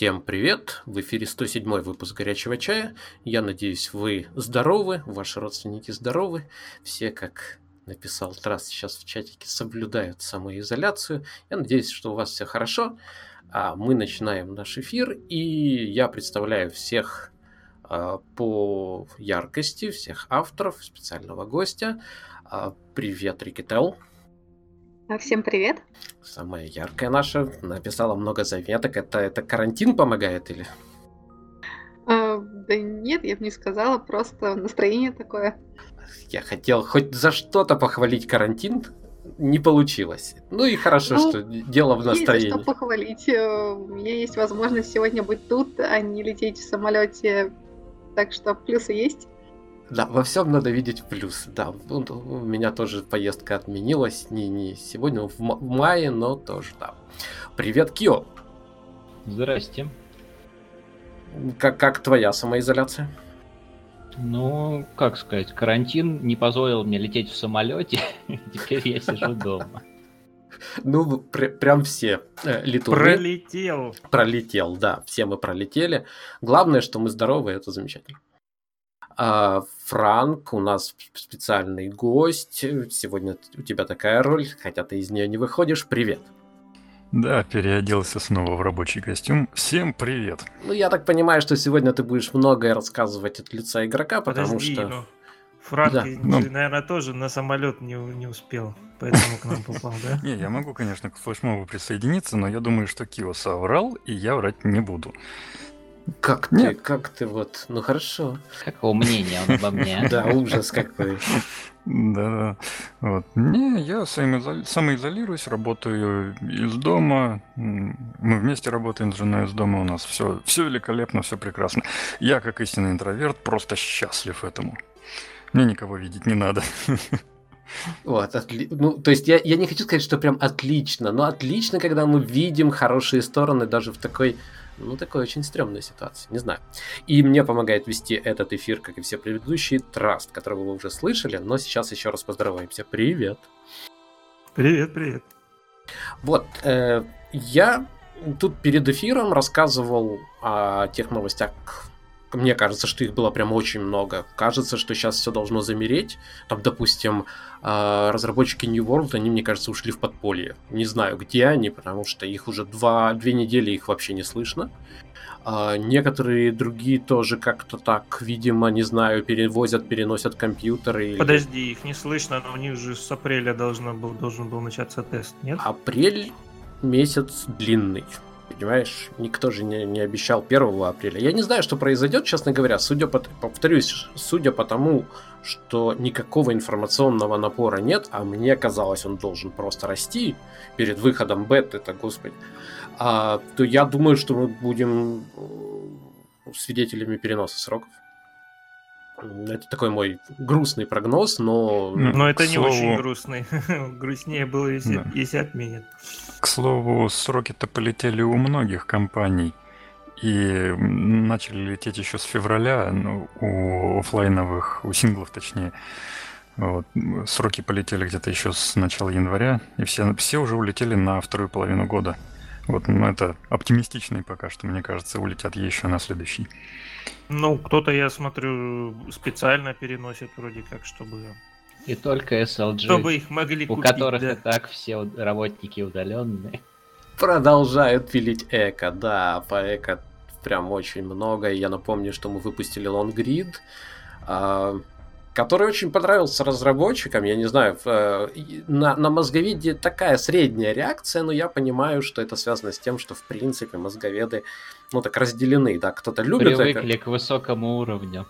Всем привет! В эфире 107 выпуск «Горячего чая». Я надеюсь, вы здоровы, ваши родственники здоровы. Все, как написал Трас сейчас в чатике, соблюдают самоизоляцию. Я надеюсь, что у вас все хорошо. А мы начинаем наш эфир, и я представляю всех а, по яркости, всех авторов, специального гостя. А, привет, Рикетел. Всем привет. Самая яркая наша. Написала много заметок. Это, это карантин помогает или? А, да нет, я бы не сказала. Просто настроение такое. Я хотел хоть за что-то похвалить карантин. Не получилось. Ну и хорошо, ну, что дело в настроении. Есть что похвалить. Э, у меня есть возможность сегодня быть тут, а не лететь в самолете. Так что плюсы есть. Да, во всем надо видеть плюс. Да, у меня тоже поездка отменилась. Не, не сегодня, в, в мае, но тоже, да. Привет, Кио. Здрасте. Как, как твоя самоизоляция? Ну, как сказать, карантин не позволил мне лететь в самолете, теперь я сижу дома. Ну, пр прям все э, летуны. Пролетел. Пролетел, да, все мы пролетели. Главное, что мы здоровы, это замечательно. А, Франк, у нас специальный гость. Сегодня у тебя такая роль, хотя ты из нее не выходишь. Привет. Да, переоделся снова в рабочий костюм. Всем привет. Ну, я так понимаю, что сегодня ты будешь многое рассказывать от лица игрока, потому Подожди, что... Ну, Франк, да. ну... наверное, тоже на самолет не, не успел, поэтому к нам попал, да? Не, я могу, конечно, к флешмобу присоединиться, но я думаю, что Кио соврал, и я врать не буду. Как ты, Нет. как ты вот, ну хорошо. Какого мнения он обо мне? Да, ужас какой. Да, вот. Не, я самоизолируюсь, работаю из дома. Мы вместе работаем с женой из дома. У нас все, все великолепно, все прекрасно. Я, как истинный интроверт, просто счастлив этому. Мне никого видеть не надо. Вот, отли... ну, то есть я, я не хочу сказать, что прям отлично, но отлично, когда мы видим хорошие стороны даже в такой ну, такой очень стрёмная ситуация, не знаю. И мне помогает вести этот эфир, как и все предыдущие, Траст, которого вы уже слышали, но сейчас еще раз поздороваемся. Привет. Привет, привет. Вот, э, я тут перед эфиром рассказывал о тех новостях, мне кажется, что их было прям очень много. Кажется, что сейчас все должно замереть. Там, допустим, а, разработчики New World, они, мне кажется, ушли в подполье. Не знаю, где они, потому что их уже два, две недели их вообще не слышно. А некоторые другие тоже как-то так, видимо, не знаю, перевозят, переносят компьютеры. Подожди, их не слышно, но у них же с апреля должен был, должен был начаться тест, нет? Апрель месяц длинный. Понимаешь, никто же не, не обещал 1 апреля. Я не знаю, что произойдет, честно говоря. Судя по, повторюсь, судя по тому, что никакого информационного напора нет, а мне казалось, он должен просто расти перед выходом бет, это господи, а, то я думаю, что мы будем э, свидетелями переноса сроков. Это такой мой грустный прогноз, но... Но это не слову... очень грустный. Грустнее было, если, да. если отменят. К слову, сроки-то полетели у многих компаний. И начали лететь еще с февраля, ну, у офлайновых, у синглов точнее. Вот. Сроки полетели где-то еще с начала января, и все, все уже улетели на вторую половину года. Вот, ну, это оптимистичный пока что, мне кажется, улетят еще на следующий. Ну, кто-то, я смотрю, специально переносит вроде как, чтобы... И только SLG, чтобы их могли у купить, которых да. и так все работники удаленные. Продолжают пилить эко, да, по эко прям очень много. Я напомню, что мы выпустили Longrid, а, который очень понравился разработчикам. Я не знаю, э, на, на мозговеде такая средняя реакция, но я понимаю, что это связано с тем, что в принципе мозговеды ну так разделены, да, кто-то любит Привыкли эко. к высокому уровню.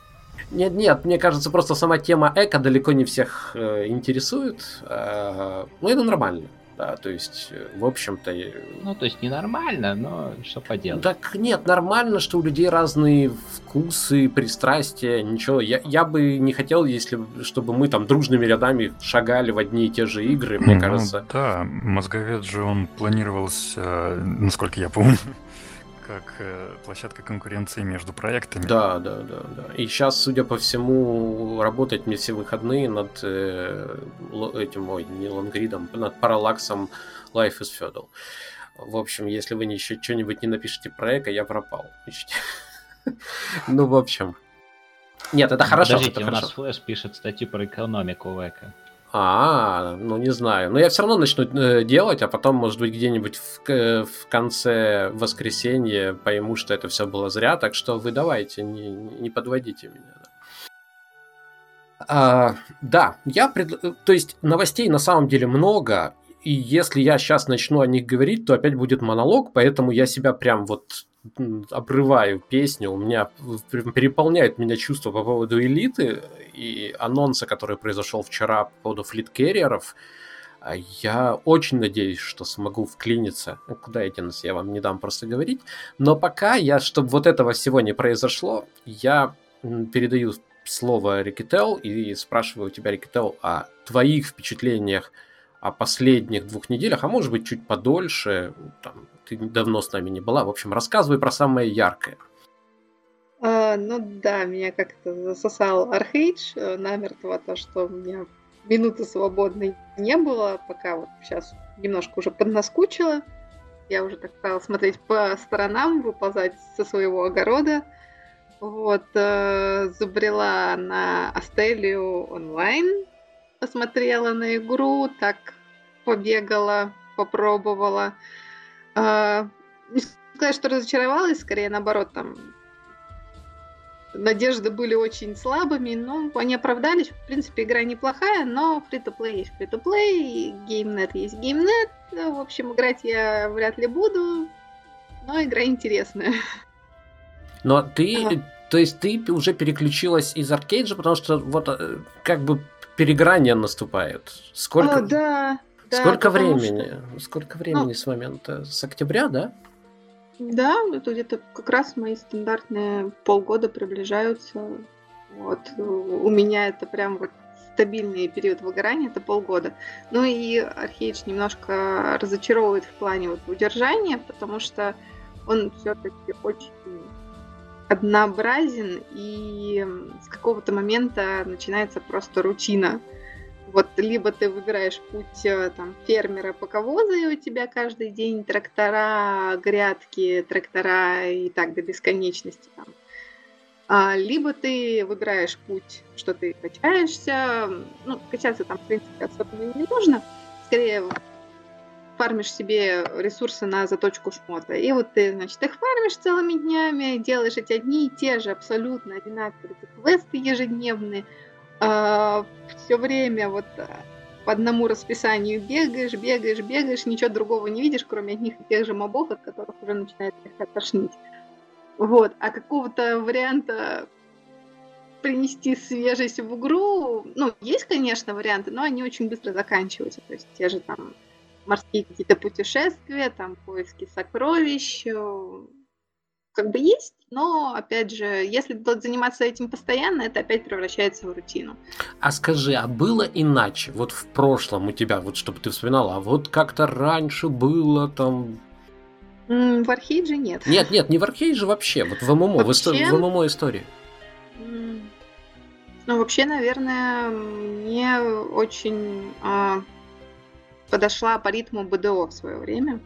Нет, нет, мне кажется, просто сама тема эко далеко не всех э, интересует. Э, ну, это нормально. Да, то есть, э, в общем-то... Ну, то есть ненормально, но что поделать. Так нет, нормально, что у людей разные вкусы, пристрастия, ничего. Я, я бы не хотел, если чтобы мы там дружными рядами шагали в одни и те же игры, мне ну, кажется. Да, мозговед же он планировался, насколько я помню, как э, площадка конкуренции между проектами. Да, да, да, да. И сейчас, судя по всему, работать мне все выходные над э, этим, ой, не лонгридом, над параллаксом Life is Feudal. В общем, если вы еще что-нибудь не напишите про эко, я пропал. Ну, в общем. Нет, это хорошо. Подождите, у нас Флэш пишет статью про экономику в эко. А, ну не знаю. Но я все равно начну э, делать, а потом, может быть, где-нибудь в, в конце воскресенья пойму, что это все было зря. Так что вы давайте, не, не подводите меня. А, да, я пред... то есть новостей на самом деле много, и если я сейчас начну о них говорить, то опять будет монолог, поэтому я себя прям вот обрываю песню, у меня переполняет меня чувство по поводу элиты и анонса, который произошел вчера по поводу флит-керриеров. А я очень надеюсь, что смогу вклиниться. Ну, куда идти нас, я вам не дам просто говорить. Но пока я, чтобы вот этого всего не произошло, я передаю слово Рикетел и спрашиваю у тебя, Рикетел, о твоих впечатлениях о последних двух неделях, а может быть чуть подольше, там, ты давно с нами не была. В общем, рассказывай про самое яркое. А, ну да, меня как-то засосал Архейдж э, намертво, то, что у меня минуты свободной не было, пока вот сейчас немножко уже поднаскучила. Я уже так стала смотреть по сторонам, выползать со своего огорода. Вот, э, забрела на Астелию онлайн, посмотрела на игру, так побегала, попробовала. А, не сказать, что разочаровалась, скорее наоборот, там надежды были очень слабыми, но они оправдались. В принципе, игра неплохая, но фри-то-плей есть фри-то-плей, геймнет есть геймнет. В общем, играть я вряд ли буду, но игра интересная. Но ты, а. то есть ты уже переключилась из аркейджа, потому что вот э, как бы переграние наступает. Сколько? А, да, Сколько времени? Что... Сколько времени ну, с момента? С октября, да? Да, это где-то как раз мои стандартные полгода приближаются. Вот. У меня это прям вот стабильный период выгорания, это полгода. Ну и Архейдж немножко разочаровывает в плане вот удержания, потому что он все-таки очень однообразен, и с какого-то момента начинается просто рутина. Вот либо ты выбираешь путь э, там, фермера поковоза, и у тебя каждый день трактора, грядки, трактора и так до бесконечности. Там. А, либо ты выбираешь путь, что ты качаешься. Ну, качаться там, в принципе, особо не нужно. Скорее, фармишь себе ресурсы на заточку шмота. И вот ты, значит, их фармишь целыми днями, делаешь эти одни и те же абсолютно одинаковые квесты ежедневные, а, все время вот по одному расписанию бегаешь, бегаешь, бегаешь, ничего другого не видишь, кроме одних и тех же мобов, от которых уже начинает слегка тошнить. Вот. А какого-то варианта принести свежесть в игру, ну, есть, конечно, варианты, но они очень быстро заканчиваются. То есть те же там морские какие-то путешествия, там поиски сокровищ, как бы есть, но, опять же, если заниматься этим постоянно, это опять превращается в рутину. А скажи, а было иначе? Вот в прошлом у тебя, вот чтобы ты вспоминала, а вот как-то раньше было там... В Архейдже нет. Нет, нет, не в Архейдже вообще, вот в ММО, вообще... в, ММО истории. Ну, вообще, наверное, мне очень а, подошла по ритму БДО в свое время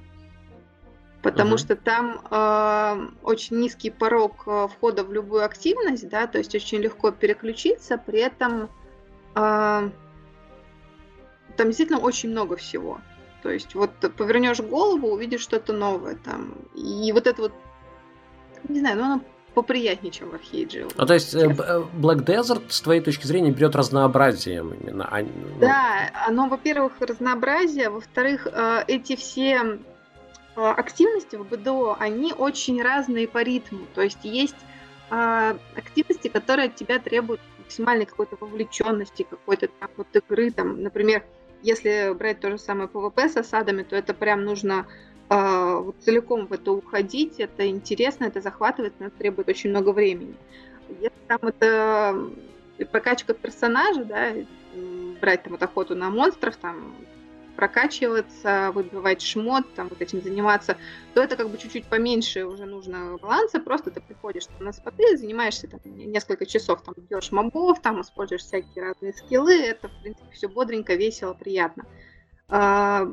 потому угу. что там э, очень низкий порог э, входа в любую активность, да, то есть очень легко переключиться, при этом э, там действительно очень много всего. То есть вот повернешь голову, увидишь что-то новое там. И вот это вот, не знаю, ну оно поприятнее, чем в Архейдже. Ну, то есть э, э, Black Desert, с твоей точки зрения, берет разнообразием именно. А, ну... Да, оно, во-первых, разнообразие, во-вторых, эти все активности в БДО, они очень разные по ритму. То есть есть э, активности, которые от тебя требуют максимальной какой-то вовлеченности, какой-то там вот игры. Там, например, если брать то же самое ПВП с осадами, то это прям нужно э, вот целиком в это уходить, это интересно, это захватывает, но требует очень много времени. Если там это прокачка персонажа, да, брать там вот охоту на монстров, там прокачиваться, выбивать шмот, там вот этим заниматься, то это как бы чуть-чуть поменьше уже нужно баланса, просто ты приходишь там, на споты, занимаешься там несколько часов, там бьешь мобов, там используешь всякие разные скиллы, это в принципе все бодренько, весело, приятно. А,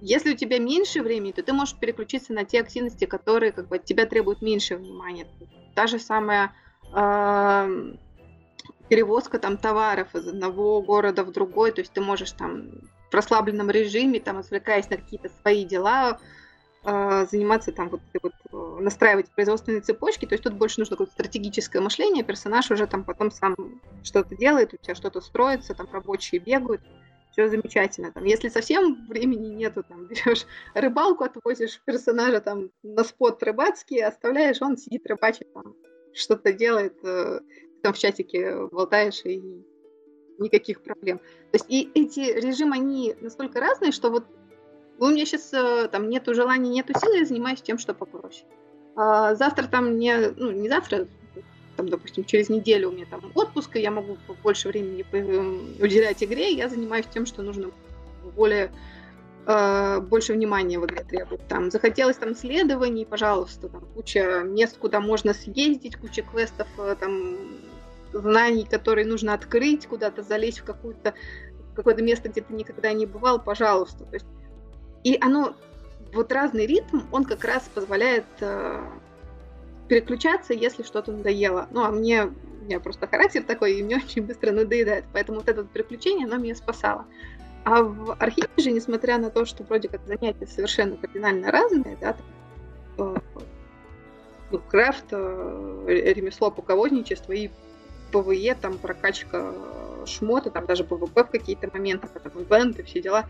если у тебя меньше времени, то ты можешь переключиться на те активности, которые как бы от тебя требуют меньше внимания. Та же самая э, перевозка там товаров из одного города в другой, то есть ты можешь там в расслабленном режиме, там, отвлекаясь на какие-то свои дела, э, заниматься там вот, вот э, настраивать производственные цепочки, то есть тут больше нужно какое-то стратегическое мышление, персонаж уже там потом сам что-то делает, у тебя что-то строится, там рабочие бегают, все замечательно. Там, если совсем времени нету, там берешь рыбалку, отвозишь персонажа там на спот рыбацкий, оставляешь, он сидит рыбачит, там что-то делает, э, там в чатике болтаешь и никаких проблем. То есть и эти режимы, они настолько разные, что вот у меня сейчас э, там нету желания, нету силы, я занимаюсь тем, что попроще. А завтра там не, ну не завтра, там, допустим, через неделю у меня там отпуск, и я могу больше времени уделять игре, я занимаюсь тем, что нужно более э, больше внимания в игре требует. Там захотелось там исследований, пожалуйста, там куча мест, куда можно съездить, куча квестов, э, там знаний, которые нужно открыть, куда-то залезть в какую-то какое-то место, где ты никогда не бывал, пожалуйста. То есть, и оно, вот разный ритм, он как раз позволяет э, переключаться, если что-то надоело. Ну, а мне, у меня просто характер такой, и мне очень быстро надоедает. Поэтому вот это переключение, оно меня спасало. А в архиве же, несмотря на то, что вроде как занятия совершенно кардинально разные, да, там, э, ну, крафт, э, ремесло, рукодельничество и PvE, там прокачка шмота, там даже PvP в какие-то моменты, потом ивенты, все дела,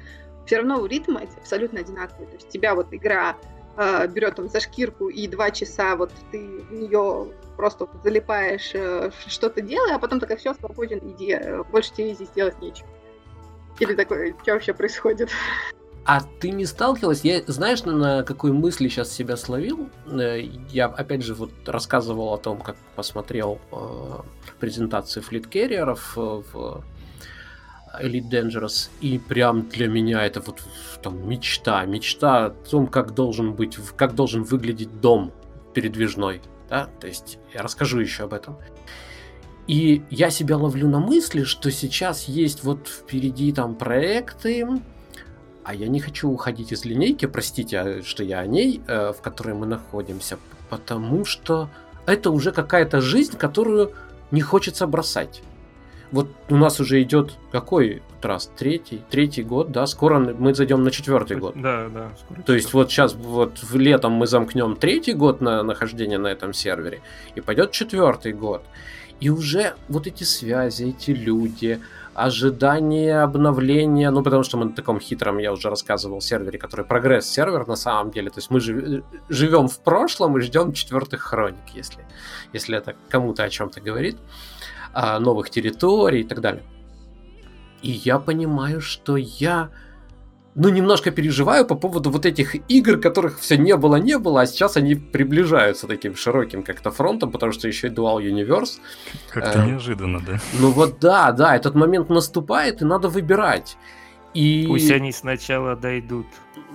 все равно ритм абсолютно одинаковый. То есть тебя вот игра э, берет там за шкирку и два часа вот ты в нее просто вот залипаешь, э, что-то делая, а потом такая все свободен, иди, э, больше тебе здесь делать нечего. Или такое, что вообще происходит? А ты не сталкивалась? Я знаешь, на какой мысли сейчас себя словил? Э, я опять же вот рассказывал о том, как посмотрел э, презентации флиткерриеров э, в Elite Dangerous, и прям для меня это вот там мечта, мечта о том, как должен быть, как должен выглядеть дом передвижной, да, то есть я расскажу еще об этом. И я себя ловлю на мысли, что сейчас есть вот впереди там проекты, а я не хочу уходить из линейки, простите, а, что я о ней, э, в которой мы находимся, потому что это уже какая-то жизнь, которую не хочется бросать. Вот у нас уже идет какой раз? Третий, третий год, да? Скоро мы зайдем на четвертый год. Да, да. Скоро То есть вот сейчас вот в летом мы замкнем третий год на нахождение на этом сервере, и пойдет четвертый год. И уже вот эти связи, эти люди, ожидание обновления, ну, потому что мы на таком хитром, я уже рассказывал, сервере, который прогресс-сервер на самом деле, то есть мы жив, живем в прошлом и ждем четвертых хроник, если, если это кому-то о чем-то говорит, а, новых территорий и так далее. И я понимаю, что я ну, немножко переживаю по поводу вот этих игр, которых все не было, не было, а сейчас они приближаются таким широким как-то фронтом, потому что еще и Dual Universe. Как-то э, неожиданно, да? Ну вот да, да, этот момент наступает, и надо выбирать. И... Пусть они сначала дойдут.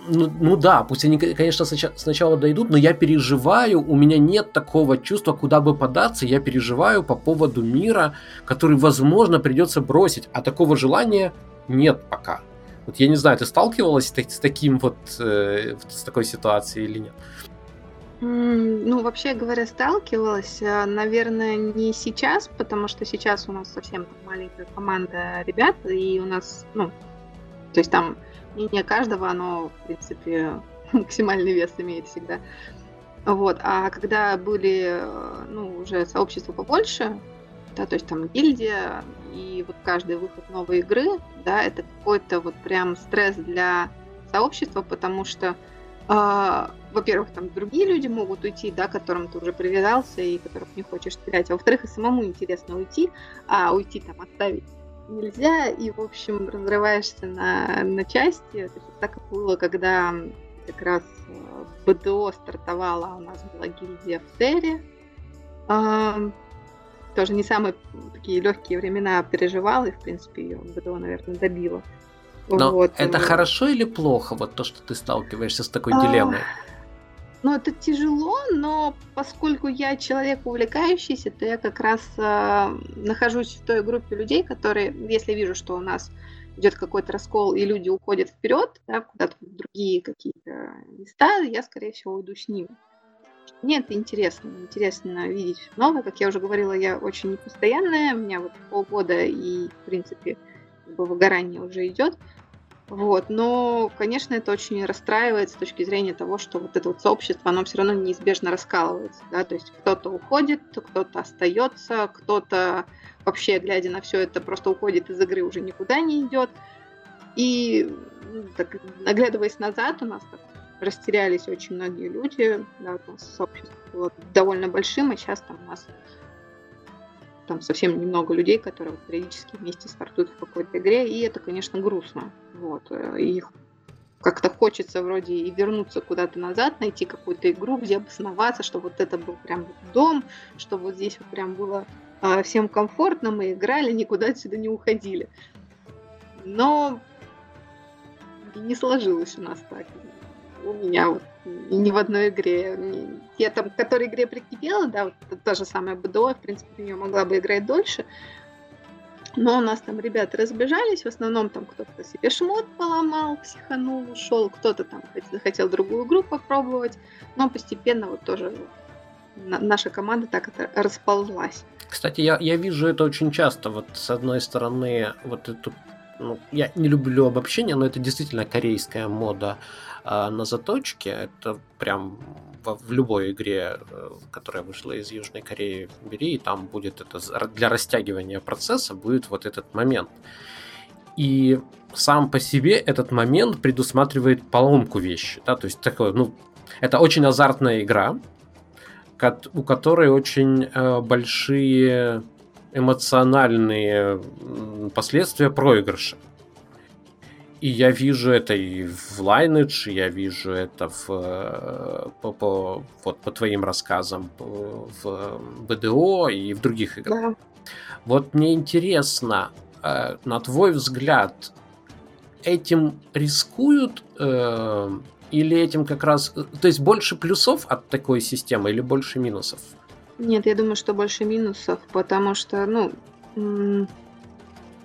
Ну, ну да, пусть они, конечно, сначала дойдут, но я переживаю, у меня нет такого чувства, куда бы податься, я переживаю по поводу мира, который, возможно, придется бросить, а такого желания нет пока. Вот я не знаю, ты сталкивалась с таким вот, э, с такой ситуацией или нет? Ну, вообще говоря, сталкивалась. А, наверное, не сейчас, потому что сейчас у нас совсем маленькая команда ребят, и у нас, ну, то есть там мнение каждого, оно, в принципе, максимальный вес имеет всегда. Вот. А когда были, ну, уже сообщества побольше, да, то есть там гильдия, и вот каждый выход новой игры, да, это какой-то вот прям стресс для сообщества, потому что, э, во-первых, там другие люди могут уйти, да, к которым ты уже привязался и которых не хочешь терять, а во-вторых, и самому интересно уйти, а уйти там оставить нельзя, и, в общем, разрываешься на, на части. Так было, когда как раз э, БДО стартовала, у нас была гильдия в Терре. А, тоже не самые такие легкие времена переживала, и, в принципе, ее БДО, наверное, добила. Но вот. это хорошо или плохо, вот то, что ты сталкиваешься с такой дилеммой? Ну, это тяжело, но поскольку я человек увлекающийся, то я как раз э, нахожусь в той группе людей, которые, если вижу, что у нас идет какой-то раскол, и люди уходят вперед, да, куда-то в другие какие-то места, я, скорее всего, уйду с ними. Мне это интересно. Интересно видеть новое. Как я уже говорила, я очень непостоянная. У меня вот полгода и, в принципе, как бы выгорание уже идет. Вот. Но, конечно, это очень расстраивает с точки зрения того, что вот это вот сообщество, оно все равно неизбежно раскалывается. Да? То есть кто-то уходит, кто-то остается, кто-то вообще, глядя на все это, просто уходит из игры, уже никуда не идет. И так, наглядываясь назад, у нас так растерялись очень многие люди. Да, у сообщество было довольно большим, и сейчас там у нас там совсем немного людей, которые периодически вместе стартуют в какой-то игре, и это, конечно, грустно. Вот. Э, и как-то хочется вроде и вернуться куда-то назад, найти какую-то игру, где обосноваться, что вот это был прям дом, что вот здесь вот прям было а, всем комфортно, мы играли, никуда отсюда не уходили. Но не сложилось у нас так. У меня вот ни в одной игре. Я там к которой игре прикипела, да, вот та же самая БДО, в принципе, в нее могла бы играть дольше. Но у нас там ребята разбежались, в основном там кто-то себе шмот поломал, психанул, ушел, кто-то там захотел другую игру попробовать, но постепенно вот тоже наша команда так это расползлась. Кстати, я, я вижу это очень часто. Вот с одной стороны, вот эту ну, я не люблю обобщение, но это действительно корейская мода а на заточке. Это прям в, любой игре, э, которая вышла из Южной Кореи, бери, и там будет это для растягивания процесса будет вот этот момент. И сам по себе этот момент предусматривает поломку вещи. Да? То есть такое, ну, это очень азартная игра, у которой очень э, большие эмоциональные последствия проигрыша. И я вижу это и в Lineage, я вижу это в, э, по, по, вот, по твоим рассказам в БДО и в других играх. Да. Вот мне интересно, э, на твой взгляд, этим рискуют э, или этим как раз... То есть больше плюсов от такой системы или больше минусов? Нет, я думаю, что больше минусов, потому что, ну,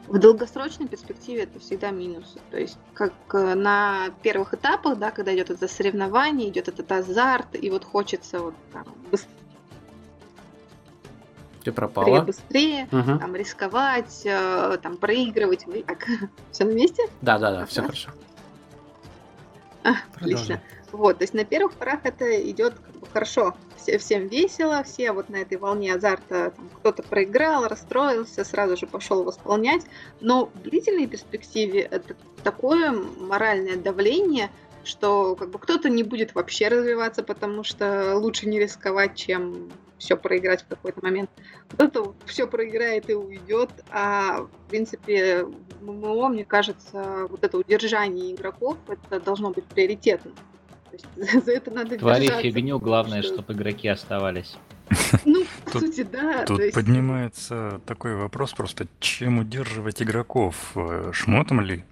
в долгосрочной перспективе это всегда минусы. То есть, как э, на первых этапах, да, когда идет это соревнование, идет этот азарт, и вот хочется вот там быстрее. Ты пропала. Быстрее, угу. там, рисковать, э, там, проигрывать. Так, все на месте? Да, да, да, все хорошо. А, отлично. Вот, то есть на первых порах это идет как бы хорошо, все, всем весело, все вот на этой волне азарта, там, кто-то проиграл, расстроился, сразу же пошел восполнять, но в длительной перспективе это такое моральное давление, что как бы кто-то не будет вообще развиваться, потому что лучше не рисковать, чем все проиграть в какой-то момент. Кто-то все проиграет и уйдет, а в принципе в ММО, мне кажется, вот это удержание игроков, это должно быть приоритетно. Есть за это надо Твори держаться, фигню, главное, что... чтобы игроки оставались. Ну, по тут, сути, да. Тут есть... поднимается такой вопрос просто, чем удерживать игроков? Э, шмотом ли?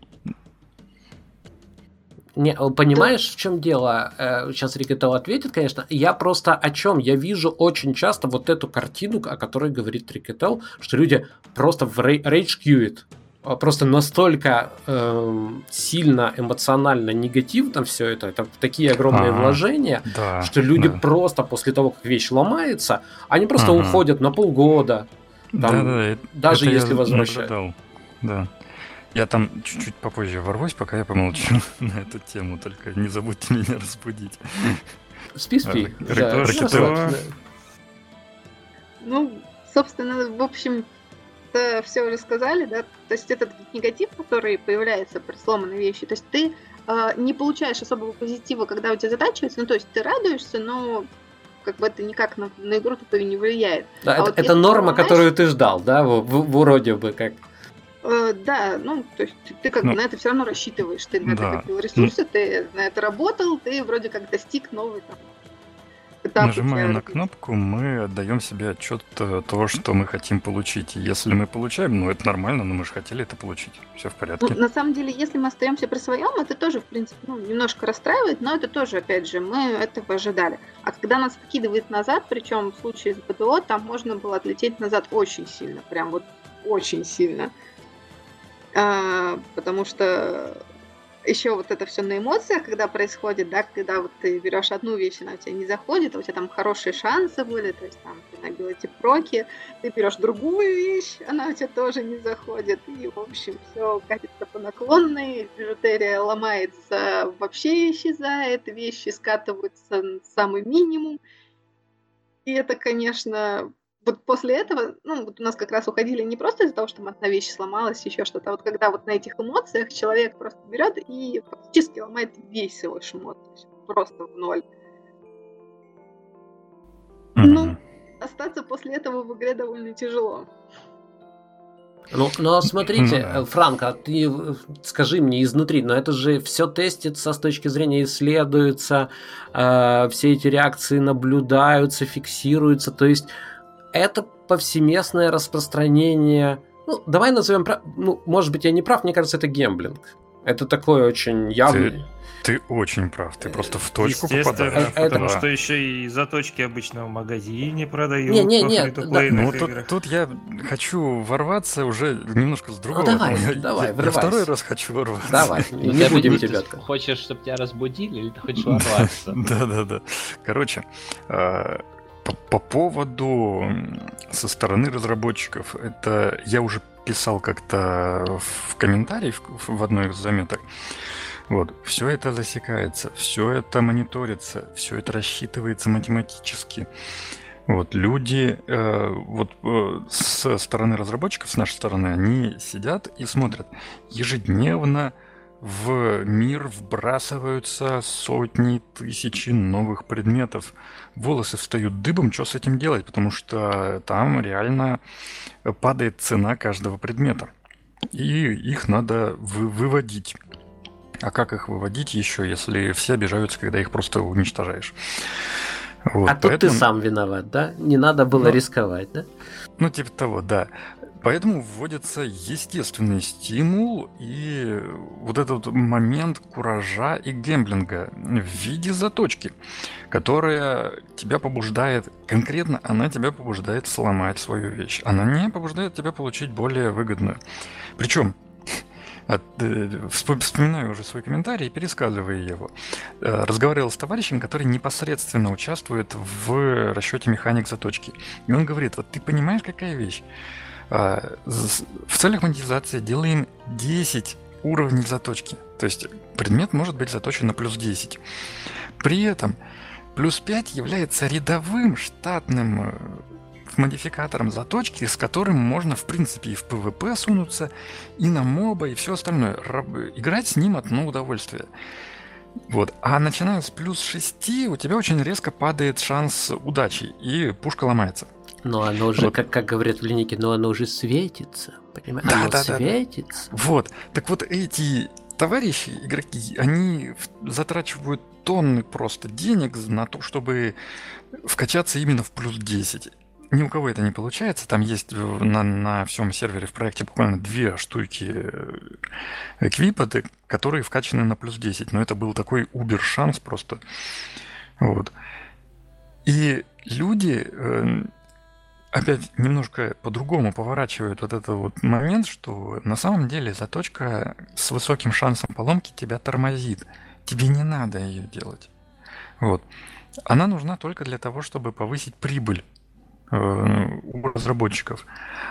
Не, понимаешь, в чем дело? Сейчас э, Рикетел ответит, конечно. Я просто о чем? Я вижу очень часто вот эту картину, о которой говорит Рикетел, что люди просто в рейдж кьюит. А, просто настолько э, сильно эмоционально негативно все это, это такие огромные ага, вложения, да, что люди да. просто после того, как вещь ломается, они просто ага. уходят на полгода, там, да, да, даже если возвращают. Да. Я там чуть-чуть попозже ворвусь, пока я помолчу на эту тему, только не забудьте меня разбудить. Спи, спи. Ну, собственно, в общем, это все уже сказали, да, то есть этот негатив, который появляется при сломанной вещи, то есть ты э, не получаешь особого позитива, когда у тебя задачивается, ну то есть ты радуешься, но как бы это никак на, на игру такое не влияет. Да, а это, вот это норма, которую ты ждал, да, в, в, в вроде бы как. Э, да, ну, то есть ты, ты как ну, бы на это все равно рассчитываешь, ты на да. это копил ресурсы, ну, ты на это работал, ты вроде как достиг новый там этап. Нажимая на кнопку, мы отдаем себе отчет э, того, что мы хотим получить. И если мы получаем, ну это нормально, но мы же хотели это получить. Все в порядке. Ну, на самом деле, если мы остаемся при своем, это тоже, в принципе, ну, немножко расстраивает, но это тоже, опять же, мы этого ожидали. А когда нас выкидывает назад, причем в случае с БДО, там можно было отлететь назад очень сильно, прям вот очень сильно. А, потому что еще вот это все на эмоциях, когда происходит, да, когда вот ты берешь одну вещь, она у тебя не заходит, а у тебя там хорошие шансы были, то есть там ты набил эти проки, ты берешь другую вещь, она у тебя тоже не заходит, и, в общем, все катится по наклонной, бижутерия ломается, вообще исчезает, вещи скатываются на самый минимум, и это, конечно, вот после этого, ну, вот у нас как раз уходили не просто из-за того, что одна вещь сломалась, еще что-то, а вот когда вот на этих эмоциях человек просто берет и фактически ломает весь свой шмот, просто в ноль. Mm-hmm. Ну, остаться после этого в игре довольно тяжело. Ну, но ну, а смотрите, ну Франк, а ты скажи мне изнутри, но это же все тестится с точки зрения исследуется, э, все эти реакции наблюдаются, фиксируются, то есть это повсеместное распространение. Ну, давай назовем, ну, может быть, я не прав, мне кажется, это гемблинг. Это такой очень явный. Ты, ты очень прав, ты просто в точку попадаешь. Это, потому что еще и заточки обычно в магазине продают. Не, не, не. Да. Ну, тут, тут я хочу ворваться уже немножко с другого. Ну, давай, я, давай, я, я второй раз хочу ворваться. Давай, не будем тебя. Хочешь, чтобы тебя разбудили, или ты хочешь ворваться? Да, да, да. Короче, а, по, по поводу со стороны разработчиков, это я уже писал как-то в комментарии в, в одной из заметок. Вот, все это засекается, все это мониторится, все это рассчитывается математически. Вот, люди э, вот э, со стороны разработчиков, с нашей стороны, они сидят и смотрят ежедневно в мир вбрасываются сотни, тысячи новых предметов. Волосы встают дыбом, что с этим делать? Потому что там реально падает цена каждого предмета. И их надо вы выводить. А как их выводить еще, если все обижаются, когда их просто уничтожаешь? Вот, а тут поэтому... ты сам виноват, да? Не надо было ну, рисковать, да? Ну, типа того, да. Поэтому вводится естественный стимул и вот этот момент куража и гемблинга в виде заточки, которая тебя побуждает, конкретно она тебя побуждает сломать свою вещь. Она не побуждает тебя получить более выгодную. Причем от, э, вспоминаю уже свой комментарий и пересказываю его. Э, разговаривал с товарищем, который непосредственно участвует в расчете механик заточки. И он говорит, вот ты понимаешь, какая вещь? А, в целях монетизации делаем 10 уровней заточки. То есть предмет может быть заточен на плюс 10. При этом плюс 5 является рядовым штатным э, модификатором заточки, с которым можно, в принципе, и в PvP сунуться, и на моба, и все остальное. Играть с ним одно удовольствие. Вот. А начиная с плюс 6, у тебя очень резко падает шанс удачи, и пушка ломается. Но оно уже, вот. как, как говорят в линейке, но оно уже светится. Понимаешь? Да, оно да, светится. Да. Вот. Так вот эти товарищи, игроки, они затрачивают тонны просто денег на то, чтобы вкачаться именно в плюс 10. Ни у кого это не получается. Там есть на, на всем сервере в проекте буквально две штуки э, эквипа, которые вкачаны на плюс 10. Но это был такой убер-шанс просто. Вот. И люди э, опять немножко по-другому поворачивают вот этот вот момент, что на самом деле заточка с высоким шансом поломки тебя тормозит. Тебе не надо ее делать. Вот. Она нужна только для того, чтобы повысить прибыль э, у разработчиков.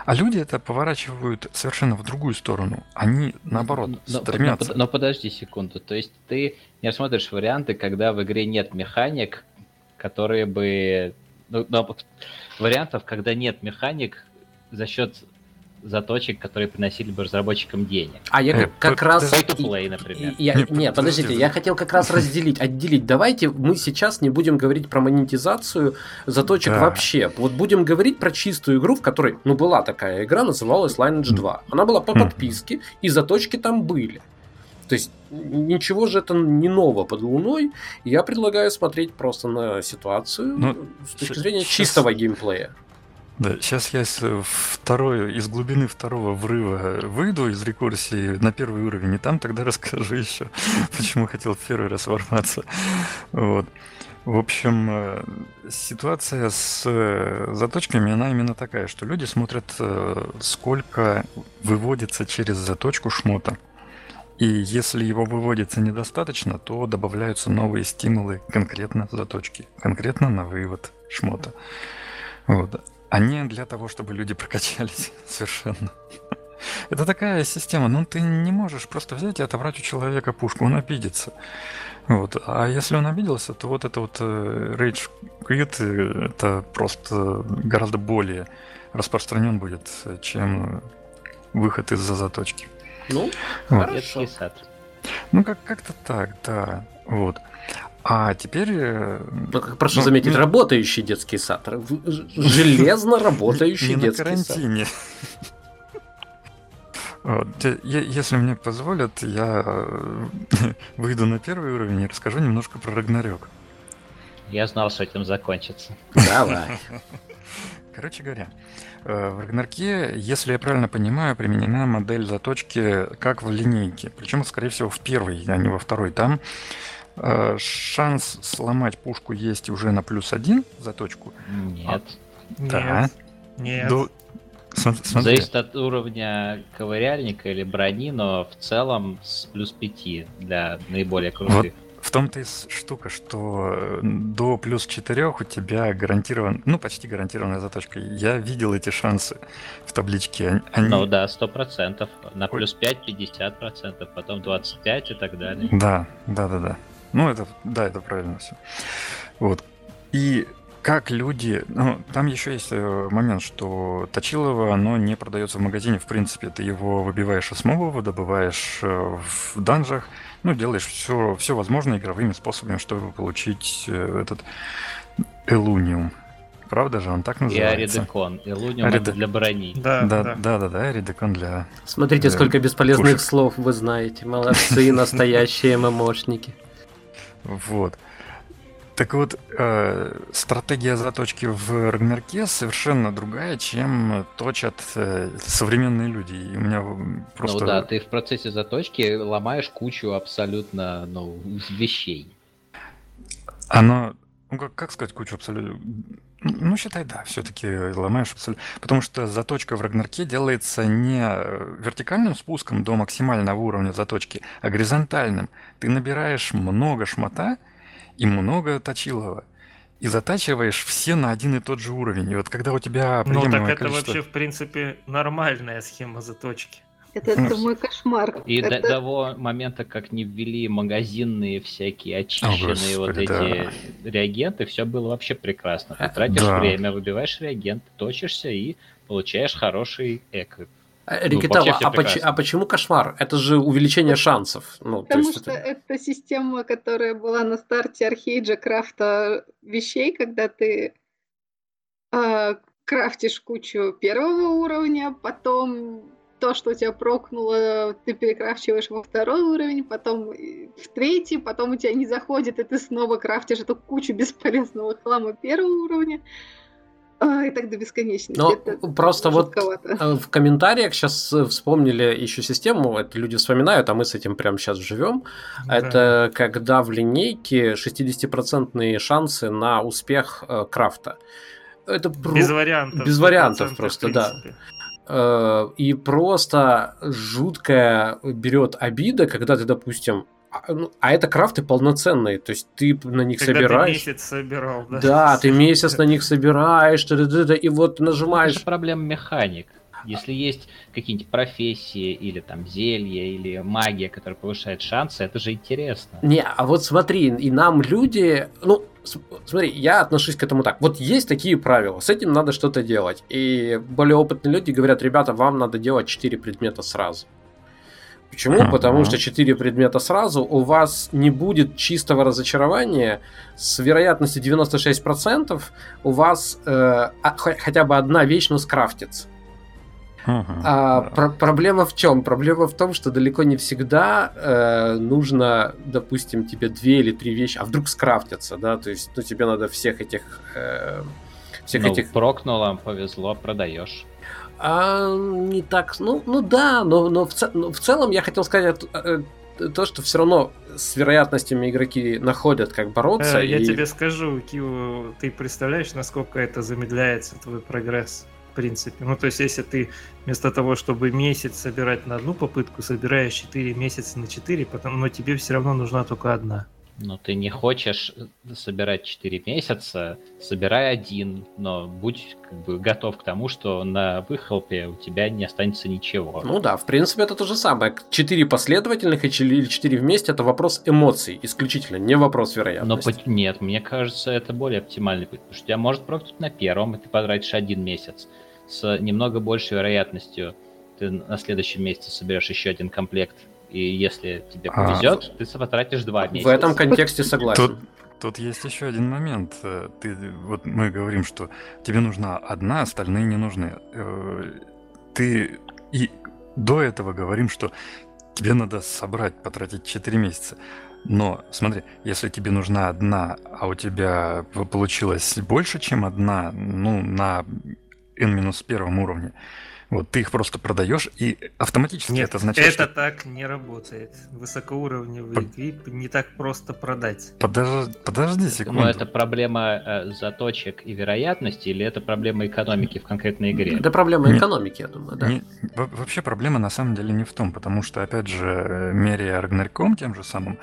А люди это поворачивают совершенно в другую сторону. Они, наоборот, но, стремятся. Но, но подожди секунду. То есть ты не рассматриваешь варианты, когда в игре нет механик, которые бы... Ну, вариантов, когда нет механик за счет заточек, которые приносили бы разработчикам денег. А я как, как раз... Play, например. Я, Нет, нет, подождите, подожди. я хотел как раз разделить, отделить. Давайте мы сейчас не будем говорить про монетизацию заточек Да. вообще. Вот будем говорить про чистую игру, в которой, ну, была такая игра, называлась Lineage 2. Она была по Мгм. подписке, и заточки там были. То есть ничего же это не ново под луной. Я предлагаю смотреть просто на ситуацию Ну, с точки зрения щас- чистого геймплея. Да, сейчас я с второй, из глубины второго врыва выйду из рекурсии на первый уровень, и там тогда расскажу еще, почему хотел в первый раз ворваться. Вот. В общем, э, ситуация с э, заточками, она именно такая, что люди смотрят, э, сколько выводится через заточку шмота. И если его выводится недостаточно, то добавляются новые стимулы конкретно заточки, конкретно на вывод шмота. Вот. А не для того, чтобы люди прокачались совершенно. Это такая система, ну ты не можешь просто взять и отобрать у человека пушку, он обидится. Вот. А если он обиделся, то вот это вот э, Rage Quit, э, это просто гораздо более распространен будет, э, чем выход из-за заточки. Ну, Вот. Хорошо. Детский сад. Ну, как- как-то так, да. Вот. А теперь... э, ну, как прошу Ну, заметить, не- работающий детский сад. Железно работающий не на детский сад. карантине. Вот, те- е- Если мне позволят, я э, выйду на первый уровень и расскажу немножко про Рагнарёк. Я знал, что этим закончится. Давай. Короче говоря, в Рагнарке, если я правильно понимаю, применена модель заточки как в линейке. Причем, скорее всего, в первой, а не во второй. Там э, шанс сломать пушку есть уже на плюс один заточку. Нет. Да. Нет. До- см- смотри. Зависит от уровня ковыряльника или брони, но в целом с плюс 5 для наиболее крутых. В том-то и штука, что э, до плюс 4 у тебя гарантирован, ну, почти гарантированная заточка. Я видел эти шансы в табличке. Они- Они, Ну да, 100%. На плюс 5 50%, потом 25 и так далее. Да, да, да, да. Ну, это, да, это правильно все. Вот. И как люди... Ну, там еще есть э, момент, что Точилово, оно не продается в магазине, в принципе. Ты его выбиваешь осмового, добываешь э, в данжах, ну, делаешь все, все возможное игровыми способами, чтобы получить э, этот элуниум. Правда же, он так И называется? Аридекон. И Луниум Ариде- это для брони. Да, Да, да. да, да, да, редекон для... Смотрите, Да. сколько бесполезных Пушек. слов вы знаете. Молодцы, настоящие ММОшники. Вот. Так вот, э, стратегия заточки в Рагнарке совершенно другая, чем точат э, современные люди. И у меня просто... Ну да, ты в процессе заточки ломаешь кучу абсолютно ну, вещей. Оно... Ну, как, как сказать кучу абсолютно... Ну, считай, да, все-таки ломаешь абсолютно. Потому что заточка в Рагнарке делается не э, вертикальным спуском до максимального уровня заточки, а горизонтальным. Ты набираешь много шмота и много точилова. И затачиваешь все на один и тот же уровень. И вот когда у тебя Ну так это количество... вообще, в принципе, нормальная схема заточки. Это, это мой кошмар. И до Это- того момента, как не ввели магазинные всякие очищенные вот господи, эти реагенты, все было вообще прекрасно. Ты Э, тратишь да. время, выбиваешь реагент, точишься и получаешь хороший эко. Э, вообще всё а, поч- а почему кошмар? Это же увеличение шансов. Ну, то Потому есть что это- это система, которая была на старте архейджа крафта вещей, когда ты а, крафтишь кучу первого уровня, потом то, что у тебя прокнуло, ты перекрафчиваешь во второй уровень, потом в третий, потом у тебя не заходит, и ты снова крафтишь эту кучу бесполезного хлама первого уровня. А, и так до бесконечности. Но Это просто вот жутковато. э, в комментариях сейчас вспомнили еще систему, это люди вспоминают, а мы с этим прямо сейчас живем. Да. Это когда в линейке 60% шансы на успех э, крафта. Это про- Без вариантов. без вариантов 100%, просто, да. Э, и просто жуткая берет обида, когда ты, допустим, а, ну, а это крафты полноценные, то есть ты на них Когда собираешь. ты месяц собирал, да. Да, ты месяц на них собираешь, и вот Это нажимаешь. же проблема механик. Если есть какие-нибудь профессии или там зелья или магия, которая повышает шансы, это же интересно. Не, а вот смотри, и нам люди, ну, смотри, я отношусь к этому так. Вот есть такие правила, с этим надо что-то делать. И более опытные люди говорят, ребята, вам надо делать 4 предмета сразу. Почему? Uh-huh. Потому что 4 предмета сразу у вас не будет чистого разочарования. С вероятностью 96% у вас э, а, хотя бы одна вещь, но скрафтится. Uh-huh. А, про- проблема в чем? Проблема в том, что далеко не всегда э, нужно, допустим, тебе две или три вещи, а вдруг скрафтятся, да, то есть, ну, тебе надо всех этих... Э, всех ну, этих... прокнуло, повезло, продаешь. А, не так, ну, ну да, но, но, в, но в целом я хотел сказать э, то, что все равно с вероятностями игроки находят, как бороться. Э, я и... тебе скажу, Кио, ты представляешь, насколько это замедляется твой прогресс, в принципе. Ну, то есть, если ты вместо того, чтобы месяц собирать на одну попытку, собираешь 4 месяца на 4, потом, но тебе все равно нужна только одна. Но ты не хочешь собирать 4 месяца, собирай один, но будь как бы готов к тому, что на выхлопе у тебя не останется ничего. Ну да, в принципе это то же самое. 4 последовательных или 4 вместе это вопрос эмоций исключительно, не вопрос вероятности. Но нет, мне кажется, это более оптимальный путь, потому что тебя может прокнуть на первом, и ты потратишь один месяц. С немного большей вероятностью ты на следующем месяце соберешь еще один комплект и если тебе а, повезет, а, ты потратишь два месяца. В этом контексте согласен. Тут, тут есть еще один момент. Э, ты, вот мы говорим, что тебе нужна одна, остальные не нужны. Э, ты и до этого говорим, что тебе надо собрать, потратить 4 месяца. Но смотри, если тебе нужна одна, а у тебя получилось больше, чем одна, ну, на n-1 уровне, вот ты их просто продаешь, и автоматически Нет, это означает, это что... так не работает. Высокоуровневый Под... клип не так просто продать. Подожди, подожди секунду. Но это проблема э, заточек и вероятности, или это проблема экономики в конкретной игре? Это проблема экономики, я думаю, да. Не, вообще проблема на самом деле не в том, потому что, опять же, э, меряя Рагнарьком тем же самым,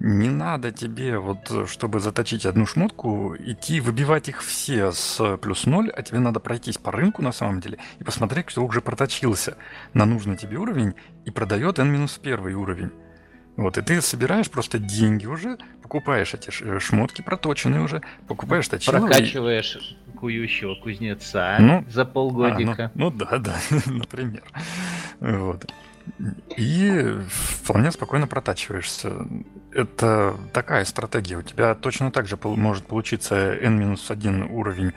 не надо тебе, вот, чтобы заточить одну шмотку, идти выбивать их все с плюс ноль, а тебе надо пройтись по рынку на самом деле и посмотреть, кто уже проточился на нужный тебе уровень и продает n-1 уровень. Вот, и ты собираешь просто деньги уже, покупаешь эти э, шмотки проточенные уже, покупаешь точилы. Прокачиваешь и... кующего кузнеца ну, за полгодика. А, ну, ну да, да, например. Вот и вполне спокойно протачиваешься. Это такая стратегия. У тебя точно так же может получиться n-1 уровень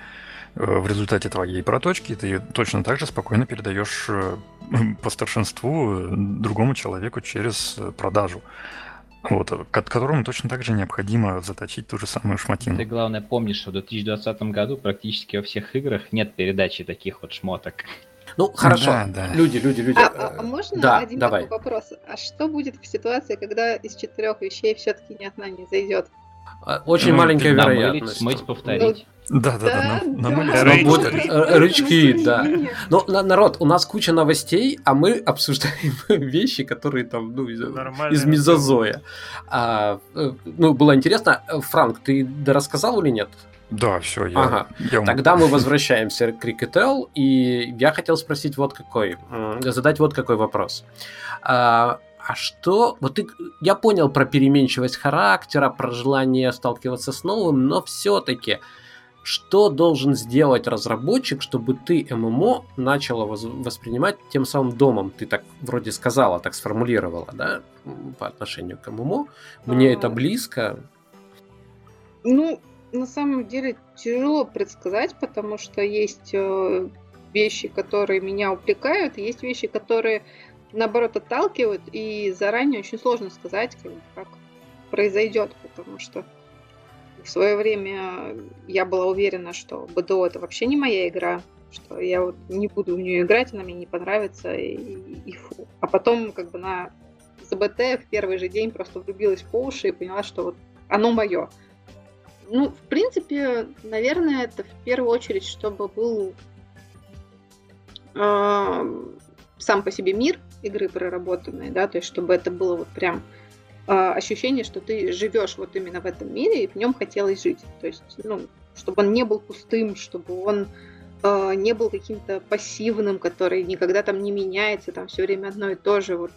э, в результате твоей проточки, ты точно так же спокойно передаешь э, по старшинству другому человеку через продажу. Вот, которому точно так же необходимо заточить ту же самую шмотину. Ты главное помнишь, что в 2020 году практически во всех играх нет передачи таких вот шмоток. Ну, хорошо. Да, да. Люди, люди, люди. А, а, а можно да, один давай. такой вопрос? А что будет в ситуации, когда из четырех вещей все-таки ни одна не зайдет? А, очень ну, маленькая вероятность. Смыть, повторить. Ну, да, да, да. да, да. Рычки, да. Но, народ, у нас куча новостей, а мы обсуждаем вещи, которые там, ну, из, из мезозоя. А, э, ну, было интересно. Франк, ты рассказал или нет? Да, все, я, ага. я Тогда мы возвращаемся к Крикетел, и я хотел спросить вот какой, задать вот какой вопрос. А, а что, вот ты, я понял про переменчивость характера, про желание сталкиваться с новым, но все-таки, что должен сделать разработчик, чтобы ты ММО начала воспринимать тем самым домом? Ты так вроде сказала, так сформулировала, да, по отношению к ММО. Мне а... это близко. Ну, на самом деле тяжело предсказать, потому что есть э, вещи, которые меня увлекают, есть вещи, которые наоборот отталкивают, и заранее очень сложно сказать, как, как произойдет, потому что в свое время я была уверена, что БДО это вообще не моя игра, что я вот не буду в нее играть, она мне не понравится, и, и фу. А потом как бы на ЗБТ в первый же день просто влюбилась по уши и поняла, что вот оно мое. Ну, в принципе, наверное, это в первую очередь, чтобы был э, сам по себе мир игры проработанный, да, то есть чтобы это было вот прям э, ощущение, что ты живешь вот именно в этом мире и в нем хотелось жить. То есть, ну, чтобы он не был пустым, чтобы он э, не был каким-то пассивным, который никогда там не меняется, там все время одно и то же. Вот.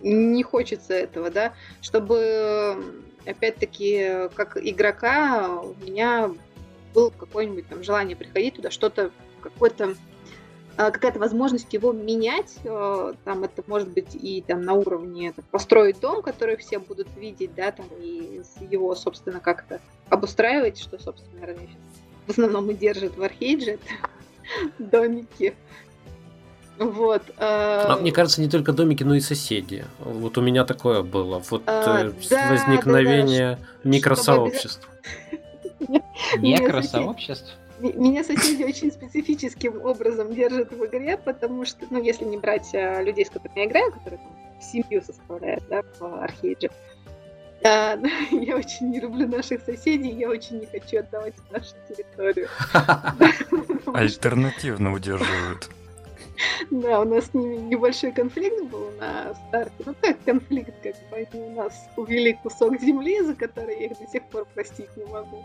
Не хочется этого, да, чтобы опять-таки, как игрока, у меня был какое-нибудь там желание приходить туда, что-то, какой-то а, какая-то возможность его менять, э, там это может быть и там на уровне там, построить дом, который все будут видеть, да, там и его, собственно, как-то обустраивать, что, собственно, наверное, в основном и держит в Архейдже, домики. Вот. А, мне кажется, не только домики, но и соседи. Вот у меня такое было. Вот а, э, да, возникновение да, да. микросообществ. Микросообществ? Меня соседи очень специфическим образом держат в игре, потому что, ну, если не брать а, людей, с которыми я играю, которые там, семью составляют, да, в Архейдже, а, я очень не люблю наших соседей, я очень не хочу отдавать нашу территорию. Альтернативно удерживают. Да, у нас с ними небольшой конфликт был на старте. Ну как конфликт, как бы они у нас увели кусок земли, за который я их до сих пор простить не могу.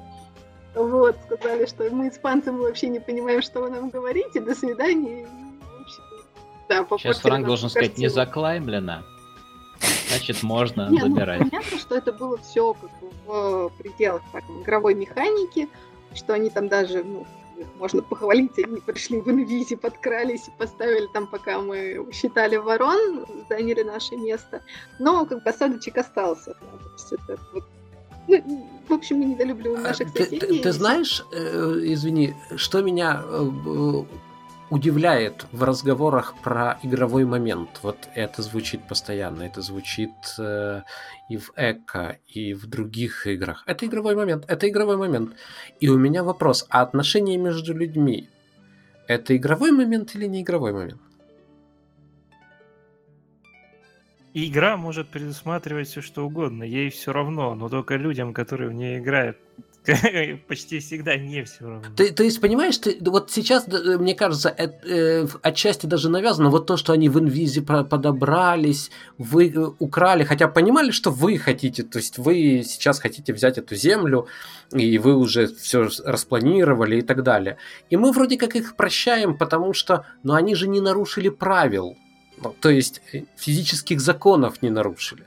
Вот, сказали, что мы испанцы, мы вообще не понимаем, что вы нам говорите, до свидания. да, Сейчас Франк должен сказать, не заклаймлено. Значит, можно не, забирать. Ну, понятно, что это было все как в пределах так, игровой механики, что они там даже, ну, можно похвалить, они пришли в инвизе, подкрались и поставили там, пока мы считали ворон, заняли наше место. Но как бы осадочек остался. Да, то есть это вот ну, в общем, мы недолюбливаем а, наших соседей. Ты, ты, ты знаешь, э, извини, что меня э, удивляет в разговорах про игровой момент? Вот это звучит постоянно, это звучит э, и в Эко, и в других играх. Это игровой момент, это игровой момент. И у меня вопрос, а отношения между людьми это игровой момент или не игровой момент? Игра может предусматривать все что угодно, ей все равно, но только людям, которые в ней играют, почти всегда не все равно. Ты, то есть, понимаешь, ты, вот сейчас, мне кажется, э, э, отчасти даже навязано вот то, что они в инвизе подобрались, вы э, украли, хотя понимали, что вы хотите, то есть вы сейчас хотите взять эту землю, и вы уже все распланировали и так далее. И мы вроде как их прощаем, потому что, ну они же не нарушили правил. Ну, то есть э, физических законов не нарушили.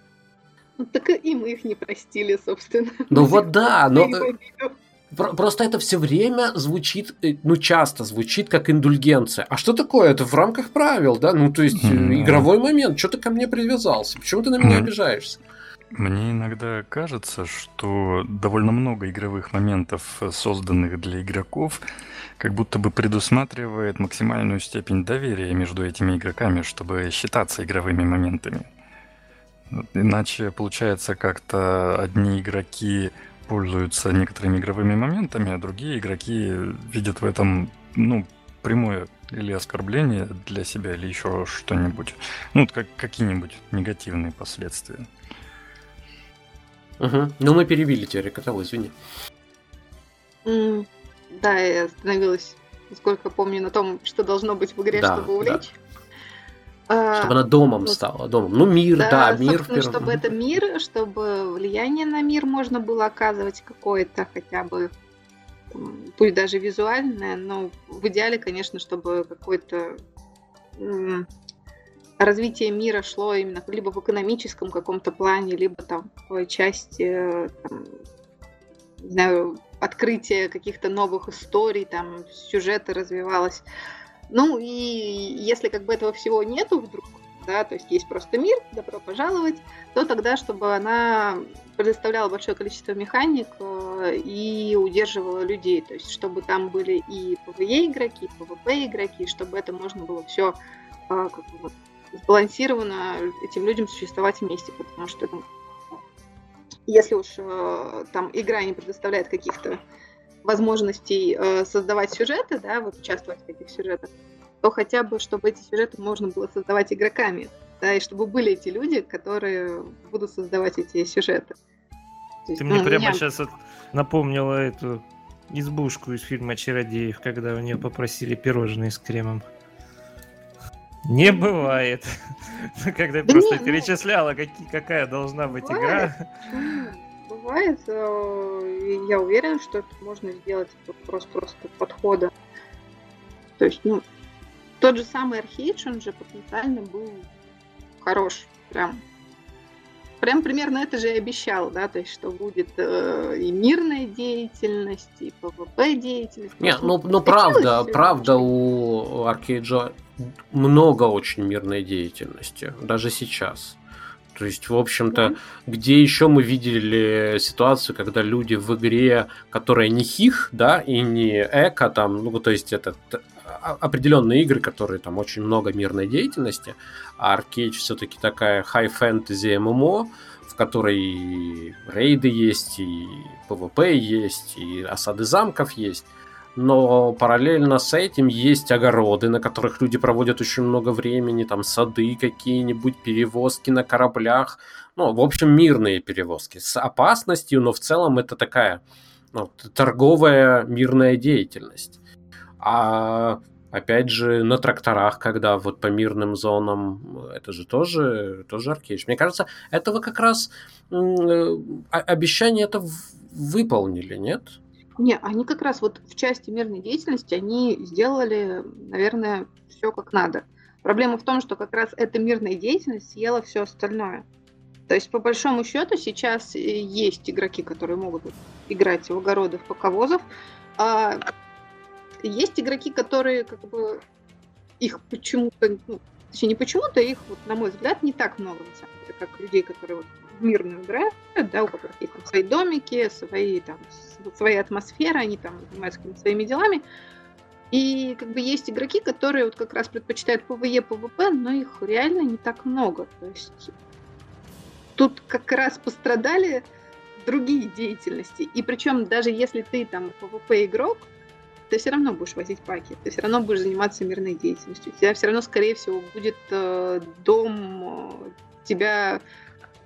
Ну, так и мы их не простили, собственно. Ну вот да, но... Э, просто это все время звучит, э, ну часто звучит как индульгенция. А что такое? Это в рамках правил, да? Ну то есть mm-hmm. игровой момент. Что ты ко мне привязался? Почему ты на меня mm-hmm. обижаешься? Мне иногда кажется, что довольно много игровых моментов, созданных для игроков, как будто бы предусматривает максимальную степень доверия между этими игроками, чтобы считаться игровыми моментами. Иначе получается как-то одни игроки пользуются некоторыми игровыми моментами, а другие игроки видят в этом, ну, прямое или оскорбление для себя, или еще что-нибудь. Ну, как какие-нибудь негативные последствия. Угу. Ну, мы перебили тебя, Рикотало, извини. Mm, да, я остановилась, насколько помню, на том, что должно быть в игре, да, чтобы увлечь. Да. Чтобы она домом ну, стала, домом. Ну, мир, да, да мир. В первом... Чтобы это мир, чтобы влияние на мир можно было оказывать какое-то хотя бы, пусть даже визуальное, но в идеале, конечно, чтобы какое-то развитие мира шло именно либо в экономическом каком-то плане, либо там в части, там, не знаю, открытия каких-то новых историй, там сюжета развивалось. Ну и если как бы этого всего нету вдруг, да, то есть есть просто мир, добро пожаловать, то тогда, чтобы она предоставляла большое количество механик э, и удерживала людей, то есть чтобы там были и PvE игроки, и PvP игроки, чтобы это можно было все э, как бы, вот, сбалансированно этим людям существовать вместе, потому что ну, если уж э, там игра не предоставляет каких-то возможностей э, создавать сюжеты, да, вот участвовать в этих сюжетах, то хотя бы, чтобы эти сюжеты можно было создавать игроками, да, и чтобы были эти люди, которые будут создавать эти сюжеты. Есть, Ты ну, мне прямо меня... сейчас от... напомнила эту избушку из фильма «Чародеев», когда у нее попросили пирожные с кремом. Не бывает. Когда да просто не, ну, перечисляла, ну, какие, какая должна быть бывает. игра. Бывает. Э, я уверен, что это можно сделать просто, просто подхода. То есть, ну, тот же самый Архейдж, он же потенциально был хорош. Прям. прям примерно это же и обещал, да, то есть что будет э, и мирная деятельность, и PvP деятельность. Нет, ну, ну правда, правда у Аркейджа много очень мирной деятельности, даже сейчас. То есть, в общем-то, mm-hmm. где еще мы видели ситуацию, когда люди в игре, которая не хих, да, и не эко, там, ну, то есть это определенные игры, которые там очень много мирной деятельности, а Arcade все-таки такая high fantasy MMO, в которой и рейды есть, и PvP есть, и осады замков есть но параллельно с этим есть огороды, на которых люди проводят очень много времени, там сады какие-нибудь, перевозки на кораблях, ну, в общем, мирные перевозки с опасностью, но в целом это такая ну, торговая мирная деятельность. А опять же, на тракторах, когда вот по мирным зонам, это же тоже, тоже аркейдж. Мне кажется, этого как раз э, обещание это выполнили, нет? Не, они как раз вот в части мирной деятельности они сделали, наверное, все как надо. Проблема в том, что как раз эта мирная деятельность съела все остальное. То есть, по большому счету, сейчас есть игроки, которые могут играть в огороды, в поковозов, а есть игроки, которые как бы их почему-то, ну, точнее, не почему-то, их, вот, на мой взгляд, не так много, на самом деле, как людей, которые вот в мирную играют, да, у которых есть там свои домики, свои там своя атмосфера, они там занимаются своими делами. И как бы есть игроки, которые вот как раз предпочитают PvE, PvP, но их реально не так много. То есть тут как раз пострадали другие деятельности. И причем даже если ты там PvP игрок, ты все равно будешь возить паки, ты все равно будешь заниматься мирной деятельностью. У тебя все равно, скорее всего, будет э, дом, э, тебя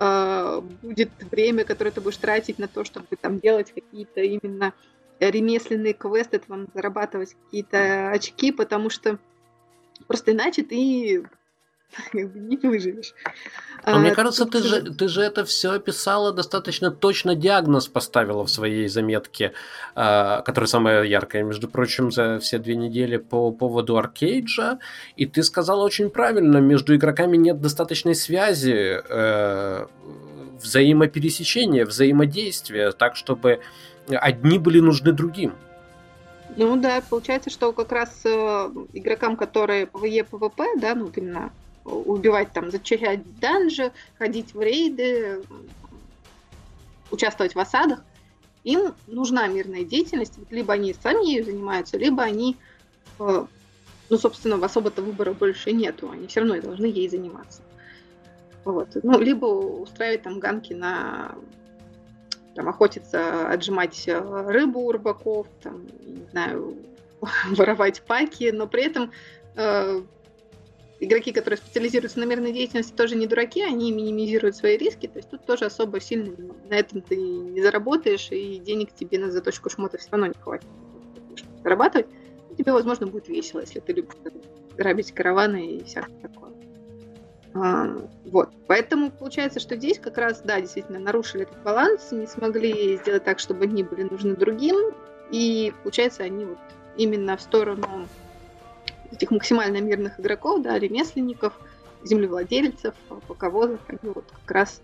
э, будет время, которое ты будешь тратить на то, чтобы там делать какие-то именно ремесленные квесты, там, зарабатывать какие-то очки, потому что просто иначе ты не выживешь. Но а, мне кажется, ты же, ты же это все описала достаточно точно, диагноз поставила в своей заметке, э, которая самая яркая, между прочим, за все две недели по поводу Аркейджа. И ты сказала очень правильно, между игроками нет достаточной связи, э, взаимопересечения, взаимодействия, так, чтобы одни были нужны другим. Ну да, получается, что как раз э, игрокам, которые PvE, PvP, да, ну вот именно убивать там, зачищать данжи, ходить в рейды, участвовать в осадах, им нужна мирная деятельность. Либо они сами ею занимаются, либо они, э, ну, собственно, особо-то выбора больше нету, они все равно должны ей заниматься. Вот. Ну, либо устраивать там ганки на там, охотиться, отжимать э, рыбу у рыбаков, там, не знаю, воровать паки, но при этом э, игроки, которые специализируются на мирной деятельности, тоже не дураки, они минимизируют свои риски, то есть тут тоже особо сильно на этом ты не заработаешь, и денег тебе на заточку шмота все равно не хватит, чтобы зарабатывать. Тебе, возможно, будет весело, если ты любишь грабить караваны и всякое такое. А, вот. Поэтому получается, что здесь как раз, да, действительно нарушили этот баланс, не смогли сделать так, чтобы они были нужны другим, и получается, они вот именно в сторону этих максимально мирных игроков, да, ремесленников, землевладельцев, полководцев, они вот как раз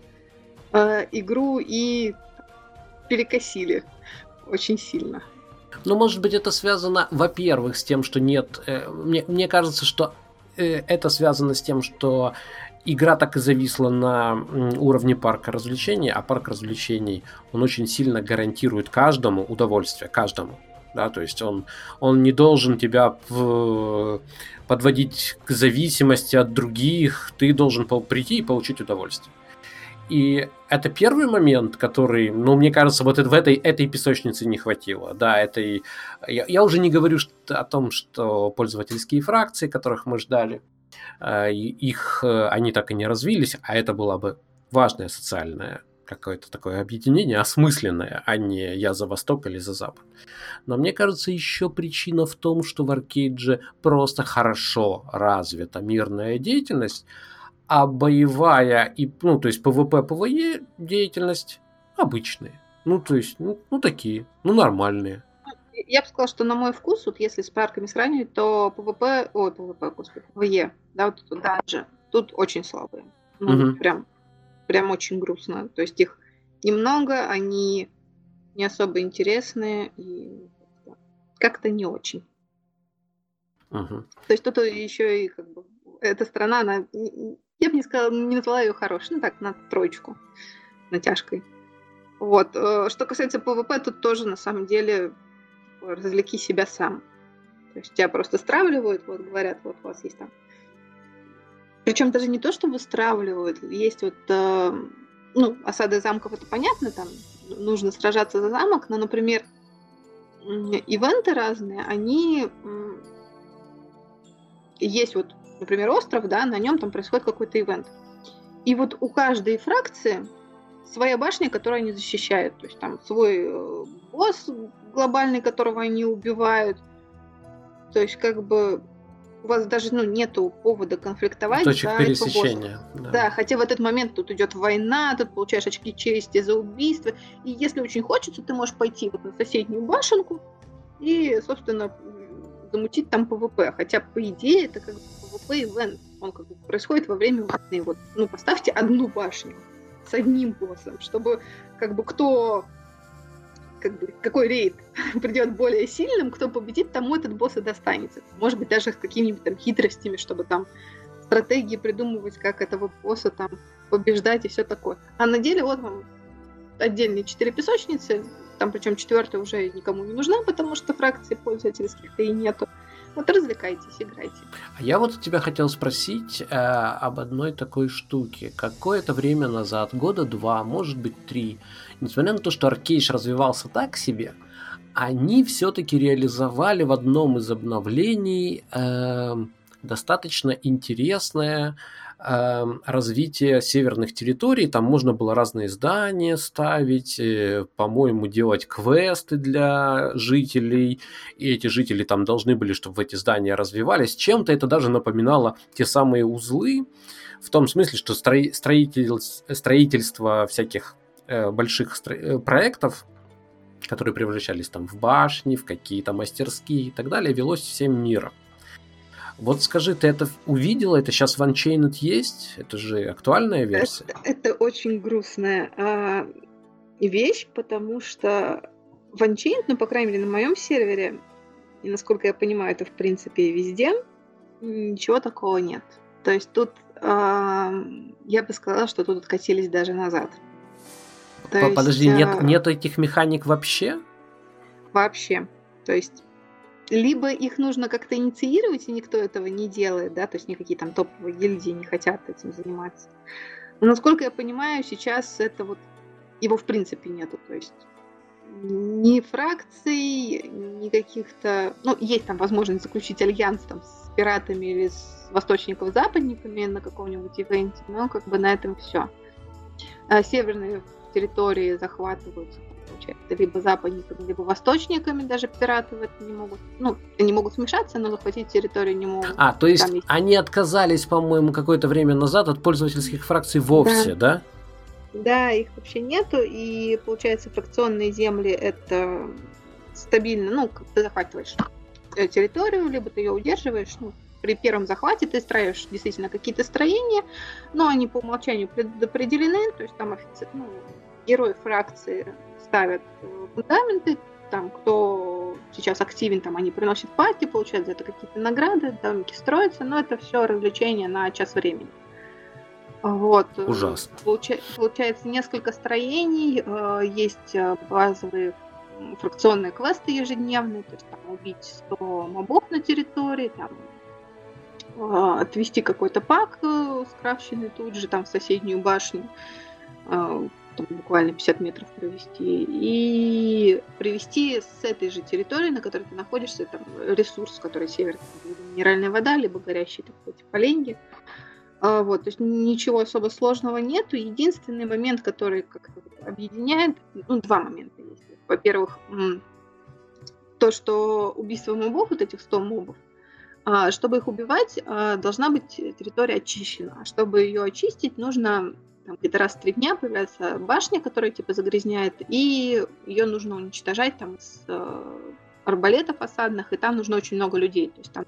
э, игру и перекосили очень сильно. Ну, может быть, это связано, во-первых, с тем, что нет... Э, мне, мне кажется, что э, это связано с тем, что игра так и зависла на уровне парка развлечений, а парк развлечений, он очень сильно гарантирует каждому удовольствие, каждому да, то есть он, он не должен тебя подводить к зависимости от других, ты должен прийти и получить удовольствие. И это первый момент, который, ну, мне кажется, вот в этой, этой песочнице не хватило. Да, этой... Я, я уже не говорю о том, что пользовательские фракции, которых мы ждали, э, их, э, они так и не развились, а это была бы важная социальная какое-то такое объединение осмысленное, а не я за Восток или за Запад. Но мне кажется, еще причина в том, что в Аркейдже просто хорошо развита мирная деятельность, а боевая и, ну, то есть ПВП, ПВЕ деятельность обычные. Ну, то есть, ну, ну такие, ну, нормальные. Я бы сказала, что на мой вкус, вот если с парками сравнивать, то ПВП, ой, ПВП, господи, ПВЕ, да, вот тут данжи, тут очень слабые. Ну, угу. прям прям очень грустно. То есть их немного, они не особо интересные и как-то не очень. Угу. То есть тут еще и как бы эта сторона, она, я бы не сказала, не назвала ее хорошей, ну так, на троечку, с натяжкой. Вот. Э, что касается ПВП, тут тоже на самом деле развлеки себя сам. То есть тебя просто стравливают, вот говорят, вот у вас есть там. Причем даже не то, чтобы стравливают, есть вот, э, ну, осады замков, это понятно, там нужно сражаться за замок, но, например, ивенты разные, они есть вот, например, остров, да, на нем там происходит какой-то ивент. И вот у каждой фракции своя башня, которую они защищают. То есть там свой э, босс глобальный, которого они убивают. То есть как бы у вас даже ну, нету повода конфликтовать. Точек за пересечения. Да. да, хотя в этот момент тут идет война, тут получаешь очки чести за убийство. И если очень хочется, ты можешь пойти вот на соседнюю башенку и, собственно, замутить там ПВП. Хотя, по идее, это как бы ПВП-ивент. Он как бы происходит во время войны. Вот, ну, поставьте одну башню с одним боссом, чтобы как бы кто как бы, какой рейд придет более сильным, кто победит, тому этот босс и достанется. Может быть, даже с какими-нибудь там хитростями, чтобы там стратегии придумывать, как этого босса там побеждать и все такое. А на деле вот вам отдельные четыре песочницы, там причем четвертая уже никому не нужна, потому что фракции пользовательских-то и нету. Вот развлекайтесь, играйте. А я вот у тебя хотел спросить э, об одной такой штуке. Какое-то время назад, года два, может быть три, несмотря на то, что Аркейш развивался так себе, они все-таки реализовали в одном из обновлений э, достаточно интересное Эм, развитие северных территорий. Там можно было разные здания ставить, э, по-моему, делать квесты для жителей. И эти жители там должны были, чтобы эти здания развивались. Чем-то это даже напоминало те самые узлы, в том смысле, что строитель, строительство всяких э, больших э, проектов, которые превращались там в башни, в какие-то мастерские и так далее, велось всем миром. Вот скажи, ты это увидела? Это сейчас в Unchained есть? Это же актуальная версия? Это, это очень грустная а, вещь, потому что в Unchained, ну, по крайней мере, на моем сервере, и насколько я понимаю, это в принципе везде, ничего такого нет. То есть тут а, я бы сказала, что тут откатились даже назад. То Подожди, есть, нет, а... нет этих механик вообще? Вообще. То есть либо их нужно как-то инициировать, и никто этого не делает, да, то есть никакие там топовые гильдии не хотят этим заниматься. Но, насколько я понимаю, сейчас это вот его в принципе нету, то есть ни фракций, ни каких-то... Ну, есть там возможность заключить альянс там с пиратами или с восточников-западниками на каком-нибудь ивенте, но как бы на этом все. А северные территории захватываются получается, либо западниками, либо восточниками, даже пираты в это не могут. Ну, они могут смешаться, но захватить территорию не могут. А, то есть, есть... они отказались, по-моему, какое-то время назад от пользовательских фракций вовсе, да? Да, да их вообще нету, и получается, фракционные земли это стабильно, ну, ты захватываешь э, территорию, либо ты ее удерживаешь, ну, при первом захвате ты строишь действительно какие-то строения, но они по умолчанию предопределены, то есть там офицер, ну, герои фракции ставят э, фундаменты, там, кто сейчас активен, там, они приносят пати, получают за это какие-то награды, домики строятся, но это все развлечение на час времени. Вот. Ужасно. Получа- получается несколько строений, э, есть э, базовые фракционные квесты ежедневные, то есть там убить 100 мобов на территории, там отвести какой-то пак скрафченный тут же, там в соседнюю башню, там, буквально 50 метров провести, и привести с этой же территории, на которой ты находишься, там, ресурс, который север, минеральная вода, либо горящие так сказать, поленьги. А, вот, то есть ничего особо сложного нету. Единственный момент, который как-то объединяет, ну, два момента есть. Во-первых, то, что убийство мобов, вот этих 100 мобов, а, чтобы их убивать, а, должна быть территория очищена. Чтобы ее очистить, нужно там где-то раз в три дня появляется башня, которая типа загрязняет, и ее нужно уничтожать там с э, арбалетов осадных, и там нужно очень много людей. То есть там,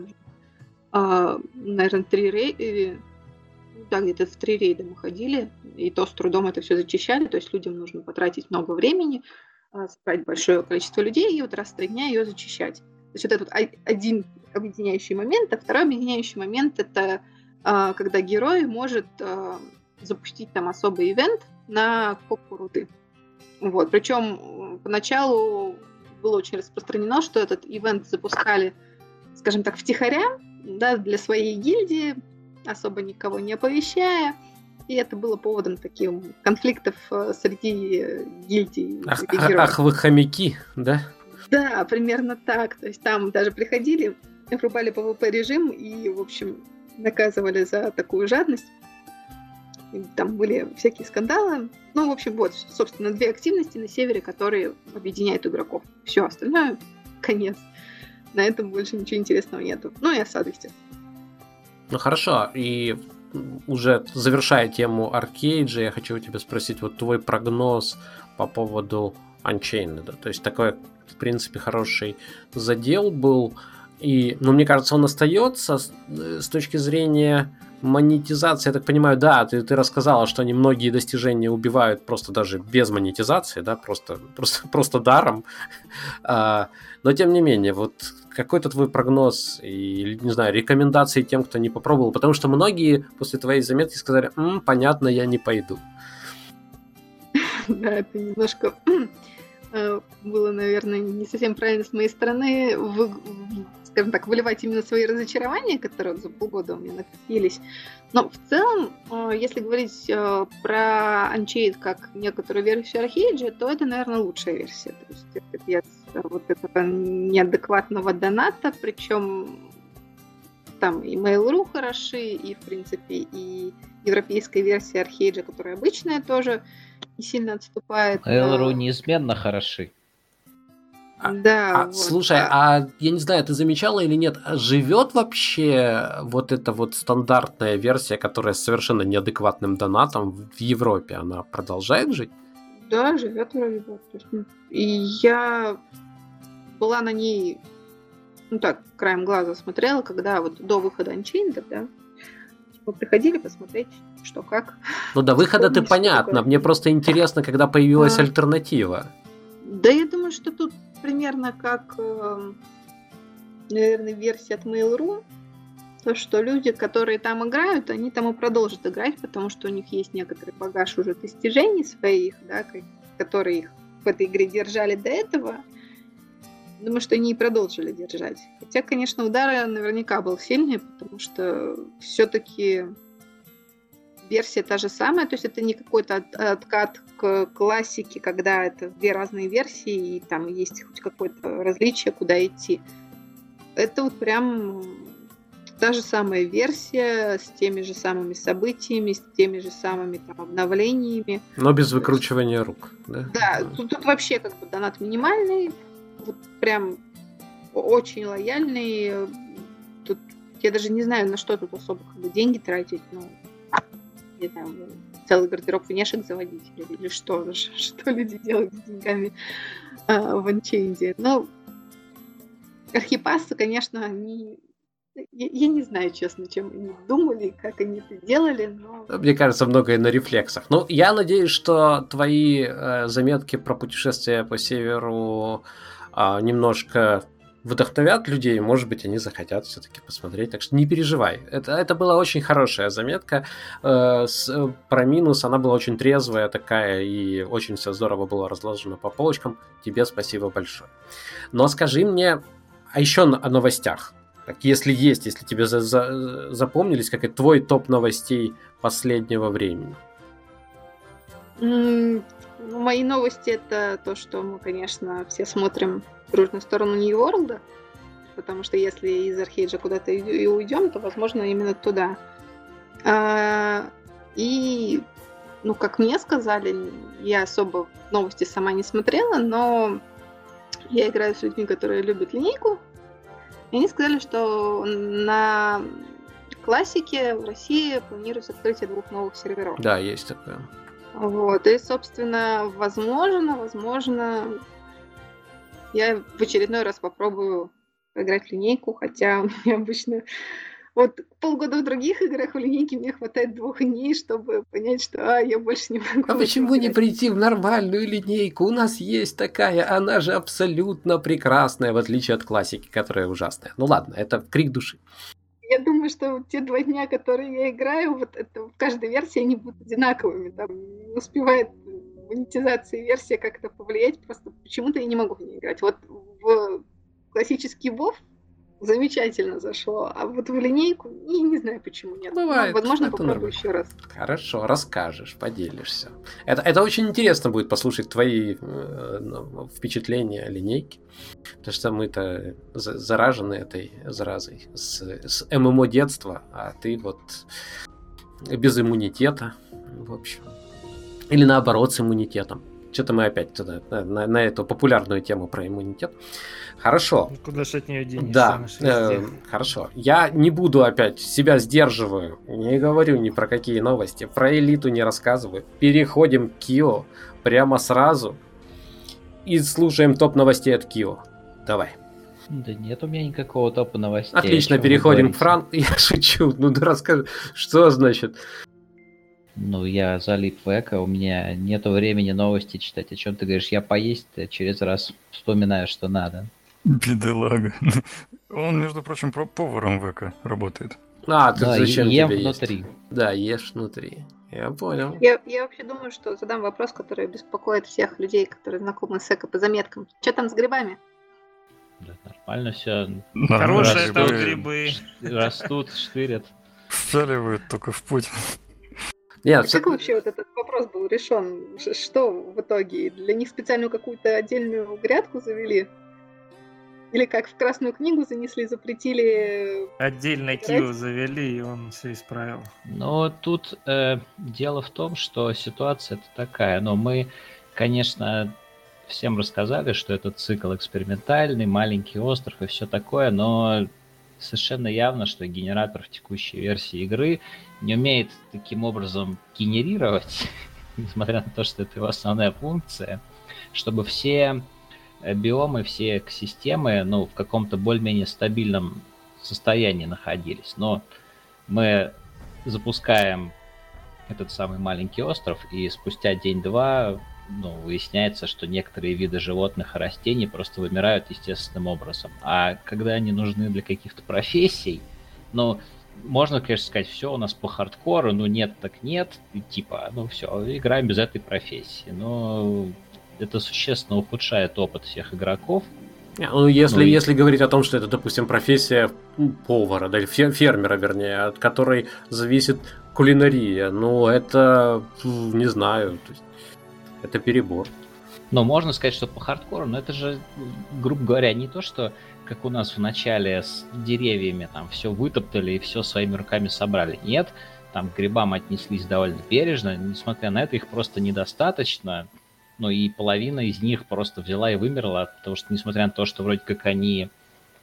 э, наверное, три рей... да, где-то в три рейда мы ходили, и то с трудом это все зачищали, то есть людям нужно потратить много времени, а, собрать большое количество людей и вот раз в три дня ее зачищать. То есть вот этот один объединяющий момент, а второй объединяющий момент это а, когда герой может а, запустить там особый ивент на копку руды. Вот. Причем поначалу было очень распространено, что этот ивент запускали, скажем так, втихаря, да, для своей гильдии, особо никого не оповещая. И это было поводом таким конфликтов э, среди гильдий. Ах, ах вы хомяки, да? Да, примерно так. То есть там даже приходили, врубали PvP режим и, в общем, наказывали за такую жадность. Там были всякие скандалы. Ну, в общем, вот, собственно, две активности на севере, которые объединяют игроков. Все остальное конец. На этом больше ничего интересного нету. Ну и осады. Ну хорошо, и уже завершая тему Аркейджа, я хочу у тебя спросить вот твой прогноз по поводу Unchained. То есть такой, в принципе, хороший задел был. И, ну, мне кажется, он остается с, э, с точки зрения монетизации, я так понимаю, да, ты, ты рассказала, что они многие достижения убивают просто даже без монетизации, да, просто, просто, просто даром. А, но тем не менее, вот какой-то твой прогноз и, не знаю, рекомендации тем, кто не попробовал, потому что многие после твоей заметки сказали, М, понятно, я не пойду. Да, это немножко было, наверное, не совсем правильно с моей стороны скажем так, выливать именно свои разочарования, которые за полгода у меня накопились. Но в целом, э, если говорить э, про Unchained как некоторую версию Архейджа, то это, наверное, лучшая версия. То есть это без вот этого неадекватного доната, причем там и Mail.ru хороши, и, в принципе, и европейская версия Архейджа, которая обычная, тоже не сильно отступает. Mail.ru неизменно хороши. А, да. А, вот, слушай, да. а я не знаю, ты замечала или нет, а живет вообще вот эта вот стандартная версия, которая с совершенно неадекватным донатом в Европе, она продолжает жить? Да, живет вроде бы. И я была на ней, ну так, краем глаза смотрела, когда вот до выхода Unchained, да, мы приходили посмотреть, что как. Ну до выхода ты понятно, мне просто интересно, когда появилась а... альтернатива. Да, я думаю, что тут примерно как, эм, наверное, версия от Mail.ru, то, что люди, которые там играют, они там и продолжат играть, потому что у них есть некоторый багаж уже достижений своих, да, которые их в этой игре держали до этого. Думаю, что они и продолжили держать. Хотя, конечно, удар наверняка был сильный, потому что все-таки версия та же самая, то есть это не какой-то откат к классике, когда это две разные версии и там есть хоть какое-то различие, куда идти. Это вот прям та же самая версия с теми же самыми событиями, с теми же самыми там обновлениями. Но без выкручивания рук, да? Да, тут, тут вообще как бы донат минимальный, вот прям очень лояльный. Тут я даже не знаю, на что тут особо как бы деньги тратить, но не знаю, целый гардероб внешек заводить или, что, что люди делают с деньгами э, в анчейнде. Но архипасы, конечно, они я, я не знаю, честно, чем они думали, как они это делали, но... Мне кажется, многое на рефлексах. Ну, я надеюсь, что твои э, заметки про путешествия по северу э, немножко вдохновят людей, может быть, они захотят все-таки посмотреть. Так что не переживай. Это, это была очень хорошая заметка. Э, с, про минус она была очень трезвая такая, и очень все здорово было разложено по полочкам. Тебе спасибо большое. Но скажи мне, а еще о новостях. Так, если есть, если тебе за, за, запомнились, как и твой топ новостей последнего времени. Mm, мои новости это то, что мы, конечно, все смотрим дружную сторону Нью-Ворлда, потому что если из Архейджа куда-то и уйдем, то, возможно, именно туда. А, и, ну, как мне сказали, я особо новости сама не смотрела, но я играю с людьми, которые любят линейку, и они сказали, что на классике в России планируется открытие двух новых серверов. Да, есть такое. Вот, и, собственно, возможно, возможно, я в очередной раз попробую поиграть в линейку, хотя у меня обычно Вот полгода в других играх в линейке мне хватает двух дней, чтобы понять, что а, я больше не могу. А почему не прийти в нормальную линейку? У нас есть такая, она же абсолютно прекрасная, в отличие от классики, которая ужасная. Ну ладно, это крик души. Я думаю, что те два дня, которые я играю, вот это в каждой версии они будут одинаковыми. Там не успевает монетизации версия как-то повлиять, просто почему-то я не могу в ней играть. Вот в классический WoW замечательно зашло. А вот в линейку, не, не знаю почему нет. Бывает. Ну, возможно, попробую еще раз. Хорошо, расскажешь, поделишься. Это, это очень интересно будет послушать твои э, ну, впечатления о линейке. Потому что мы-то заражены этой заразой с, с ММО детства, а ты вот без иммунитета, в общем. Или наоборот, с иммунитетом. Что-то мы опять туда, на, на эту популярную тему про иммунитет. Хорошо. Ну, куда же от нее денешься? Да, э, хорошо. Я не буду опять, себя сдерживаю, не говорю ни про какие новости, про элиту не рассказываю. Переходим к Кио прямо сразу и слушаем топ новостей от Кио. Давай. Да нет у меня никакого топа новостей. Отлично, переходим к Франк. Я шучу. Ну да расскажи, что значит ну, я залип в эко, у меня нету времени новости читать. О чем ты говоришь? Я поесть через раз вспоминаю, что надо. Бедолага. Он, между прочим, поваром в эко работает. А, ты да, зачем ем тебе внутри. Есть? Да, ешь внутри. Я понял. Я, я вообще думаю, что задам вопрос, который беспокоит всех людей, которые знакомы с эко по заметкам. Что там с грибами? Да, нормально все. Хорошие там грибы. Растут, штырят. Всталивают только в путь. Нет, а как вообще вот этот вопрос был решен? Что в итоге? Для них специальную какую-то отдельную грядку завели? Или как в Красную книгу занесли, запретили... Отдельно Кио завели, и он все исправил. Но тут э, дело в том, что ситуация такая. Но мы, конечно, всем рассказали, что это цикл экспериментальный, маленький остров и все такое, но совершенно явно, что генератор в текущей версии игры не умеет таким образом генерировать, несмотря на то, что это его основная функция, чтобы все э, биомы, все экосистемы ну, в каком-то более-менее стабильном состоянии находились. Но мы запускаем этот самый маленький остров, и спустя день-два ну, выясняется, что некоторые виды животных и растений просто вымирают естественным образом. А когда они нужны для каких-то профессий, ну, можно, конечно, сказать, все у нас по хардкору, ну нет, так нет, и типа, ну все, играем без этой профессии. Но это существенно ухудшает опыт всех игроков. Ну, если, ну, и... если говорить о том, что это, допустим, профессия повара, да, или фермера, вернее, от которой зависит кулинария, ну, это, не знаю, то есть, это перебор. Но можно сказать, что по хардкору, но это же, грубо говоря, не то, что как у нас в начале с деревьями, там все вытоптали и все своими руками собрали. Нет, там к грибам отнеслись довольно бережно, несмотря на это их просто недостаточно, ну и половина из них просто взяла и вымерла, потому что несмотря на то, что вроде как они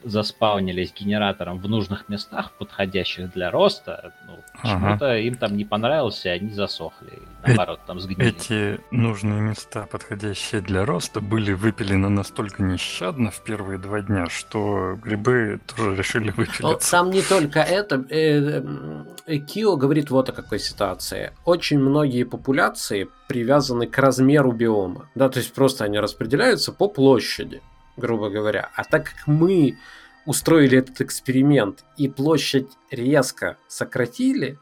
заспаунились генератором в нужных местах, подходящих для роста, ну, почему-то ага. им там не понравился, и они засохли. Наоборот, там сгнили. Эти нужные места, подходящие для роста, были выпилены настолько нещадно в первые два дня, что грибы тоже решили выпилиться. Там не только это. Э, э, Кио говорит вот о какой ситуации. Очень многие популяции привязаны к размеру биома. Да, то есть просто они распределяются по площади грубо говоря. А так как мы устроили этот эксперимент и площадь резко сократили,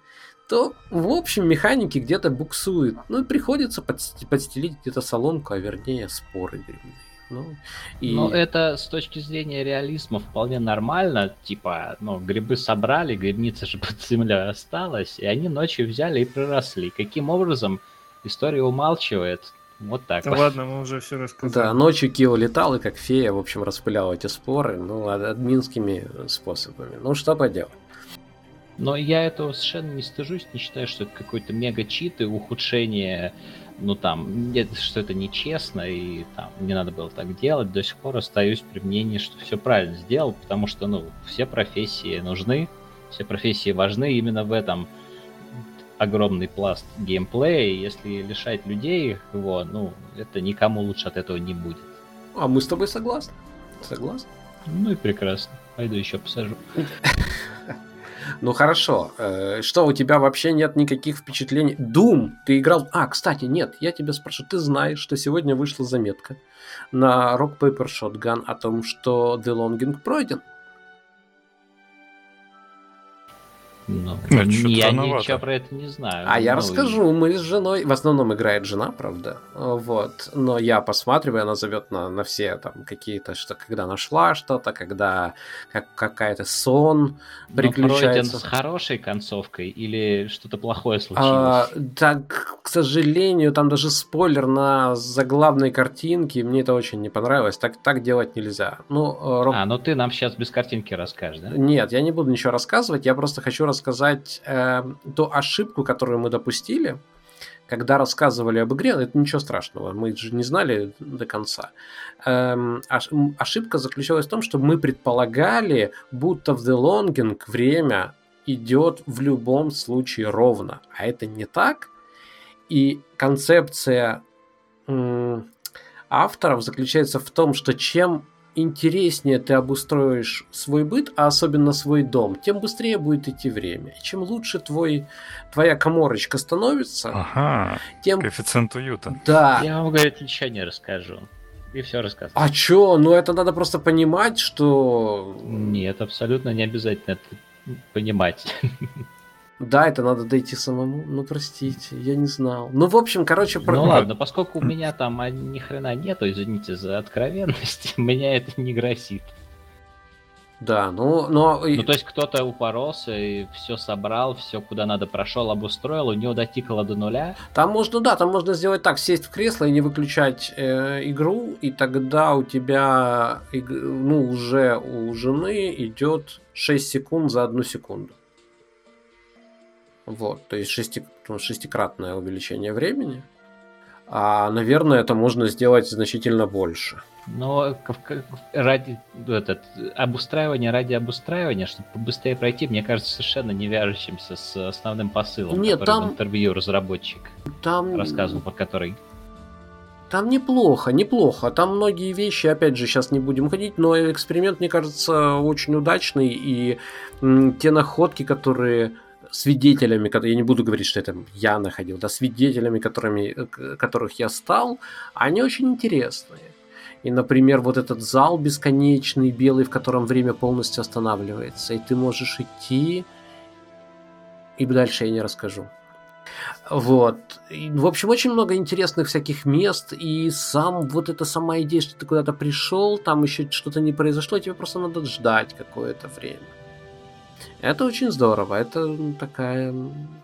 то, в общем, механики где-то буксуют. Ну и приходится подстелить где-то соломку, а вернее споры грибные. Ну, и... Но это с точки зрения реализма вполне нормально. Типа, ну, грибы собрали, грибница же под землей осталась, и они ночью взяли и проросли. Каким образом история умалчивает, вот так. Да вот. ладно, мы уже все рассказали. Да, ночью Кио летал и как фея, в общем, распылял эти споры, ну, админскими способами. Ну, что поделать. Но я этого совершенно не стыжусь, не считаю, что это какой-то мега-чит и ухудшение, ну там, нет, что это нечестно и там не надо было так делать. До сих пор остаюсь при мнении, что все правильно сделал, потому что, ну, все профессии нужны, все профессии важны именно в этом огромный пласт геймплея, и если лишать людей его, ну, это никому лучше от этого не будет. А мы с тобой согласны. Согласны? Ну и прекрасно. Пойду еще посажу. Ну хорошо. Э, что, у тебя вообще нет никаких впечатлений? Doom, ты играл... А, кстати, нет, я тебя спрошу. Ты знаешь, что сегодня вышла заметка на Rock Paper Shotgun о том, что The Longing пройден? Ну, ну я рановато. ничего про это не знаю. А ну, я расскажу. Мы с женой... В основном играет жена, правда. Вот. Но я посматриваю, она зовет на, на все там какие-то, что когда нашла что-то, когда как, какая-то сон приключается. Но с хорошей концовкой или что-то плохое случилось? А, так, к сожалению, там даже спойлер на заглавной картинке. Мне это очень не понравилось. Так, так делать нельзя. Ну, Роб... А, ну ты нам сейчас без картинки расскажешь, да? Нет, я не буду ничего рассказывать. Я просто хочу рассказать э, ту ошибку, которую мы допустили, когда рассказывали об игре, это ничего страшного, мы же не знали до конца. Эм, ошибка заключалась в том, что мы предполагали, будто в The Longing время идет в любом случае ровно, а это не так. И концепция авторов заключается в том, что чем интереснее ты обустроишь свой быт, а особенно свой дом, тем быстрее будет идти время. И чем лучше твой, твоя коморочка становится, ага, тем... коэффициент уюта. Да. Я вам, говорит, ничего не расскажу. И все рассказываю. А чё? Ну это надо просто понимать, что... Нет, абсолютно не обязательно это понимать. Да, это надо дойти самому. Ну, простите, я не знал. Ну, в общем, короче... Про... Ну ладно, поскольку у меня там а, ни хрена нету, извините за откровенность, меня это не грозит. Да, ну, но... Ну, то есть кто-то упоролся и все собрал, все куда надо прошел, обустроил, у него дотикало до нуля. Там можно, да, там можно сделать так, сесть в кресло и не выключать э, игру, и тогда у тебя, ну, уже у жены идет 6 секунд за одну секунду. Вот, то есть шести, ну, шестикратное увеличение времени. А, наверное, это можно сделать значительно больше. Но ради этот, обустраивания ради обустраивания, чтобы побыстрее пройти, мне кажется, совершенно не вяжущимся с основным посылом, Нет, который там... в интервью разработчик там... рассказывал, по которой. Там неплохо, неплохо. Там многие вещи, опять же, сейчас не будем ходить, но эксперимент, мне кажется, очень удачный. И те находки, которые свидетелями, я не буду говорить, что это я находил, да, свидетелями, которыми, которых я стал, они очень интересные. И, например, вот этот зал бесконечный, белый, в котором время полностью останавливается, и ты можешь идти, и дальше я не расскажу. Вот. И, в общем, очень много интересных всяких мест, и сам вот эта сама идея, что ты куда-то пришел, там еще что-то не произошло, тебе просто надо ждать какое-то время. Это очень здорово, это такая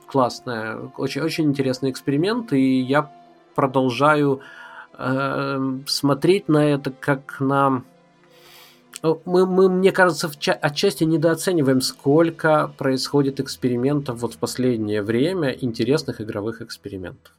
классная, очень, очень интересный эксперимент, и я продолжаю э, смотреть на это как на... Мы, мы, мне кажется, ча- отчасти недооцениваем, сколько происходит экспериментов вот в последнее время, интересных игровых экспериментов.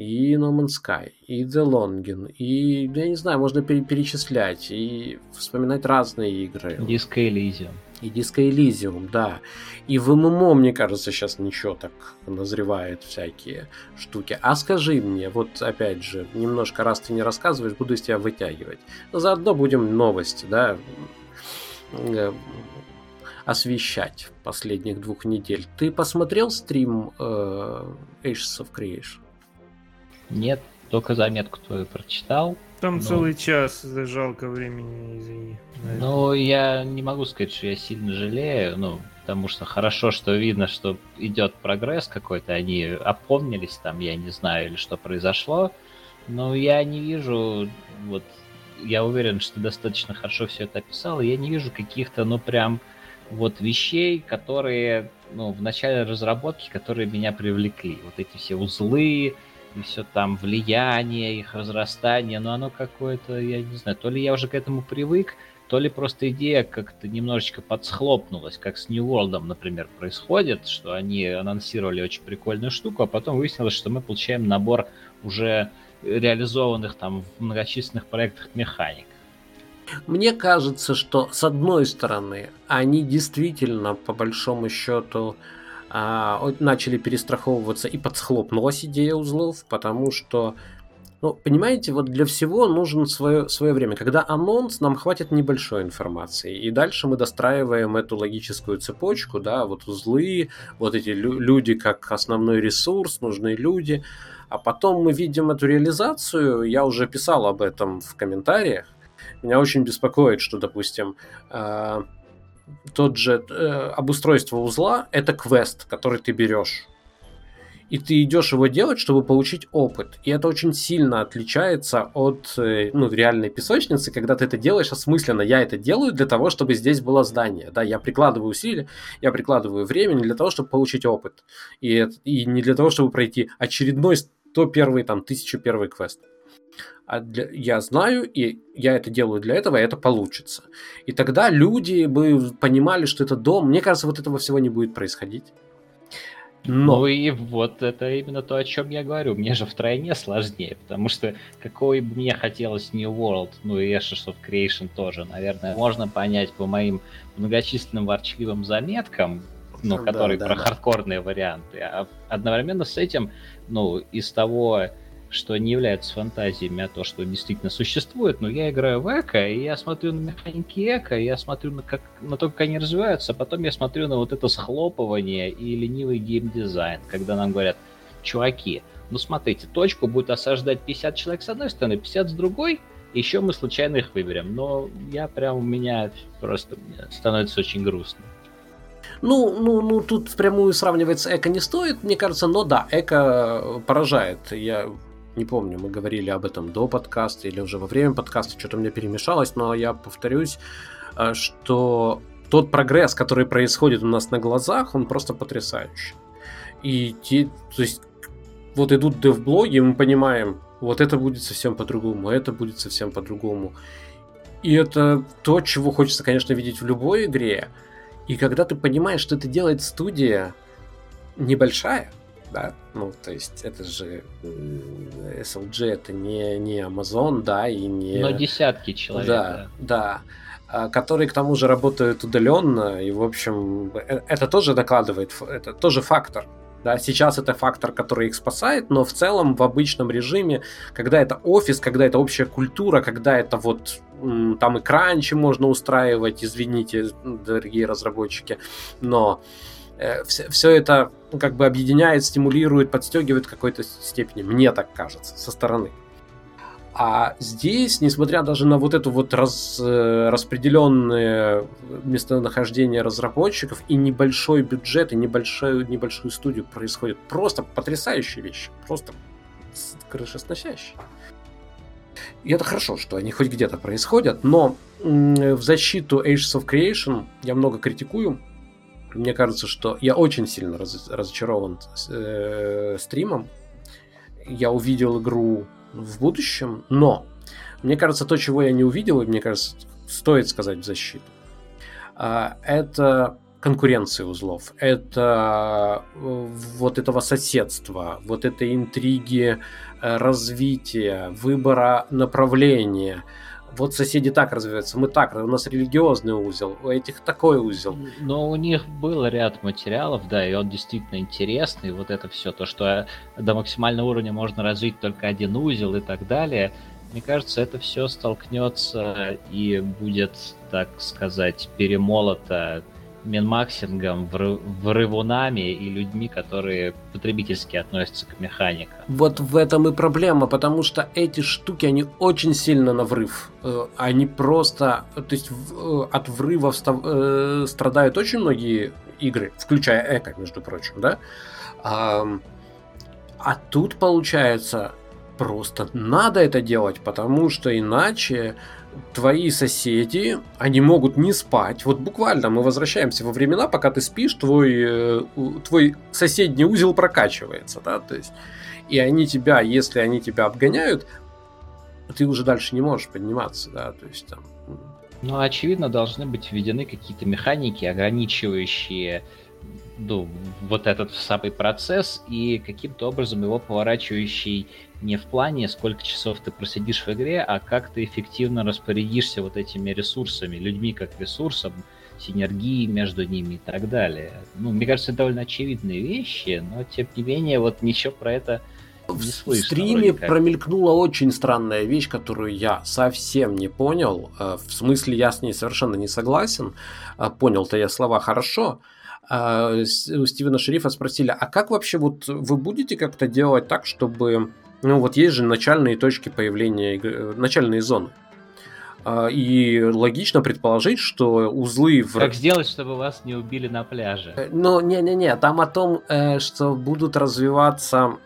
И No Man's Sky, и The Longing, и, я не знаю, можно перечислять, и вспоминать разные игры. Disco Elysium. И Disco Elysium, да. И в ММО, мне кажется, сейчас ничего так назревает всякие штуки. А скажи мне, вот опять же, немножко раз ты не рассказываешь, буду из тебя вытягивать. Но заодно будем новости, да, э, освещать последних двух недель. Ты посмотрел стрим э, Ashes of Creation? Нет, только заметку твою прочитал. Там ну, целый час, жалко времени, извини. Ну, я не могу сказать, что я сильно жалею, ну, потому что хорошо, что видно, что идет прогресс какой-то, они опомнились там, я не знаю, или что произошло, но я не вижу, вот, я уверен, что достаточно хорошо все это описал, и я не вижу каких-то, ну, прям, вот, вещей, которые, ну, в начале разработки, которые меня привлекли. Вот эти все узлы, и все там влияние, их разрастание, но оно какое-то, я не знаю, то ли я уже к этому привык, то ли просто идея как-то немножечко подсхлопнулась, как с New World, например, происходит, что они анонсировали очень прикольную штуку, а потом выяснилось, что мы получаем набор уже реализованных там в многочисленных проектах механик. Мне кажется, что с одной стороны, они действительно, по большому счету, а, начали перестраховываться и подсхлопнулась идея узлов, потому что Ну, понимаете, вот для всего нужно свое, свое время. Когда анонс, нам хватит небольшой информации. И дальше мы достраиваем эту логическую цепочку, да, вот узлы, вот эти лю- люди как основной ресурс, нужные люди. А потом мы видим эту реализацию. Я уже писал об этом в комментариях. Меня очень беспокоит, что, допустим, э, тот же э, обустройство узла это квест, который ты берешь и ты идешь его делать, чтобы получить опыт. И это очень сильно отличается от э, ну, реальной песочницы, когда ты это делаешь осмысленно. Я это делаю для того, чтобы здесь было здание. Да, я прикладываю усилия, я прикладываю время не для того, чтобы получить опыт. И, и не для того, чтобы пройти очередной 101 там, 1001 квест. А для, я знаю, и я это делаю для этого, и это получится. И тогда люди бы понимали, что это дом. Мне кажется, вот этого всего не будет происходить. Но... Ну и вот это именно то, о чем я говорю. Мне же втройне сложнее, потому что какой бы мне хотелось New World, ну и Ashes of Creation тоже, наверное, можно понять по моим многочисленным ворчливым заметкам, ну, которые да, да, про да. хардкорные варианты. А одновременно с этим, ну, из того, что не является фантазиями, а то, что действительно существует. Но я играю в эко, и я смотрю на механики эко, я смотрю на, как, на то, как они развиваются, а потом я смотрю на вот это схлопывание и ленивый геймдизайн, когда нам говорят, чуваки, ну смотрите, точку будет осаждать 50 человек с одной стороны, 50 с другой, еще мы случайно их выберем. Но я прям, у меня просто становится очень грустно. Ну, ну, ну, тут впрямую сравнивать с эко не стоит, мне кажется, но да, эко поражает. Я не помню, мы говорили об этом до подкаста или уже во время подкаста, что-то у меня перемешалось, но я повторюсь, э, что тот прогресс, который происходит у нас на глазах, он просто потрясающий. И те, то есть, вот идут девблоги, мы понимаем, вот это будет совсем по-другому, это будет совсем по-другому. И это то, чего хочется, конечно, видеть в любой игре. И когда ты понимаешь, что это делает студия небольшая, да, ну, то есть это же SLG, это не, не Amazon, да, и не... Но десятки человек. Да, да, да. Которые к тому же работают удаленно, и, в общем, э, это тоже докладывает, это тоже фактор, да, сейчас это фактор, который их спасает, но в целом в обычном режиме, когда это офис, когда это общая культура, когда это вот там и кранчи можно устраивать, извините, дорогие разработчики, но э, все, все это ну, как бы объединяет, стимулирует, подстегивает в какой-то степени. Мне так кажется, со стороны. А здесь, несмотря даже на вот это вот раз, э, распределенное местонахождение разработчиков и небольшой бюджет, и небольшую, небольшую студию, происходят просто потрясающие вещи. Просто крышесносящие. И это хорошо, что они хоть где-то происходят, но в защиту Ages of Creation я много критикую, мне кажется, что я очень сильно раз, разочарован э, стримом. Я увидел игру в будущем, но мне кажется, то, чего я не увидел, и мне кажется, стоит сказать в защиту, э, это конкуренции узлов, это э, вот этого соседства, вот этой интриги э, развития, выбора направления – вот соседи так развиваются, мы так, у нас религиозный узел, у этих такой узел. Но у них был ряд материалов, да, и он действительно интересный, вот это все, то, что до максимального уровня можно развить только один узел и так далее, мне кажется, это все столкнется и будет, так сказать, перемолото минмаксингом, врывунами и людьми, которые потребительски относятся к механикам. Вот в этом и проблема, потому что эти штуки, они очень сильно на врыв. Э, они просто... То есть э, от врывов э, страдают очень многие игры, включая Эко, между прочим, да? А, а тут, получается, просто надо это делать, потому что иначе твои соседи, они могут не спать. Вот буквально мы возвращаемся во времена, пока ты спишь, твой, э, твой соседний узел прокачивается, да, то есть, и они тебя, если они тебя обгоняют, ты уже дальше не можешь подниматься, да, то есть там... Ну, очевидно, должны быть введены какие-то механики, ограничивающие ну, вот этот самый процесс и каким-то образом его поворачивающий не в плане, сколько часов ты просидишь в игре, а как ты эффективно распорядишься вот этими ресурсами, людьми как ресурсом, синергии между ними и так далее. Ну, мне кажется, это довольно очевидные вещи, но тем не менее, вот ничего про это в стриме промелькнула очень странная вещь, которую я совсем не понял. Э, в смысле, я с ней совершенно не согласен. Э, понял-то я слова хорошо. Э, у Стивена Шерифа спросили, а как вообще вот вы будете как-то делать так, чтобы... Ну вот есть же начальные точки появления, начальные зоны. А, и логично предположить, что узлы... В... Как сделать, чтобы вас не убили на пляже? Э, ну, не-не-не, там о том, э, что будут развиваться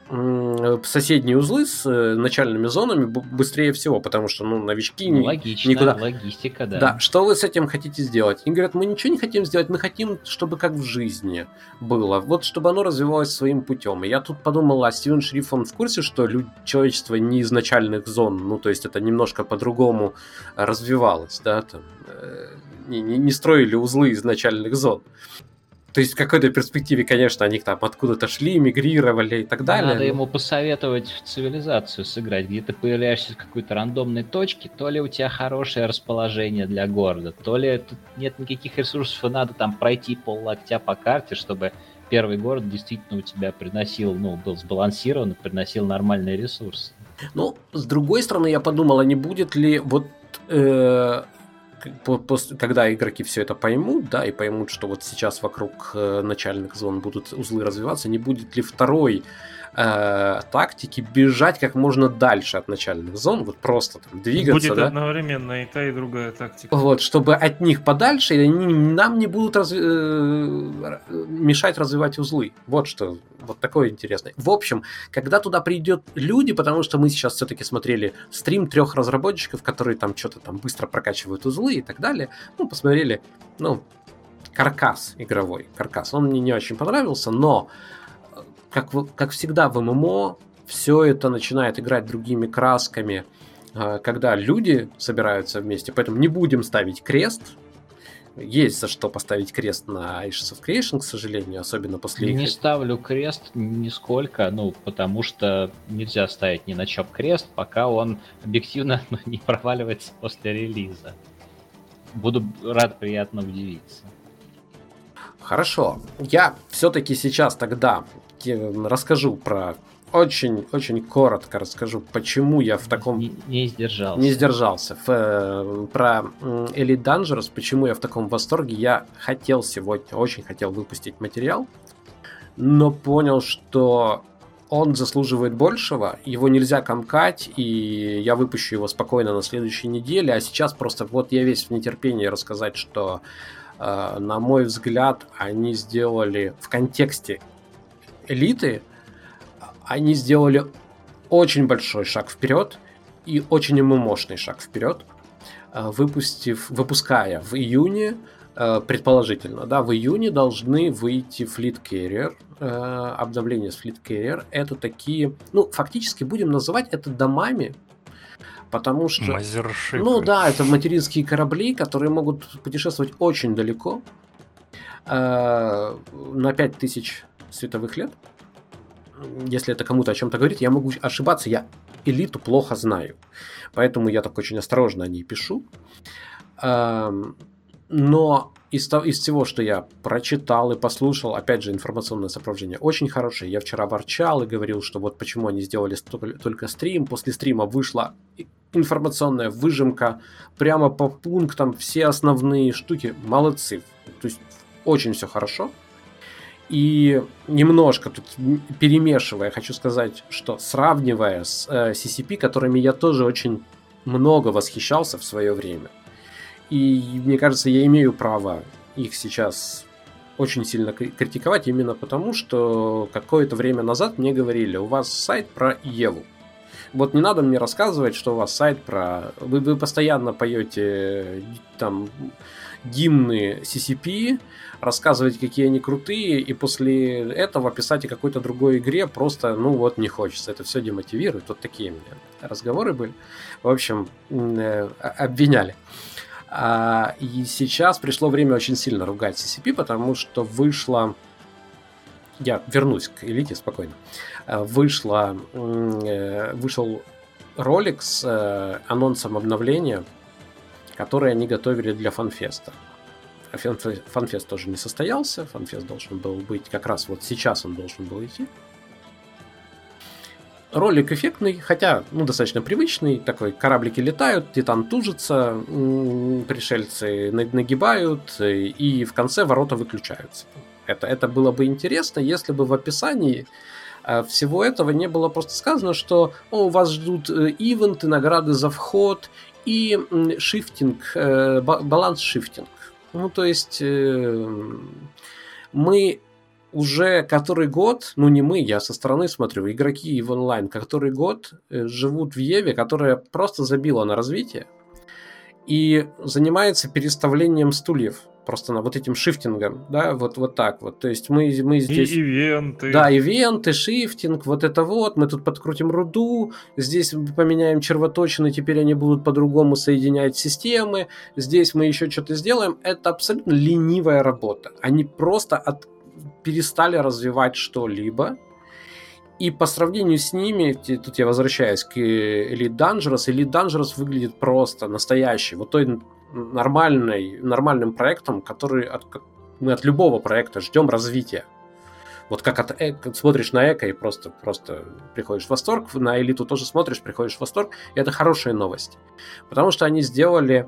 соседние узлы с э, начальными зонами быстрее всего, потому что, ну, новички... Ну, логично, никуда... логистика, да. Да, что вы с этим хотите сделать? И говорят, мы ничего не хотим сделать, мы хотим, чтобы как в жизни было. Вот, чтобы оно развивалось своим путем. И я тут подумал, а Стивен Шриф, он в курсе, что люд... человечество не из начальных зон, ну, то есть это немножко по-другому развивалось, да, там, э, не, не, не строили узлы из начальных зон. То есть в какой-то перспективе, конечно, они там откуда-то шли, мигрировали и так далее. Надо но... ему посоветовать в цивилизацию сыграть, где ты появляешься в какой-то рандомной точке, то ли у тебя хорошее расположение для города, то ли тут нет никаких ресурсов, и надо там пройти пол локтя по карте, чтобы первый город действительно у тебя приносил, ну, был сбалансирован, приносил нормальные ресурсы. Ну, с другой стороны, я подумал, а не будет ли вот э, после, когда игроки все это поймут, да, и поймут, что вот сейчас вокруг э, начальных зон будут узлы развиваться, не будет ли второй э, тактики бежать как можно дальше от начальных зон, вот просто там двигаться. Будет да? одновременно и та, и другая тактика. Вот, чтобы от них подальше, и они нам не будут раз, э, мешать развивать узлы. Вот что, вот такое интересное. В общем, когда туда придет люди, потому что мы сейчас все-таки смотрели стрим трех разработчиков, которые там что-то там быстро прокачивают узлы и так далее, ну, посмотрели, ну, каркас игровой, каркас. Он мне не очень понравился, но как, как всегда в ММО, все это начинает играть другими красками, а, когда люди собираются вместе. Поэтому не будем ставить крест. Есть за что поставить крест на Ashes of Creation, к сожалению, особенно после... Не ставлю крест нисколько, ну, потому что нельзя ставить ни на чем крест, пока он объективно ну, не проваливается после релиза. Буду рад приятно удивиться. Хорошо. Я все-таки сейчас тогда расскажу про очень-очень коротко расскажу, почему я в таком... Не, не сдержался. Не сдержался. В, э, про Elite Dangerous, почему я в таком восторге. Я хотел сегодня, очень хотел выпустить материал, но понял, что он заслуживает большего, его нельзя комкать, и я выпущу его спокойно на следующей неделе, а сейчас просто вот я весь в нетерпении рассказать, что, э, на мой взгляд, они сделали в контексте элиты, они сделали очень большой шаг вперед и очень мощный шаг вперед, э, выпустив, выпуская в июне, э, предположительно, да, в июне должны выйти Fleet Carrier, э, обновление с Fleet Carrier. Это такие, ну, фактически будем называть это домами, потому что... Мазершипы. Ну да, это материнские корабли, которые могут путешествовать очень далеко, на 5000 световых лет. Если это кому-то о чем-то говорит, я могу ошибаться, я элиту плохо знаю. Поэтому я так очень осторожно о ней пишу. Но из, того, из всего, что я прочитал и послушал, опять же, информационное сопровождение очень хорошее. Я вчера ворчал и говорил, что вот почему они сделали только, стрим. После стрима вышла информационная выжимка прямо по пунктам, все основные штуки. Молодцы. То есть очень все хорошо. И немножко тут перемешивая, хочу сказать, что сравнивая с э, CCP, которыми я тоже очень много восхищался в свое время, и мне кажется, я имею право их сейчас очень сильно критиковать, именно потому, что какое-то время назад мне говорили, у вас сайт про Еву. Вот не надо мне рассказывать, что у вас сайт про... Вы, вы постоянно поете там гимны CCP, рассказывать, какие они крутые, и после этого писать о какой-то другой игре просто, ну вот, не хочется. Это все демотивирует. Вот такие у меня разговоры были. В общем, э, обвиняли. А, и сейчас пришло время очень сильно ругать CCP, потому что вышло... Я вернусь к элите спокойно. Э, вышло, э, вышел ролик с анонсом обновления, который они готовили для фанфеста. Фанфест тоже не состоялся. Фанфест должен был быть как раз вот сейчас он должен был идти. Ролик эффектный, хотя ну, достаточно привычный. Такой кораблики летают, Титан тужится, пришельцы нагибают, и в конце ворота выключаются. Это, это было бы интересно, если бы в описании э, всего этого не было просто сказано, что о, вас ждут э, ивенты, награды за вход и шифтинг, э, баланс шифтинг. Ну, то есть мы уже который год, ну не мы, я со стороны смотрю, игроки в онлайн, который год живут в Еве, которая просто забила на развитие и занимается переставлением стульев просто на вот этим шифтингом, да, вот, вот так вот. То есть мы, мы здесь... И ивенты. Да, ивенты, шифтинг, вот это вот. Мы тут подкрутим руду, здесь поменяем червоточины, теперь они будут по-другому соединять системы, здесь мы еще что-то сделаем. Это абсолютно ленивая работа. Они просто от... перестали развивать что-либо, и по сравнению с ними, тут я возвращаюсь к Elite Dangerous, Elite Dangerous выглядит просто настоящий. Вот той нормальной, нормальным проектом, который от, мы от любого проекта ждем развития. Вот как от эко, смотришь на эко и просто, просто приходишь в восторг, на элиту тоже смотришь, приходишь в восторг, и это хорошая новость. Потому что они сделали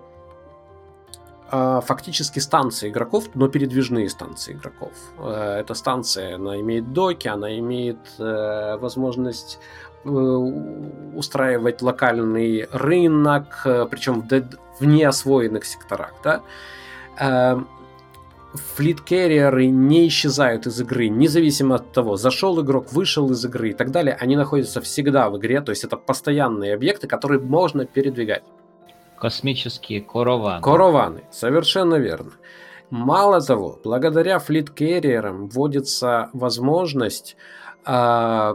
э, фактически станции игроков, но передвижные станции игроков. Э, эта станция, она имеет доки, она имеет э, возможность устраивать локальный рынок, э, причем в, в неосвоенных секторах, да, эм, флит-керриеры не исчезают из игры, независимо от того, зашел игрок, вышел из игры и так далее, они находятся всегда в игре, то есть это постоянные объекты, которые можно передвигать. Космические корованы. Корованы, совершенно верно. Мало того, благодаря флит-керриерам вводится возможность э,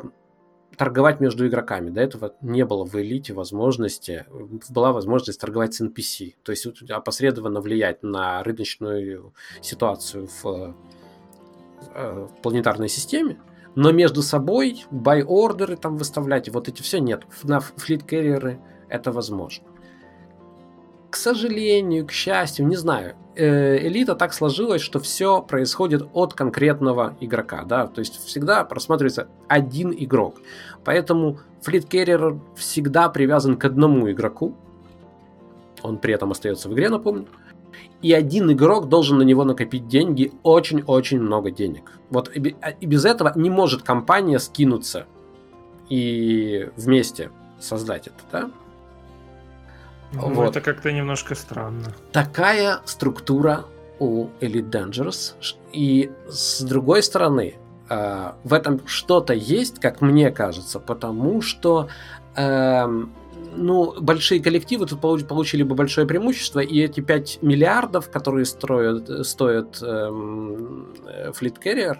торговать между игроками. До этого не было в элите возможности, была возможность торговать с NPC, то есть опосредованно влиять на рыночную ситуацию в, э, в планетарной системе, но между собой buy-ордеры там выставлять, вот эти все нет. На флит-керриеры это возможно к сожалению, к счастью, не знаю, э, элита так сложилась, что все происходит от конкретного игрока, да, то есть всегда просматривается один игрок. Поэтому флит-керрер всегда привязан к одному игроку, он при этом остается в игре, напомню, и один игрок должен на него накопить деньги, очень-очень много денег. Вот и без этого не может компания скинуться и вместе создать это, да? Ну, вот. это как-то немножко странно. Такая структура у Elite Dangerous. И с другой стороны, э, в этом что-то есть, как мне кажется, потому что э, ну, большие коллективы тут получили бы большое преимущество, и эти 5 миллиардов, которые строят, стоят эм, э, Fleet Carrier,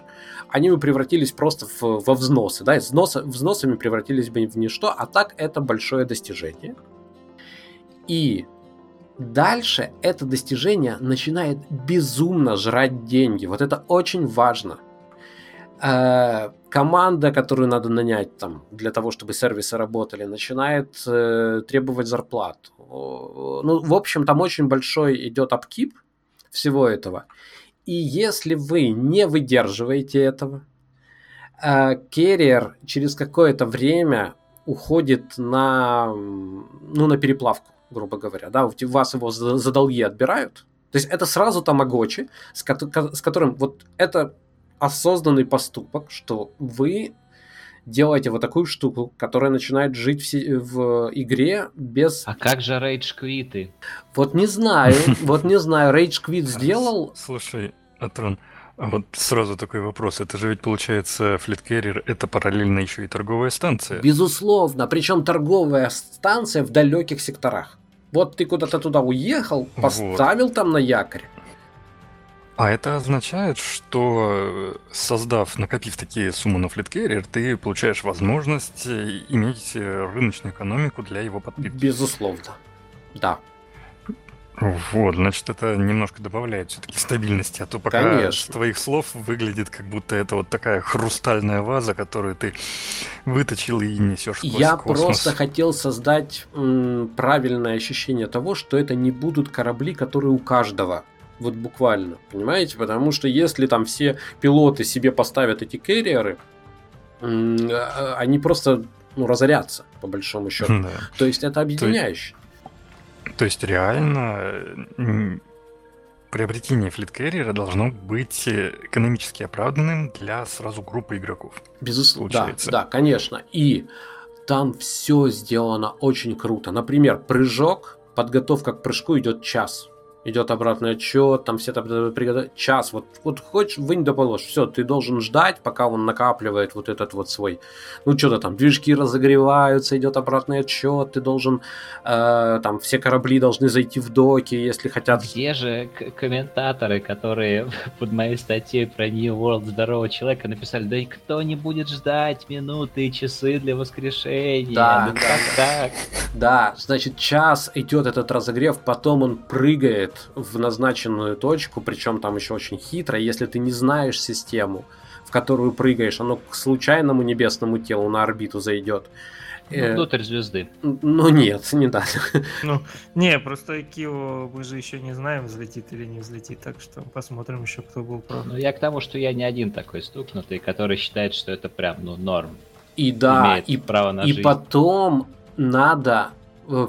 они бы превратились просто в, во взносы. Да? Взносы, взносами превратились бы в ничто, а так это большое достижение. И дальше это достижение начинает безумно жрать деньги. Вот это очень важно. Э, команда, которую надо нанять там, для того, чтобы сервисы работали, начинает э, требовать зарплату. Ну, в общем, там очень большой идет апкип всего этого. И если вы не выдерживаете этого, э, керриер через какое-то время уходит на, ну, на переплавку грубо говоря, да, у вас его за, за долги отбирают, то есть это сразу тамагочи, с, ко- с которым вот это осознанный поступок, что вы делаете вот такую штуку, которая начинает жить в, в игре без... А как же рейдж квиты? Вот не знаю, вот не знаю, рейдж квит сделал... Слушай, Атрон, а вот сразу такой вопрос. Это же ведь получается Carrier это параллельно еще и торговая станция. Безусловно. Причем торговая станция в далеких секторах. Вот ты куда-то туда уехал, поставил вот. там на якорь. А это означает, что создав, накопив такие суммы на FleetCarrier, ты получаешь возможность иметь рыночную экономику для его подпитки. Безусловно. Да. Вот, значит, это немножко добавляет все-таки стабильности, а то пока Конечно. с твоих слов выглядит, как будто это вот такая хрустальная ваза, которую ты выточил и несешь сквозь Я космос. просто хотел создать м, правильное ощущение того, что это не будут корабли, которые у каждого. Вот буквально, понимаете? Потому что если там все пилоты себе поставят эти керриеры, м, а, они просто ну, разоряться, по большому счету. Да. То есть это объединяющее. То, есть реально приобретение флиткерриера должно быть экономически оправданным для сразу группы игроков. Безусловно, да, да, конечно. И там все сделано очень круто. Например, прыжок, подготовка к прыжку идет час идет обратный отчет, там все там приготовить час, вот, вот хочешь, вынь да положь, все, ты должен ждать, пока он накапливает вот этот вот свой, ну что-то там, движки разогреваются, идет обратный отчет, ты должен, э, там, все корабли должны зайти в доки, если хотят. Где же комментаторы, которые под моей статьей про New World здорового человека написали, да и кто не будет ждать минуты и часы для воскрешения, да, ну да, как так? Да, значит, час идет этот разогрев, потом он прыгает прыгает в назначенную точку, причем там еще очень хитро. Если ты не знаешь систему, в которую прыгаешь, оно к случайному небесному телу на орбиту зайдет. Ну, э, внутрь звезды. Ну нет, не так. Ну, не, просто Кио мы же еще не знаем, взлетит или не взлетит, так что посмотрим еще, кто был прав. Ну, я к тому, что я не один такой стукнутый, который считает, что это прям, ну, норм. И да, и, право на и жизнь. потом надо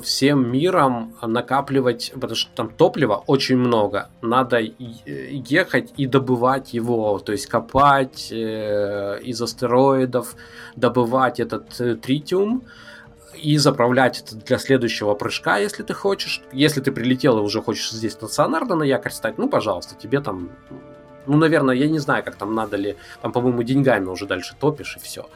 всем миром накапливать, потому что там топлива очень много. Надо ехать и добывать его, то есть копать э, из астероидов, добывать этот э, тритиум и заправлять это для следующего прыжка, если ты хочешь. Если ты прилетел и уже хочешь здесь стационарно на якорь стать, ну, пожалуйста, тебе там... Ну, наверное, я не знаю, как там надо ли... Там, по-моему, деньгами уже дальше топишь и все.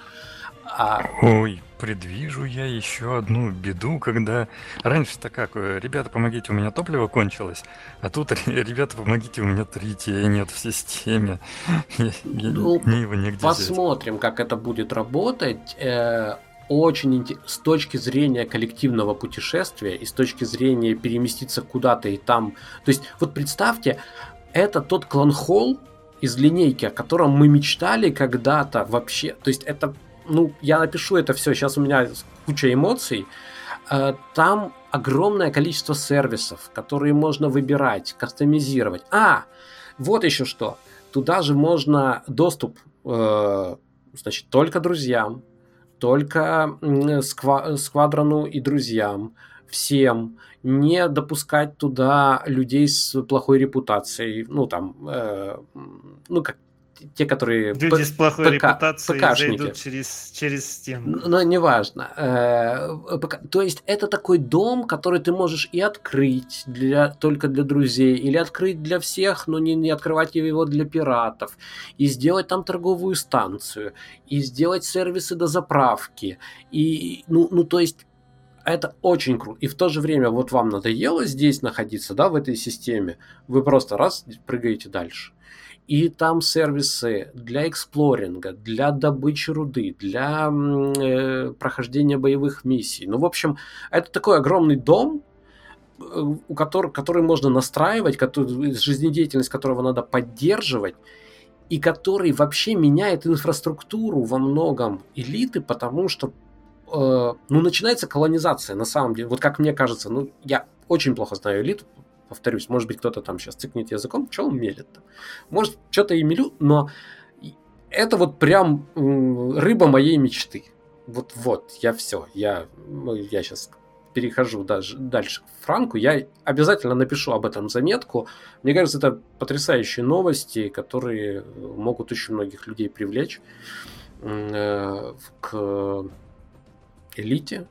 А... Ой, предвижу я еще одну беду, когда раньше-то как, э, ребята, помогите, у меня топливо кончилось, а тут, ребята, помогите, у меня третье нет в системе. Я, ну, мне его негде Посмотрим, взять. как это будет работать. Э, очень с точки зрения коллективного путешествия и с точки зрения переместиться куда-то и там. То есть, вот представьте, это тот клан-холл из линейки, о котором мы мечтали когда-то вообще. То есть это ну, я напишу это все, сейчас у меня куча эмоций. Э, там огромное количество сервисов, которые можно выбирать, кастомизировать. А, вот еще что. Туда же можно доступ, э, значит, только друзьям, только сквадрону и друзьям, всем, не допускать туда людей с плохой репутацией, ну там, э, ну как те, которые... Люди с плохой ПК, репутацией ПКшники. зайдут через, через стену. Но неважно. Э, то есть это такой дом, который ты можешь и открыть для, только для друзей, или открыть для всех, но не, не открывать его для пиратов, и сделать там торговую станцию, и сделать сервисы до заправки. И, ну, ну то есть это очень круто. И в то же время вот вам надоело здесь находиться, да, в этой системе, вы просто раз прыгаете дальше. И там сервисы для эксплоринга, для добычи руды, для э, прохождения боевых миссий. Ну, в общем, это такой огромный дом, э, у которого, который можно настраивать, который, жизнедеятельность которого надо поддерживать, и который вообще меняет инфраструктуру во многом элиты, потому что э, ну, начинается колонизация на самом деле. Вот как мне кажется, ну, я очень плохо знаю элиту, повторюсь, может быть, кто-то там сейчас цикнет языком, что он мелет-то? Может, что-то и мелю, но это вот прям рыба моей мечты. Вот, вот, я все, я, ну, я сейчас перехожу даже дальше к Франку, я обязательно напишу об этом заметку. Мне кажется, это потрясающие новости, которые могут очень многих людей привлечь э, к элите,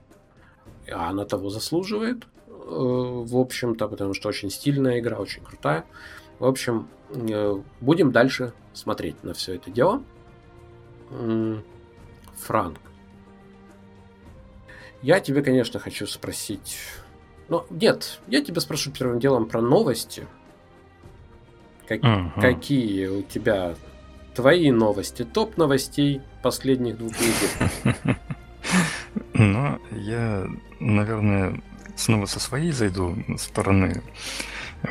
а она того заслуживает. Э, в общем-то, потому что очень стильная игра, очень крутая. В общем, э, будем дальше смотреть на все это дело. Франк. Я тебе, конечно, хочу спросить... Ну, нет, я тебя спрошу первым делом про новости. Как, uh-huh. Какие у тебя твои новости, топ новостей последних двух недель? Ну, я, наверное, снова со своей зайду стороны.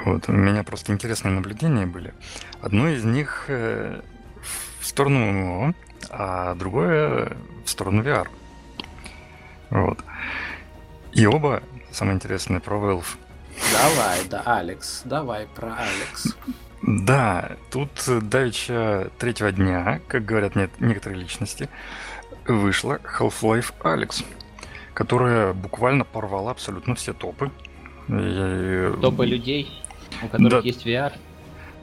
Вот, у меня просто интересные наблюдения были. Одно из них э, в сторону ММО, а другое в сторону VR. Вот. И оба, самое интересное, про Valve. Давай, да, Алекс, давай про Алекс. Да, тут давеча третьего дня, как говорят некоторые личности, вышла Half-Life Alex, которая буквально порвала абсолютно все топы. И... Топы людей, у которых да. есть VR?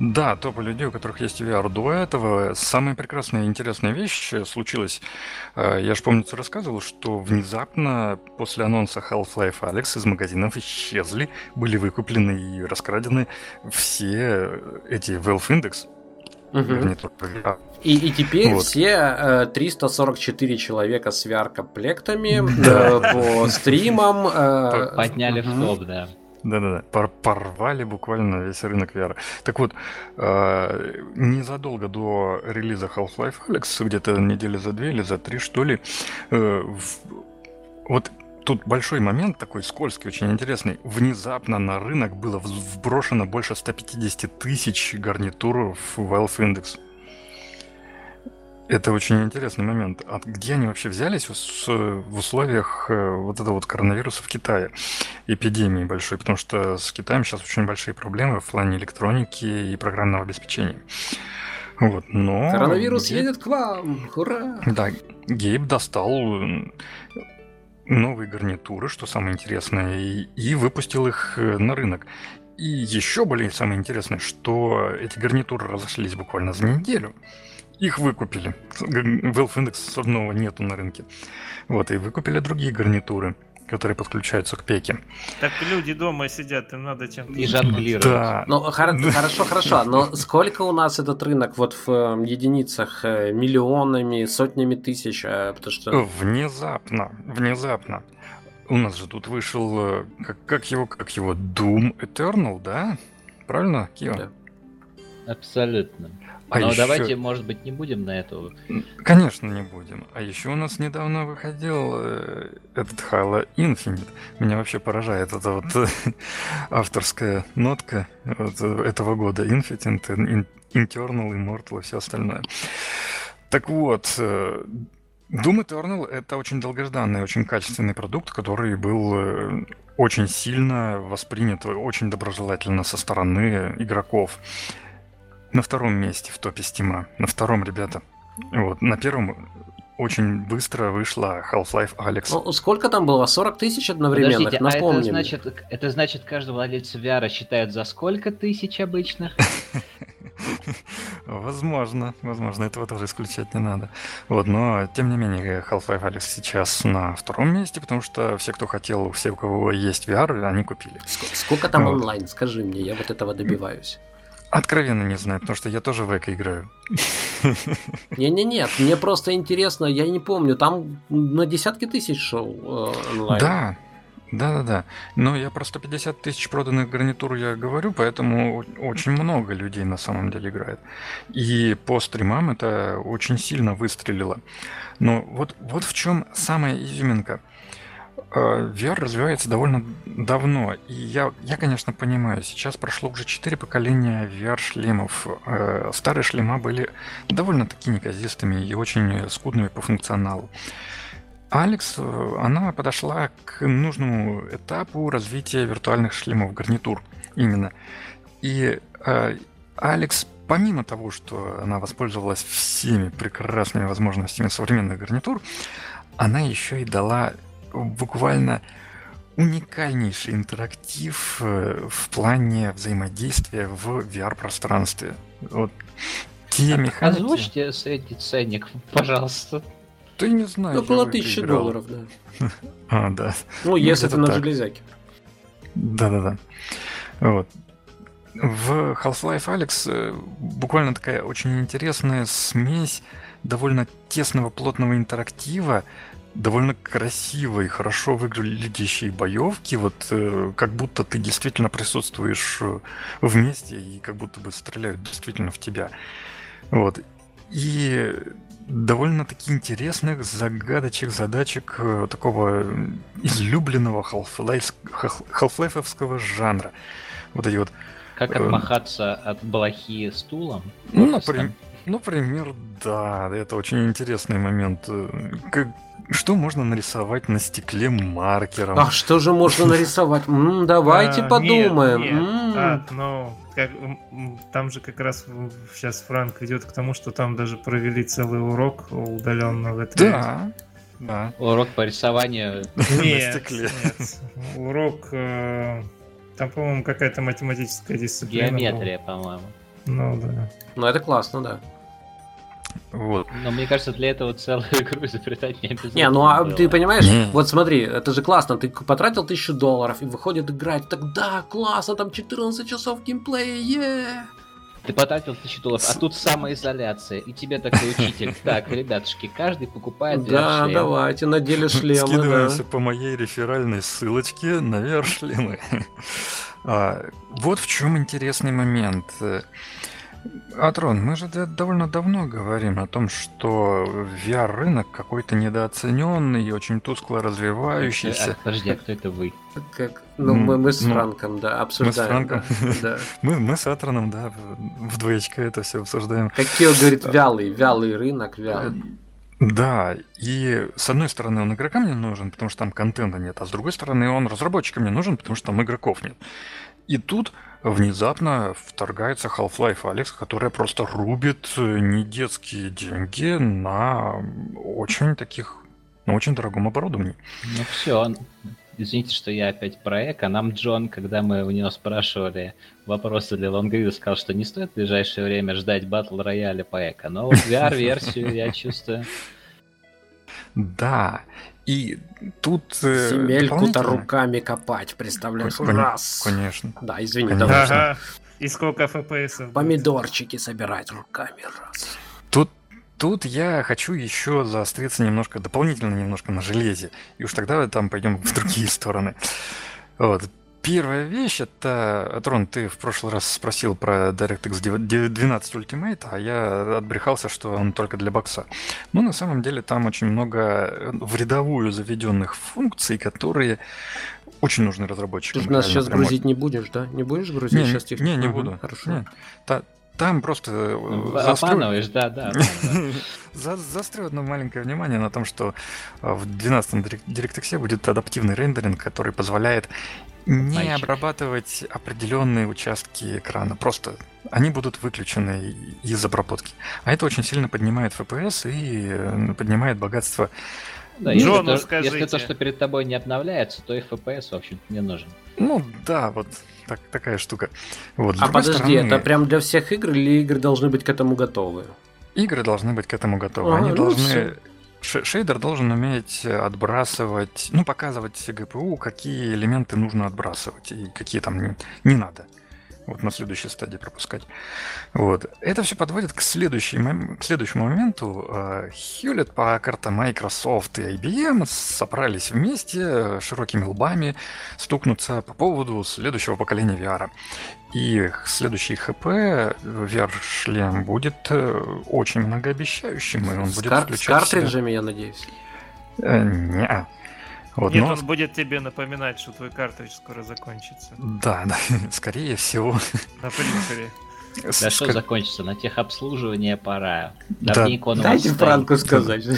Да, топы людей, у которых есть VR. До этого самая прекрасная и интересная вещь случилась. Э, я же, помнится, рассказывал, что внезапно после анонса Half-Life Alex из магазинов исчезли, были выкуплены и раскрадены все эти Valve Index. Угу. И, и теперь вот. все э, 344 человека с VR-комплектами э, по стримам... Э, Подняли в топ, да. Да-да-да, Пор порвали буквально весь рынок VR. Так вот, э, незадолго до релиза Half-Life Alex, где-то недели за две или за три, что ли, э, вот тут большой момент такой скользкий, очень интересный. Внезапно на рынок было вброшено больше 150 тысяч гарнитур в Valve Index. Это очень интересный момент. А где они вообще взялись в условиях э, вот этого вот коронавируса в Китае, эпидемии большой? Потому что с Китаем сейчас очень большие проблемы в плане электроники и программного обеспечения. Вот, но... Коронавирус Гейб... едет к вам! Ура! Да, Гейб достал новые гарнитуры, что самое интересное, и, и выпустил их э, на рынок. И еще более самое интересное, что эти гарнитуры разошлись буквально за неделю. Их выкупили. Valve Index одного нету на рынке. Вот, и выкупили другие гарнитуры которые подключаются к пеке. Так люди дома сидят, им надо чем-то... И жонглировать. Да. Ну, хорошо, хорошо, но сколько у нас этот рынок вот в эм, единицах, э, миллионами, сотнями тысяч? А, потому что... Внезапно, внезапно. У нас же тут вышел, э, как, как его, как его, Doom Eternal, да? Правильно, Кио? Да. Абсолютно. А Но еще... давайте, может быть, не будем на это. Конечно, не будем. А еще у нас недавно выходил э, этот Halo Infinite. Меня вообще поражает эта вот авторская нотка вот, этого года. Infinite, Internal, Immortal и все остальное. Так вот, э, Doom Eternal — это очень долгожданный, очень качественный продукт, который был э, очень сильно воспринят, очень доброжелательно со стороны игроков на втором месте в топе Стима. На втором, ребята. Вот. На первом очень быстро вышла Half-Life Alex. Ну, сколько там было? 40 тысяч одновременных? Подождите, Напомним. а это значит, это значит, каждый владелец VR считает за сколько тысяч обычных? Возможно, возможно, этого тоже исключать не надо. Вот, но тем не менее, Half-Life Alex сейчас на втором месте, потому что все, кто хотел, все, у кого есть VR, они купили. Сколько там вот. онлайн, скажи мне, я вот этого добиваюсь. Откровенно не знаю, потому что я тоже в эко играю. Не-не-нет, мне просто интересно, я не помню, там на десятки тысяч шел э, онлайн. Да, да-да-да. Но я про 150 тысяч проданных гарнитур я говорю, поэтому очень много людей на самом деле играет. И по стримам это очень сильно выстрелило. Но вот, вот в чем самая изюминка – VR развивается довольно давно. И я, я, конечно, понимаю, сейчас прошло уже 4 поколения VR-шлемов. Э, старые шлема были довольно-таки неказистыми и очень скудными по функционалу. Алекс, э, она подошла к нужному этапу развития виртуальных шлемов, гарнитур именно. И Алекс, помимо того, что она воспользовалась всеми прекрасными возможностями современных гарнитур, она еще и дала буквально уникальнейший интерактив э, в плане взаимодействия в VR-пространстве. Вот те механики... Озвучьте средний ценник, пожалуйста. Ты не знаю. Около тысячи долларов, да. А, да. Ну, если это на железяке. Да-да-да. Вот. В Half-Life Alex э, буквально такая очень интересная смесь довольно тесного плотного интерактива довольно красивой, хорошо выглядящей боевки, вот э, как будто ты действительно присутствуешь э, вместе и как будто бы стреляют действительно в тебя. Вот. И довольно-таки интересных загадочек, задачек э, такого излюбленного half-лайфовского жанра. Вот эти вот... Как отмахаться от блохи стулом? Ну, например, Например, да, это очень интересный момент. Как, что можно нарисовать на стекле маркером? А что же можно нарисовать? Давайте А, подумаем. А, ну, там же как раз сейчас Франк идет к тому, что там даже провели целый урок удаленно в этой... Да, да. Урок по рисованию. Нет, На стекле. нет. Урок... э, Там, по-моему, какая-то математическая дисциплина. Геометрия, по-моему. Ну, да. Ну, это классно, да. Вот. Но мне кажется, для этого целую игру изобретать не обязательно. Не, ну а было. ты понимаешь, Не. вот смотри, это же классно, ты потратил тысячу долларов и выходит играть, так да, классно, там 14 часов геймплея, е Ты потратил тысячу долларов, а тут самоизоляция, и тебе такой учитель. Так, ребятушки, каждый покупает Да, VR-шлем. давайте, надели шлемы, да. Скидываемся по моей реферальной ссылочке на VR-шлемы. А, Вот в чем интересный момент. Атрон, мы же довольно давно говорим о том, что VR-рынок какой-то недооцененный и очень тускло А, развивающийся. подожди, а кто это вы? Как, ну, мы, мы с Ну, Франком, да, обсуждаем. Франком. Да. Мы, мы с Атроном, да, в- в двоечко это все обсуждаем. Какие, он говорит, вялый, вялый рынок, вялый. Да, и с одной стороны он игрокам не нужен, потому что там контента нет, а с другой стороны он разработчикам не нужен, потому что там игроков нет. И тут внезапно вторгается Half-Life Алекс, которая просто рубит э, не детские деньги на очень таких, на очень дорогом оборудовании. Ну все, извините, что я опять про эко. Нам Джон, когда мы у него спрашивали вопросы для лонгрида, сказал, что не стоит в ближайшее время ждать батл рояля по эко. Но вот VR-версию я чувствую. Да, и тут... э, Земельку-то дополнительно- руками копать, представляешь? Кон- Раз. Конечно. Да, извини, Конечно. Ага. И сколько FPS? Помидорчики собирать руками, раз. Тут, тут я хочу еще заостриться немножко, дополнительно немножко на железе. И уж тогда там пойдем в другие стороны. Вот. Первая вещь это, Трон, ты в прошлый раз спросил про DirectX 12 Ultimate, а я отбрехался, что он только для бокса. Но на самом деле там очень много э, в рядовую заведенных функций, которые очень нужны разработчикам. Ты же нас сейчас прям грузить не будешь, да? Не будешь грузить Не, сейчас не, не, не буду. Хорошо. Не. Та- там просто э, Ну, Обманываешь, да, да. За- Заострю одно маленькое внимание на том, что а, в 12-м дирек- DirectX будет адаптивный рендеринг, который позволяет не Мальчик. обрабатывать определенные участки экрана. Просто они будут выключены из обработки. А это очень сильно поднимает FPS и э, поднимает богатство. Да, если, Джону то, скажите. если то, что перед тобой не обновляется, то FPS, в общем-то, не нужен. Ну да, вот так- такая штука. Вот, А подожди, стороны, это прям для всех игр или игры должны быть к этому готовы? Игры должны быть к этому готовы. А, Они ну должны... всё. Шейдер должен уметь отбрасывать, ну, показывать GPU, какие элементы нужно отбрасывать и какие там не, не надо. Вот на следующей стадии пропускать. Вот. Это все подводит к, следующей к следующему моменту. Хьюлет, Packard, Microsoft и IBM собрались вместе широкими лбами стукнуться по поводу следующего поколения VR. И следующий ХП VR-шлем будет э, очень многообещающим, и он С, будет кар- с включать себя- картриджами, я надеюсь. Э, неа. Вот, Нет, но- он будет тебе напоминать, что твой картридж скоро закончится. Да, да, скорее всего. На принтере. Да Ска- что закончится? На техобслуживание пора. Да, Давненько Дайте. Франку сказать.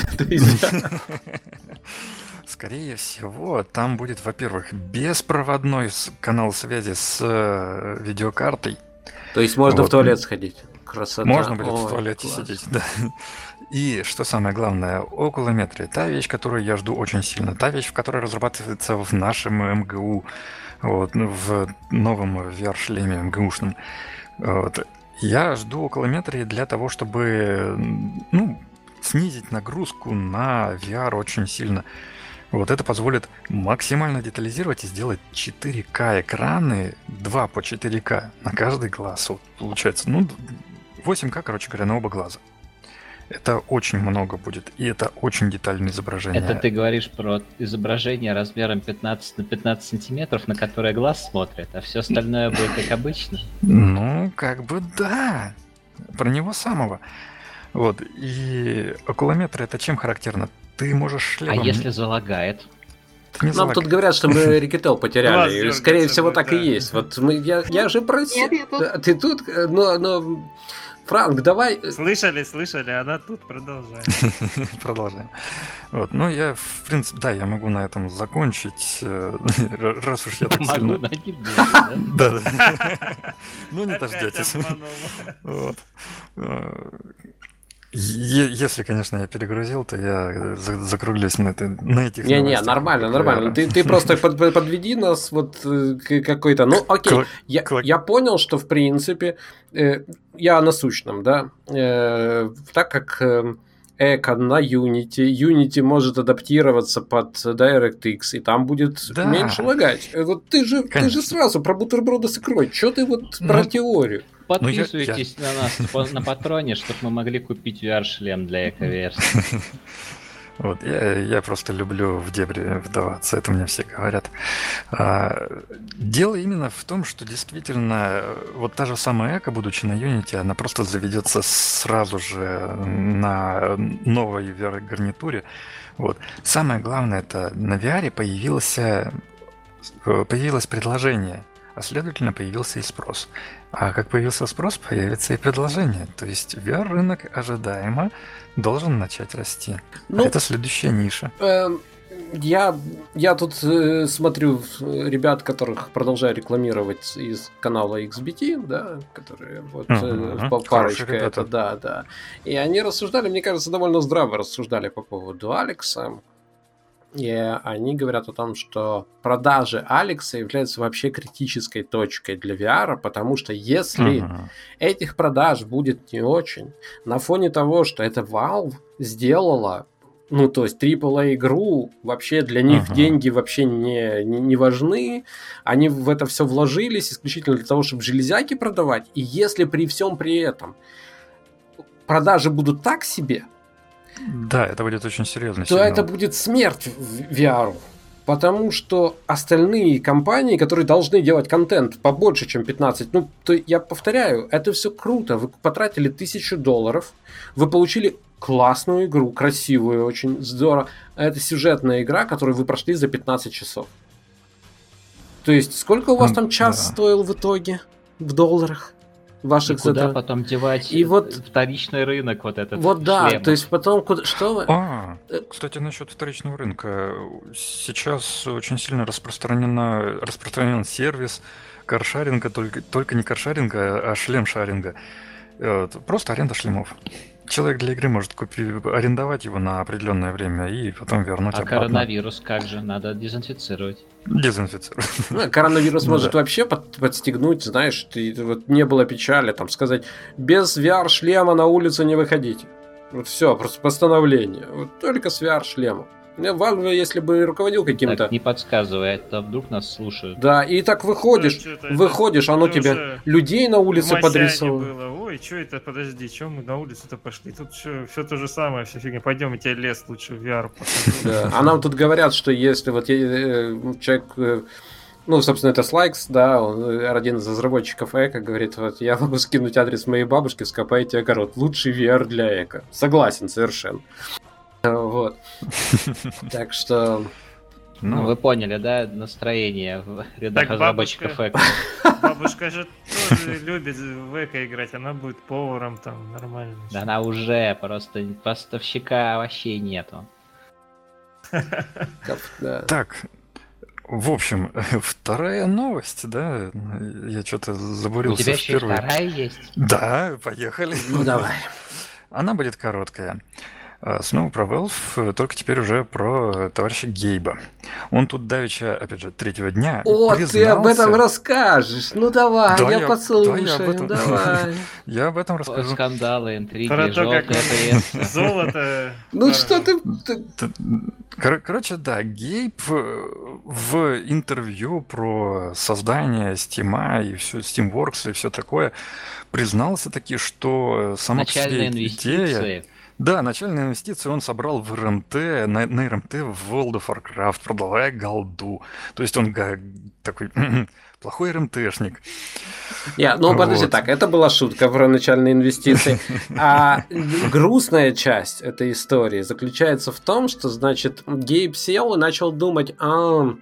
Скорее всего, там будет, во-первых, беспроводной канал связи с э, видеокартой. То есть можно Вот. в туалет сходить. Красота. Можно будет в туалете класс. сидеть, да. И что самое главное, околометрия. Та вещь, которую я жду очень сильно. Та вещь, в которой разрабатывается в нашем МГУ. Вот, ну, в новом VR-шлеме МГУшном. Вот. Я жду околометрии для того, чтобы ну, снизить нагрузку на VR очень сильно. Вот это позволит максимально детализировать и сделать 4К экраны, 2 по 4К на каждый глаз. Вот получается, ну, 8К, короче говоря, на оба глаза. Это очень много будет, и это очень детальное изображение. Это ты говоришь про изображение размером 15 на 15 сантиметров, на которое глаз смотрит, а все остальное будет как обычно. Ну, как бы да. Про него самого. Вот. И окулометр это чем характерно? Ты можешь А шлемом... если залагает? не Нам залаг- тут говорят, что мы Рикетел Глаз потеряли. и, Скорее всего, так и да. есть. Вот мы, я, я же просил. Нет, я тут. Да, Ты тут, э, но, но Франк, давай... Слышали, слышали, она тут продолжает. Продолжаем. Вот, ну я, в принципе, да, я могу на этом закончить, э, раз уж я так сильно... да? Да. Ну, не дождетесь. Вот. Если, конечно, я перегрузил, то я э, за- закруглюсь на, это- на этих Не-не, новостях. нормально, нормально. Ты, ты просто под- под- подведи нас вот э, к какой-то... Ну, окей, я, я понял, что, в принципе, э, я о насущном, да, Э, так как э, эко на Unity, Unity может адаптироваться под DirectX, и там будет Да. меньше лагать. Э, Вот ты же, ты же сразу про бутерброды с икрой. Че ты вот про Ну, теорию? Ну, я- Подписывайтесь на нас на патроне, чтобы мы могли купить VR-шлем для эко-версии. Вот, я, я просто люблю в дебри вдаваться, это мне все говорят. А, дело именно в том, что действительно э, вот та же самая эко, будучи на Unity, она просто заведется сразу же на новой VR-гарнитуре. Вот. Самое главное, это на VR появился, э, появилось предложение, а следовательно появился и спрос. А как появился спрос, появится и предложение. То есть VR-рынок ожидаемо должен начать расти. Ну, А это следующая ниша. Эм, Я, я тут э, смотрю э, ребят, которых продолжаю рекламировать из канала XBT, да, которые вот э, па- Хорошие парочка это, да, да. И они рассуждали, мне кажется, довольно здраво рассуждали по поводу Алекса. И они говорят о том, что продажи Алекса являются вообще критической точкой для VR, потому что если Мгм. этих продаж будет не очень. На фоне того, что это Valve сделала, ну, то есть AAA игру, вообще для них Ага. деньги вообще не, не, не важны. Они в это все вложились исключительно для того, чтобы железяки продавать. И если при всем при этом продажи будут так себе, Да, это будет очень серьезно. то это будет смерть VR. Потому что остальные компании, которые должны делать контент побольше, чем 15, ну, то я повторяю, это все круто. Вы потратили тысячу долларов, вы получили классную игру, красивую, очень здорово. Это сюжетная игра, которую вы прошли за 15 часов. То есть, сколько у вас там час да. стоил в итоге в долларах И ваших куда затрат? потом девать И вот- вторичный рынок вот этот Вот да, шлемов? то есть потом куда, что вы? А, Э, кстати, насчет вторичного рынка. Сейчас очень сильно распространена, распространен сервис каршаринга, только, только не каршаринга, а шлем-шаринга. Э, Просто аренда шлемов. Человек для игры может купить, арендовать его на определенное время и потом вернуть А обратно. коронавирус как же? Надо дезинфицировать. Дезинфицировать. Ну, Коронавирус Ну может да. вообще под- подстегнуть, знаешь, ты, вот не было печали, там сказать, без VR-шлема на улицу не выходите. Вот все, просто постановление. Вот только с VR-шлемом. Valve, если бы руководил каким-то... Так, не подсказывай, это вдруг нас слушают. Да, и так выходишь, Ну, это- выходишь, оно это тебе людей на улице подрисовывает. было. Ой, что это, подожди, что мы на улицу-то пошли? Тут все, то же самое, все фигня. Пойдем, я тебе лес лучше в VR покажу. Да. А нам тут говорят, что если вот э, человек, э, ну, собственно, это Слайкс, да, он э, один из разработчиков Эко, говорит, вот я могу скинуть адрес моей бабушки, скопайте огород. Лучший VR для Эко. Согласен совершенно. Вот. Так что... Ну, Ну, вы поняли, да, настроение в рядах Так, разработчиков бабушка- Эко. Бабушка же тоже любит в эко играть, она будет поваром там, нормально. Да она уже, просто поставщика вообще нету. Так, в общем, вторая новость, да? Я что-то У забурился тебя в еще вторая есть? Да, поехали. Ну, давай. Она будет короткая. А, Снова про Valve, э, только теперь уже про товарища Гейба. Он тут давеча, опять же, третьего дня О, ты об этом признался- расскажешь. Ну давай, Да, я, я- послушаю. да, я об этом- Давай. Я об этом расскажу. Скандалы, интриги, Про то, как. Золото. Ну что ты... кор- Короче, да, Гейб э, в интервью про создание Steam и все, Steamworks и все такое признался таки, что сама по себе Начальные идея... Да, начальные инвестиции он собрал в РМТ, на, на РМТ в World of Warcraft, продавая голду. То есть он такой плохой РМТшник. Я, ну, подожди, Вот. так, это была шутка про начальные инвестиции. А грустная часть этой истории заключается в том, что, значит, Гейб сел и начал думать, а,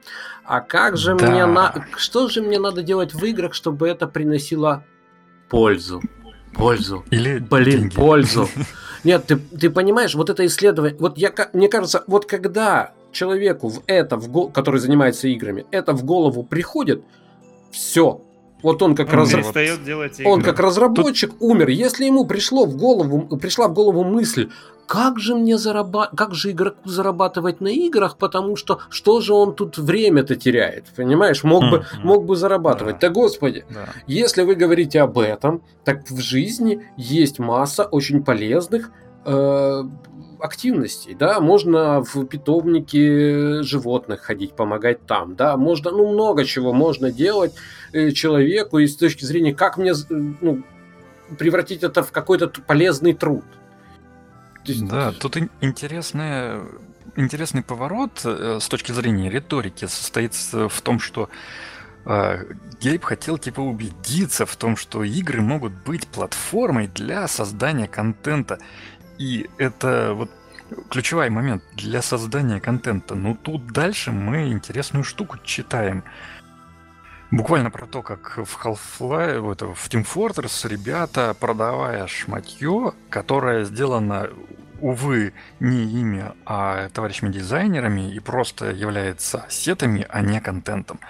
а как же Да. мне на... Что же мне надо делать в играх, чтобы это приносило пользу? Пользу. Или Блин, деньги. пользу. Нет, ты, ты понимаешь, вот это исследование, вот я, мне кажется, вот когда человеку в это, в го- который занимается играми, это в голову приходит, все. Вот он как Он разра- перестает делать Он игры. как разработчик умер. Если ему пришло в голову, пришла в голову мысль, как же мне зарабатывать, как же игроку зарабатывать на играх, потому что что же он тут время-то теряет, понимаешь? Мог бы, мог бы зарабатывать. Да. Да господи, Да. если вы говорите об этом, так в жизни есть масса очень полезных э, активностей, да, можно в питомнике животных ходить, помогать там, да, можно, ну, много чего можно делать э, человеку и с точки зрения, как мне, з- ну, превратить это в какой-то полезный труд. Да, тут ин- интересная, интересный поворот э, с точки зрения риторики состоит в том, что э, Гейб хотел типа убедиться в том, что игры могут быть платформой для создания контента. И это вот ключевой момент для создания контента. Ну тут дальше мы интересную штуку читаем. Буквально про то, как в Half-Life, это, в Team Fortress ребята, продавая шматье, которое сделано, увы, не ими, а товарищами-дизайнерами и просто является сетами, а не контентом.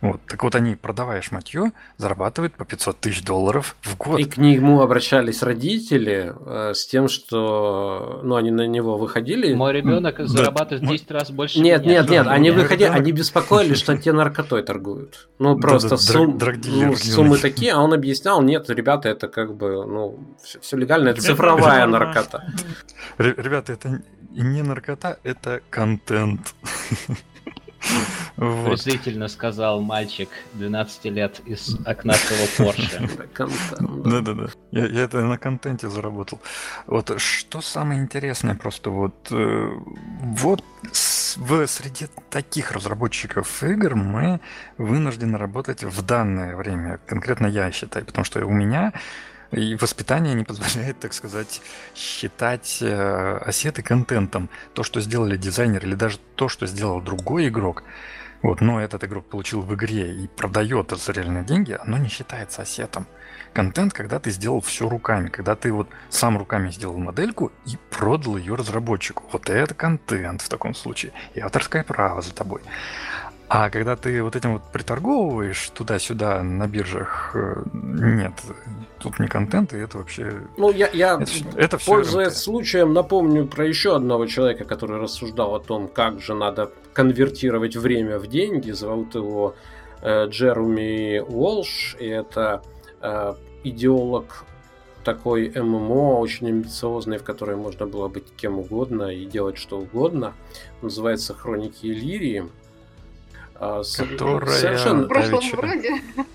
Вот. Так вот они, продавая шматье, зарабатывают по 500 тысяч долларов в год. И к нему обращались родители э, с тем, что, ну, они на него выходили. Мой ребенок Да, зарабатывает в мо- 10 раз больше Нет, меня. нет, нет, же они выходили, они беспокоились, что те наркотой торгуют. Ну, просто Да-да, сум- драг- ну, суммы такие, а он объяснял, нет, ребята, это как бы, ну, все, легально, это цифровая наркота. Ре- Ребята, это не наркота, это контент. Вот. Презрительно сказал мальчик 12 лет из окна своего Порше. Да. Да-да-да. Я, я это на контенте заработал. Вот что самое интересное, просто вот, э, вот в среди таких разработчиков игр мы вынуждены работать в данное время. Конкретно я считаю, потому что у меня и воспитание не позволяет, так сказать, считать э, ассеты контентом. То, что сделали дизайнер, или даже то, что сделал другой игрок, вот, но этот игрок получил в игре и продает за реальные деньги, оно не считается ассетом. Контент, когда ты сделал все руками, когда ты вот сам руками сделал модельку и продал ее разработчику. Вот это контент в таком случае. И авторское право за тобой. А когда ты вот этим вот приторговываешь туда-сюда на биржах, э, нет, тут не контент, и это вообще... Ну, я, я Это, это все пользуясь случаем, напомню про еще одного человека, который рассуждал о том, как же надо конвертировать время в деньги. Зовут его э, Джереми Уолш, и это э, идеолог такой ММО, очень амбициозный, в которой можно было быть кем угодно и делать что угодно. Называется «Хроники Иллирии». А, с- Которая- В Совершенно... Да, прошлом вечером. вроде,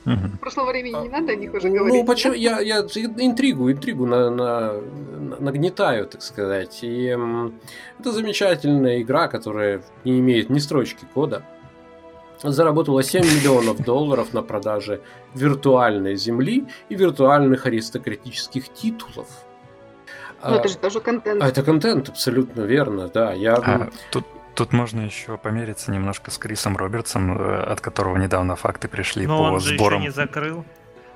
Мгм. в прошлом времени не надо о них уже говорить. Ну, почему я, я интригу, интригу на, на- на- нагнетаю, так сказать. И это замечательная игра, которая не имеет ни строчки кода. Заработала 7 миллионов долларов на продаже виртуальной земли и виртуальных аристократических титулов. Ну, это А, же тоже контент. а это контент, абсолютно верно, да. Я, А, тут, тут можно еще помериться немножко с Крисом Робертсом, э, от которого недавно факты пришли Но по он же сборам. еще не закрыл.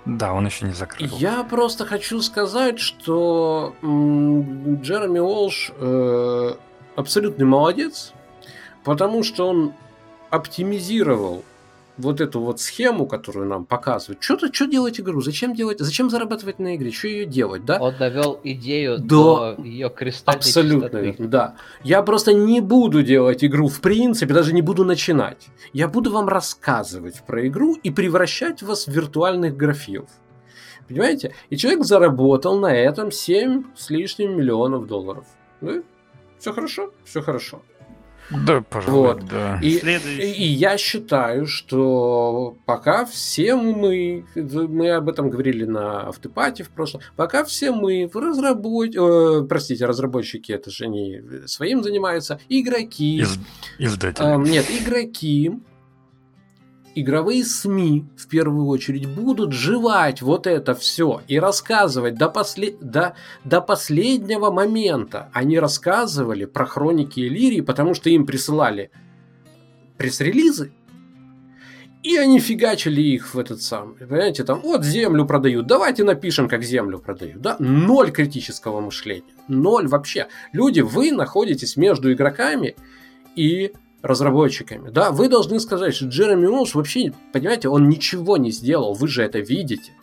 Да, он еще не закрыл. Я просто хочу сказать, что Джереми Уолш э, абсолютный молодец, потому что он оптимизировал вот эту вот схему, которую нам показывают. Что-то, что делать игру? Зачем делать? Зачем зарабатывать на игре? Что ее делать, да? Он довел идею Да. до ее кристальной Абсолютно, чистоты. верно, да. Я просто не буду делать игру в принципе, даже не буду начинать. Я буду вам рассказывать про игру и превращать вас в виртуальных графилов. Понимаете? И человек заработал на этом 7 с лишним миллионов долларов. Да? Все хорошо? Все хорошо. Да, пожалуй, Вот. да. И, Следующий. и- я считаю, что пока все мы, мы об этом говорили на автопате в прошлом, пока все мы, разработ... э, простите, разработчики, это же не своим занимаются, игроки, Из- издатель. Эм, нет, игроки, игровые СМИ в первую очередь будут жевать вот это все и рассказывать до, после... до... до последнего момента. Они рассказывали про хроники Иллирии, потому что им присылали пресс-релизы. И они фигачили их в этот самый, понимаете, там, вот землю продают, давайте напишем, как землю продают, да, ноль критического мышления, ноль вообще. Люди, вы находитесь между игроками и разработчиками, да, вы должны сказать, что Джереми Уолш вообще, понимаете, он ничего не сделал, вы же это видите.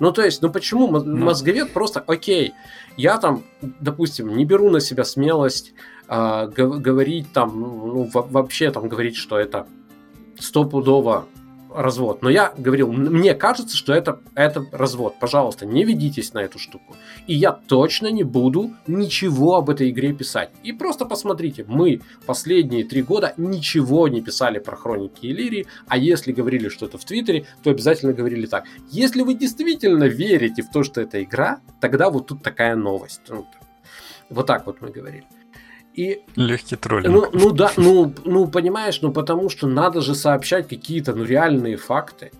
Ну, то есть, ну почему мозговед просто, окей, я там, допустим, не беру на себя смелость э, говорить там, ну, вообще там говорить, что это стопудово развод. Но я говорил, мне кажется, что это, это развод. Пожалуйста, не ведитесь на эту штуку. И я точно не буду ничего об этой игре писать. И просто посмотрите, мы последние три года ничего не писали про Хроники Иллирии, а если говорили что-то в Твиттере, то обязательно говорили так. Если вы действительно верите в то, что это игра, тогда вот тут такая новость. Ну, вот так вот мы говорили. И, Легкий троллинг. Ну, ну да, ну, ну понимаешь, ну потому что надо же сообщать какие-то ну реальные факты.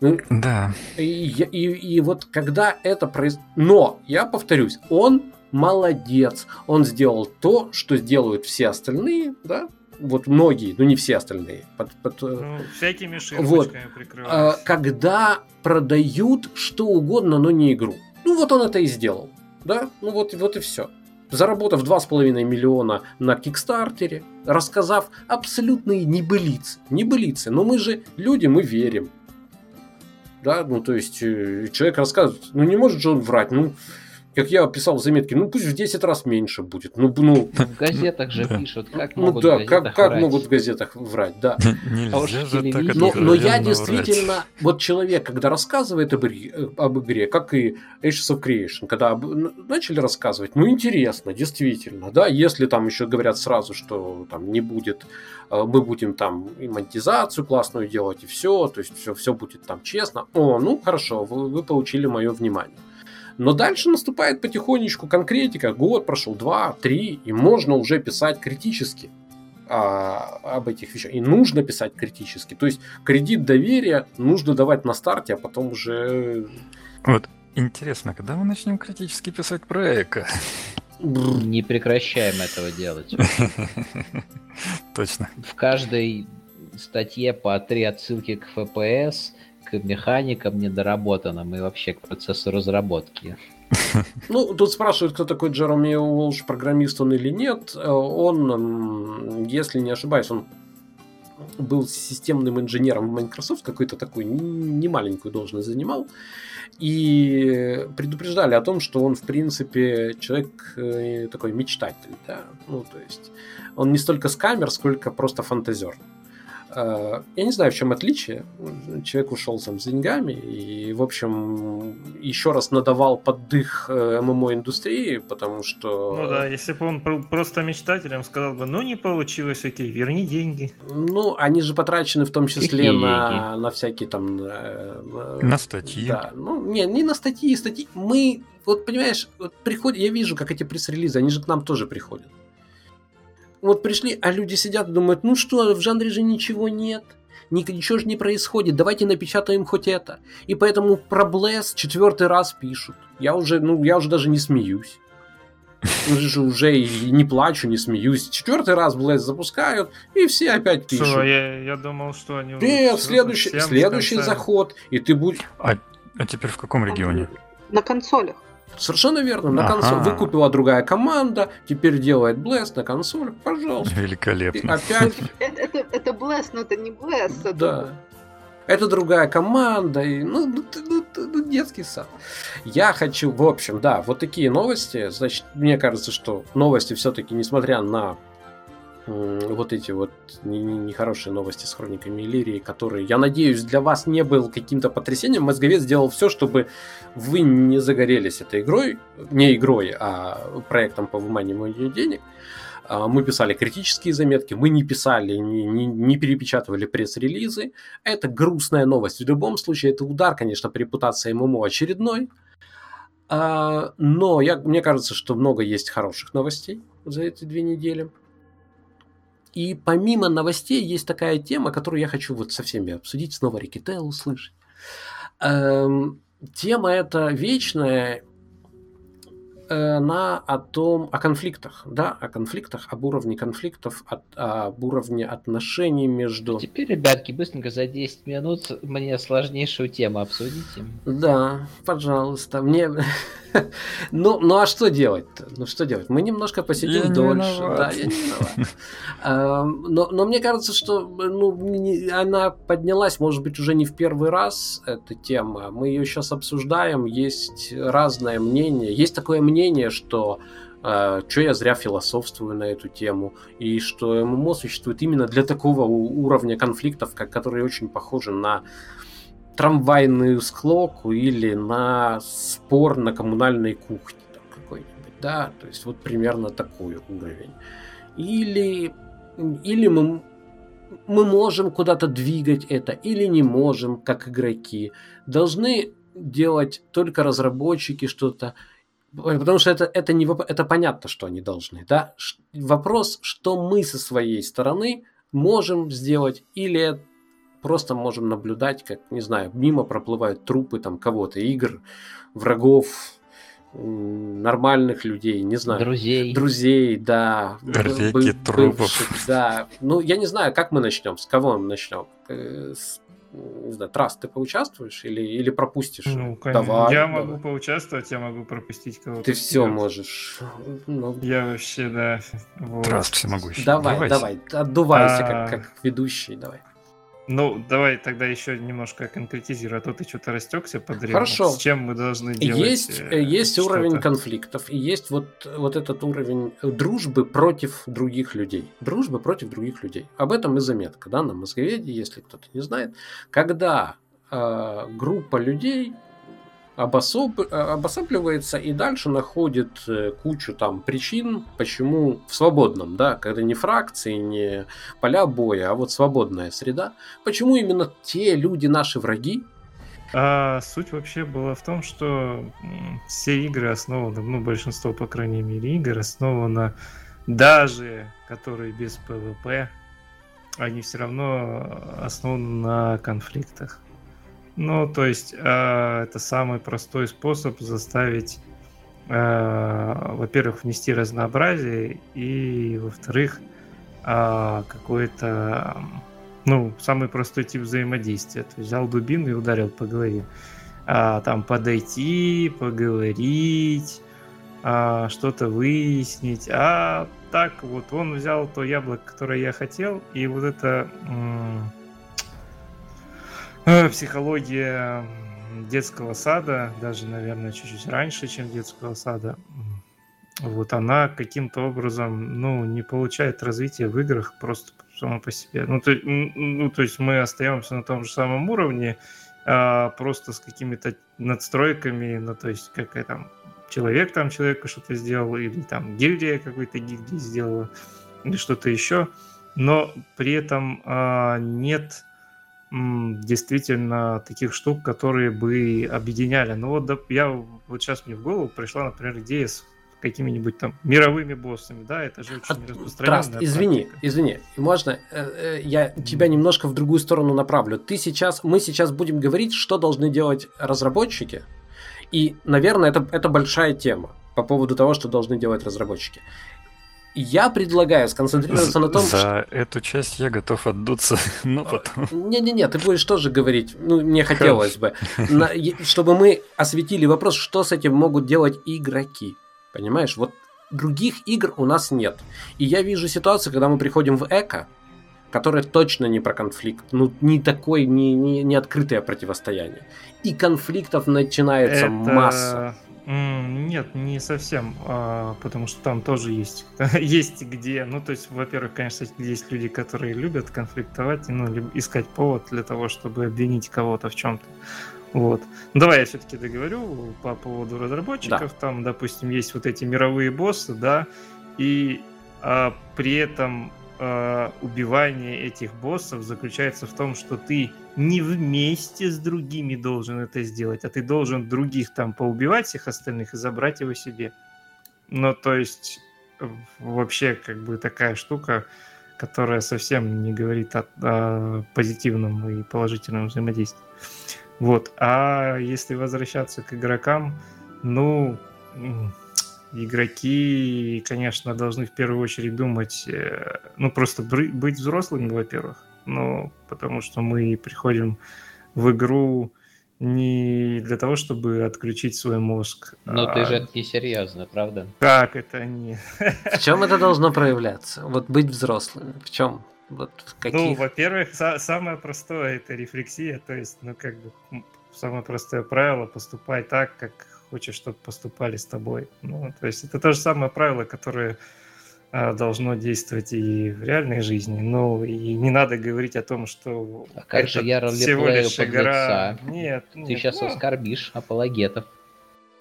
Ну, да. И, и, и вот когда это происходит... Но, я повторюсь, он молодец. Он сделал то, что сделают все остальные, да? Вот многие, ну не все остальные. Под, под, э, ну, всякими ширмочками вот, прикрываются. Когда продают что угодно, но не игру. Ну вот он это и сделал. Да? Ну вот, вот и все заработав 2,5 миллиона на Кикстартере, рассказав абсолютные небылицы. Небылицы, но мы же люди, мы верим. Да, ну то есть э, человек рассказывает, ну не может же он врать, ну как я писал в заметке, ну пусть в 10 раз меньше будет. Ну, ну, в газетах же пишут, как ну, могут да, в как, как могут в газетах врать, да. Нельзя же так но, но я действительно, врать. вот человек, когда рассказывает об игре, об игре, как и Ashes of Creation, когда об, начали рассказывать, ну интересно, действительно, да, если там еще говорят сразу, что там не будет, э, мы будем там и монетизацию классную делать, и все, то есть все, все будет там честно, о, ну хорошо, вы, вы получили мое внимание. Но дальше наступает потихонечку конкретика. Год прошел, два, три, и можно уже писать критически а, об этих вещах. И нужно писать критически. То есть кредит доверия нужно давать на старте, а потом уже... Вот, интересно, когда мы начнем критически писать про эко? Не прекращаем этого делать. Точно. В каждой статье по три отсылки к FPS – к механикам недоработанным и вообще к процессу разработки. Ну, тут спрашивают, кто такой Джероми Уолш, программист он или нет. Э, он, если не ошибаюсь, он был системным инженером в Microsoft, какую-то такую немаленькую должность занимал. И предупреждали о том, что он, в принципе, человек э, такой мечтатель. Да? Ну, то есть он не столько скамер, сколько просто фантазер. Э, я не знаю, в чем отличие. Человек ушел там с деньгами и, в общем, еще раз надавал поддых э, ММО-индустрии, потому что... Ну да, если бы он просто мечтателем сказал бы, ну не получилось, окей, верни деньги. Ну, они же потрачены в том числе на, на всякие там... Э, на статьи. Да, ну, не, не на статьи, статьи. Мы, вот понимаешь, вот приходят, я вижу, как эти пресс-релизы, они же к нам тоже приходят вот пришли, а люди сидят и думают, ну что, в жанре же ничего нет. Ничего же не происходит, давайте напечатаем хоть это. И поэтому про Блэс четвертый раз пишут. Я уже, ну, я уже даже не смеюсь. Уже, уже и не плачу, не смеюсь. Четвертый раз Блэс запускают, и все опять пишут. Что, я, я думал, что они... Нет, следующий, следующий заход, и ты будешь... А, а теперь в каком регионе? На консолях. Совершенно верно. На консоль выкупила другая команда, теперь делает Blast на консоль. Пожалуйста. Великолепно. И опять. Это, это, это Blast, но это не Blast. Да. Это другая команда, и, ну, ну, ну, ну, детский сад. Я хочу, в общем, да, вот такие новости. Значит, мне кажется, что новости все-таки, несмотря на вот эти вот нехорошие новости с хрониками Иллирии, которые, я надеюсь, для вас не был каким-то потрясением. Мозговец сделал все, чтобы вы не загорелись этой игрой, не игрой, а проектом по выманиванию денег. А, мы писали критические заметки, мы не писали, не, не, не перепечатывали пресс-релизы. Это грустная новость. В любом случае, это удар, конечно, по репутации ММО очередной. А, но я, мне кажется, что много есть хороших новостей за эти две недели. И помимо новостей есть такая тема, которую я хочу вот со всеми обсудить, снова Рикетел услышать. Эм, тема эта вечная, она о том, о конфликтах, да, о конфликтах, об уровне конфликтов, от, об уровне отношений между... Теперь, ребятки, быстренько за 10 минут мне сложнейшую тему обсудите. Да, пожалуйста. Мне... ну, ну а что делать-то? Ну что делать? Мы немножко посидим я дольше. Не да, я не виноват. но, но мне кажется, что ну, она поднялась, может быть, уже не в первый раз, эта тема. Мы ее сейчас обсуждаем, есть разное мнение. Есть такое мнение, что Uh, что я зря философствую на эту тему, и что ММО существует именно для такого уровня конфликтов, как, которые очень похожи на трамвайную склоку или на спор на коммунальной кухне какой-нибудь, да, то есть вот примерно такой уровень. Или, или мы, мы можем куда-то двигать это, или не можем, как игроки. Должны делать только разработчики что-то, потому что это, это, не, это понятно, что они должны, да. Вопрос, что мы со своей стороны можем сделать, или просто можем наблюдать, как, не знаю, мимо проплывают трупы там кого-то, игр, врагов, нормальных людей, не знаю. Друзей. Друзей, да. Реки трупов. Да. Ну, я не знаю, как мы начнем, с кого мы начнем. Э, с не знаю, Трас, ты поучаствуешь или, или пропустишь? Ну, конечно. Давай, я давай. могу поучаствовать, я могу пропустить кого-то. Ты все можешь. Ну... Я вообще, да. Вот. Трас всемогущий. Давай, Давайте. давай, отдувайся, а... как, как ведущий, давай. Ну, давай тогда еще немножко конкретизируй, а то ты что-то растекся по древу. Хорошо. С чем мы должны делать? Есть, э, есть уровень конфликтов, и есть вот, вот этот уровень дружбы против других людей. Дружбы против других людей. Об этом и заметка, да, на Мозговеде, если кто-то не знает. Когда э, группа людей обособ... Э, обосабливается и дальше находит э, кучу там причин, почему в свободном, да, когда не фракции, не поля боя, а вот свободная среда, почему именно те люди наши враги, а суть вообще была в том, что все игры основаны, ну, большинство, по крайней мере, игр основано даже, которые без ПВП, они все равно основаны на конфликтах. Ну, то есть э, это самый простой способ заставить, э, во-первых, внести разнообразие, и, во-вторых, э, какой-то, ну, самый простой тип взаимодействия. То есть взял дубину и ударил по голове. А, там подойти, поговорить, а, что-то выяснить. А так вот он взял то яблоко, которое я хотел, и вот это... М- психология детского сада, даже, наверное, чуть-чуть раньше, чем детского сада, вот она каким-то образом, ну, не получает развития в играх просто само по себе. Ну, то, ну, то есть мы остаемся на том же самом уровне, а, просто с какими-то надстройками, ну, то есть как там человек там человеку что-то сделал, или там гильдия какой-то гильдии сделала, или что-то еще, но при этом а, нет действительно таких штук, которые бы объединяли. Ну вот да, я вот сейчас мне в голову пришла, например, идея с какими-нибудь там мировыми боссами, да, это же очень а, распространенная Траст, извини, практика. извини, можно э, э, я тебя немножко в другую сторону направлю. Ты сейчас, мы сейчас будем говорить, что должны делать разработчики, и, наверное, это, это большая тема по поводу того, что должны делать разработчики. Я предлагаю сконцентрироваться на том, За что... эту часть я готов отдуться, но потом... Не-не-не, ты будешь тоже говорить, ну, мне хотелось бы, на, чтобы мы осветили вопрос, что с этим могут делать игроки. Понимаешь, вот других игр у нас нет. И я вижу ситуацию, когда мы приходим в эко, которая точно не про конфликт, ну, не такой, не, не, не открытое противостояние. И конфликтов начинается Это... масса. Нет, не совсем, а, потому что там тоже есть, есть где. Ну, то есть, во-первых, конечно, есть люди, которые любят конфликтовать, ну, искать повод для того, чтобы обвинить кого-то в чем-то. Вот. Ну, давай я все-таки договорю по поводу разработчиков. Да. Там, допустим, есть вот эти мировые боссы, да, и а, при этом э, убивание этих боссов заключается в том, что ты не вместе с другими должен это сделать, а ты должен других там поубивать всех остальных и забрать его себе. Ну, то есть вообще как бы такая штука, которая совсем не говорит о, о позитивном и положительном взаимодействии. Вот. А если возвращаться к игрокам, ну, игроки, конечно, должны в первую очередь думать, э, ну, просто быть взрослыми, во-первых, ну, потому что мы приходим в игру не для того, чтобы отключить свой мозг. Но а... ты же не серьезно, правда? Как это не? В чем это должно проявляться? Вот быть взрослым. В чем? Вот в ну, каких... Ну, во-первых, самое простое это рефлексия, то есть, ну, как бы самое простое правило поступай так, как хочешь, чтобы поступали с тобой. Ну, то есть это то же самое правило, которое а, должно действовать и в реальной жизни. Ну, и не надо говорить о том, что а как же я всего лишь игра. Нет, Ты нет, сейчас ну... оскорбишь апологетов.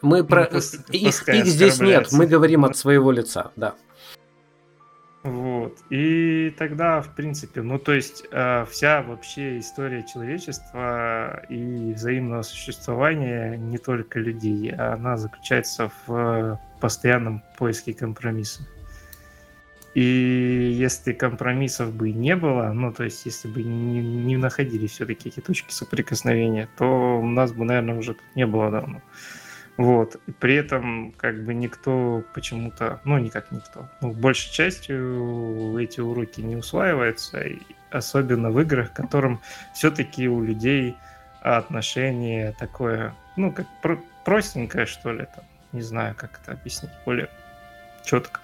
Мы ну, про... Пусть, их, их здесь нет, мы говорим от своего лица, да. Вот. И тогда, в принципе, ну, то есть э, вся вообще история человечества и взаимного существования не только людей, она заключается в постоянном поиске компромисса. И если компромиссов бы не было, ну, то есть если бы не, не находили все-таки эти точки соприкосновения, то у нас бы, наверное, уже тут не было давно. Вот. И при этом как бы никто почему-то, ну, никак никто, ну, большей частью эти уроки не усваиваются, и особенно в играх, в котором все-таки у людей отношение такое, ну, как про- простенькое, что ли, там, не знаю, как это объяснить, более четко.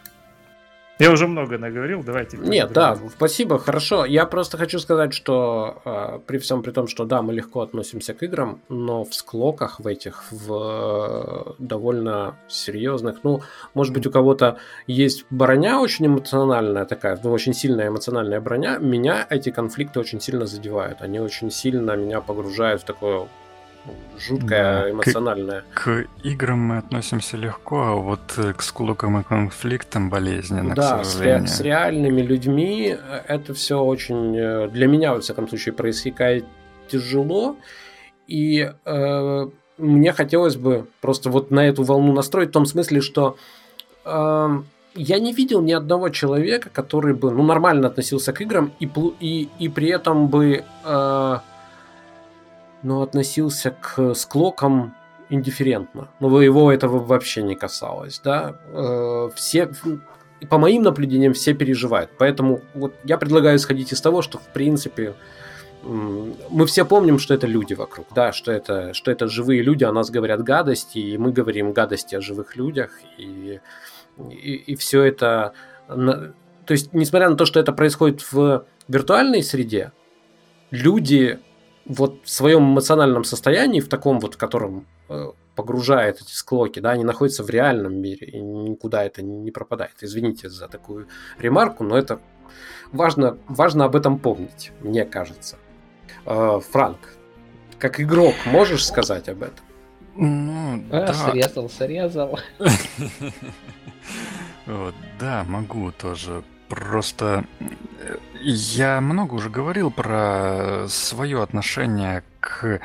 Я уже много наговорил, давайте. Нет, да, спасибо, хорошо. Я просто хочу сказать, что э, при всем при том, что да, мы легко относимся к играм, но в склоках в этих, в э, довольно серьезных, ну, может быть, у кого-то есть броня очень эмоциональная такая, ну, очень сильная эмоциональная броня, меня эти конфликты очень сильно задевают. Они очень сильно меня погружают в такое жуткая, да, эмоциональная. К, к играм мы относимся легко, а вот э, к склокам и конфликтам болезненно, да, с, ре- с реальными людьми э, это все очень, э, для меня, во всяком случае, происходит тяжело, и э, мне хотелось бы просто вот на эту волну настроить, в том смысле, что э, я не видел ни одного человека, который бы ну, нормально относился к играм и, и, и при этом бы... Э, но относился к склокам индифферентно. Но его этого вообще не касалось, да. Э, все, по моим наблюдениям, все переживают. Поэтому вот я предлагаю исходить из того, что в принципе мы все помним, что это люди вокруг, да, что это, что это живые люди, о нас говорят гадости, и мы говорим гадости о живых людях, и, и, и все это... То есть, несмотря на то, что это происходит в виртуальной среде, люди вот в своем эмоциональном состоянии, в таком вот, в котором э, погружает эти склоки, да, они находятся в реальном мире, и никуда это не пропадает. Извините за такую ремарку, но это важно, важно об этом помнить, мне кажется. Э, Франк, как игрок, можешь сказать об этом? Ну, а, да. Срезал, срезал. Да, могу тоже Просто я много уже говорил про свое отношение к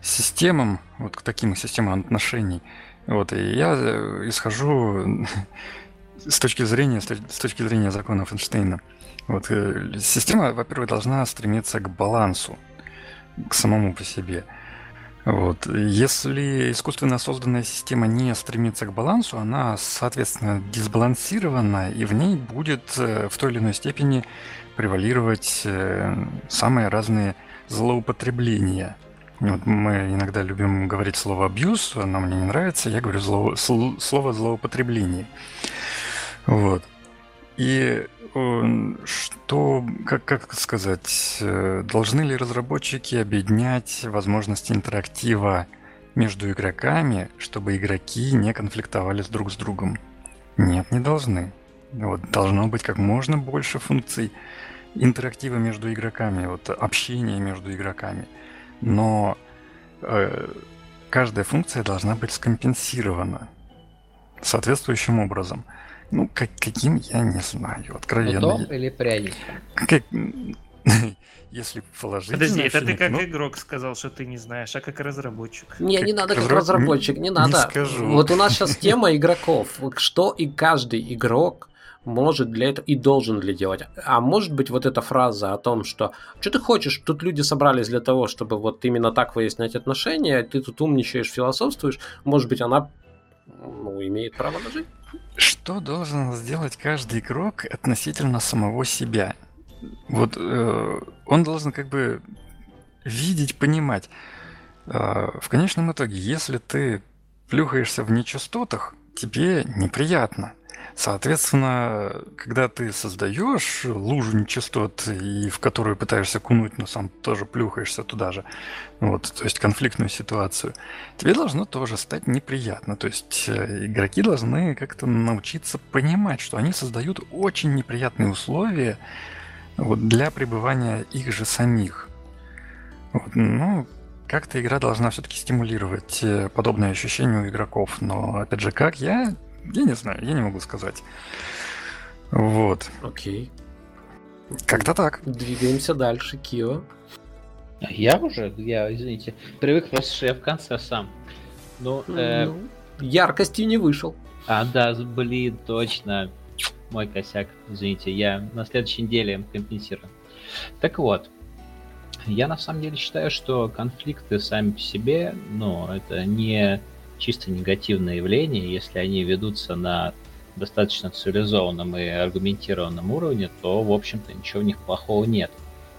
системам, вот к таким системам отношений. Вот, и я э, исхожу с точки зрения, с точки зрения законов Эйнштейна. Вот, э, система, во-первых, должна стремиться к балансу, к самому по себе – вот. Если искусственно созданная система не стремится к балансу, она, соответственно, дисбалансирована, и в ней будет э, в той или иной степени превалировать э, самые разные злоупотребления. Вот мы иногда любим говорить слово абьюз, оно мне не нравится, я говорю зло, слово злоупотребление. Вот. И что, как, как сказать, э, должны ли разработчики объединять возможности интерактива между игроками, чтобы игроки не конфликтовали с друг с другом? Нет, не должны. Вот, должно быть как можно больше функций интерактива между игроками, вот, общения между игроками. Но э, каждая функция должна быть скомпенсирована соответствующим образом – ну, как, каким, я не знаю, откровенно. Удом или пряник? Как... Если положить. Подожди, это ты как ну... игрок сказал, что ты не знаешь, а как разработчик? Не, как не надо как разработчик, не надо. Не скажу. Вот у нас сейчас тема игроков. Что и каждый игрок может для этого и должен для делать. А может быть вот эта фраза о том, что что ты хочешь, тут люди собрались для того, чтобы вот именно так выяснять отношения, ты тут умничаешь, философствуешь, может быть она ну, имеет право на жизнь? Что должен сделать каждый игрок относительно самого себя? Вот э, он должен как бы видеть, понимать. Э, в конечном итоге, если ты плюхаешься в нечастотах, тебе неприятно. Соответственно, когда ты создаешь лужу нечистот, и в которую пытаешься кунуть, но сам тоже плюхаешься туда же, вот, то есть конфликтную ситуацию, тебе должно тоже стать неприятно. То есть э, игроки должны как-то научиться понимать, что они создают очень неприятные условия вот, для пребывания их же самих. Вот, ну, как-то игра должна все-таки стимулировать э, подобное ощущение у игроков, но опять же, как я я не знаю, я не могу сказать. Вот. Окей. Как-то так. Двигаемся дальше, Кио. Я уже, я, извините, привык просто, что я в конце сам. Ну, э... ну яркостью не вышел. А, да, блин, точно. Мой косяк, извините, я на следующей неделе компенсирую. Так вот, я на самом деле считаю, что конфликты сами по себе, ну, это не чисто негативное явление, если они ведутся на достаточно цивилизованном и аргументированном уровне, то, в общем-то, ничего в них плохого нет.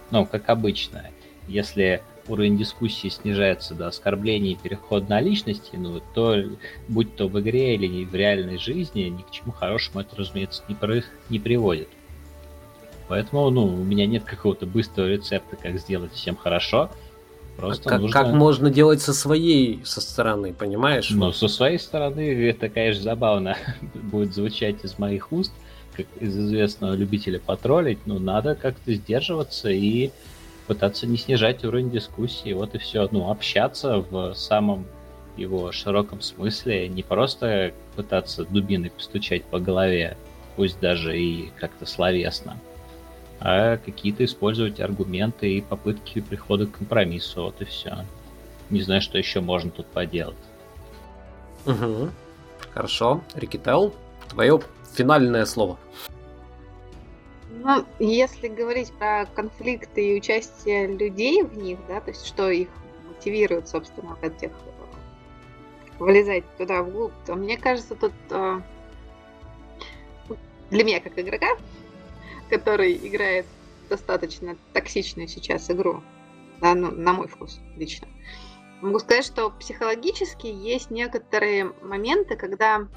Но, как обычно, если уровень дискуссии снижается до оскорблений и переход на личности, ну, то, будь то в игре или в реальной жизни, ни к чему хорошему это, разумеется, не, при, не приводит. Поэтому, ну, у меня нет какого-то быстрого рецепта, как сделать всем хорошо – Просто как, нужно... как можно делать со своей со стороны, понимаешь? Ну, со своей стороны это, конечно, забавно будет звучать из моих уст, как из известного любителя потроллить, но надо как-то сдерживаться и пытаться не снижать уровень дискуссии, вот и все. Ну, общаться в самом его широком смысле, не просто пытаться дубиной постучать по голове, пусть даже и как-то словесно, а какие-то использовать аргументы и попытки прихода к компромиссу. Вот и все. Не знаю, что еще можно тут поделать. Угу. Хорошо. Рикител, твое финальное слово. Ну, если говорить про конфликты и участие людей в них, да, то есть что их мотивирует, собственно, в этих вылезать туда вглубь, то мне кажется, тут э, для меня как игрока который играет достаточно токсичную сейчас игру, да, ну, на мой вкус лично. Могу сказать, что психологически есть некоторые моменты, когда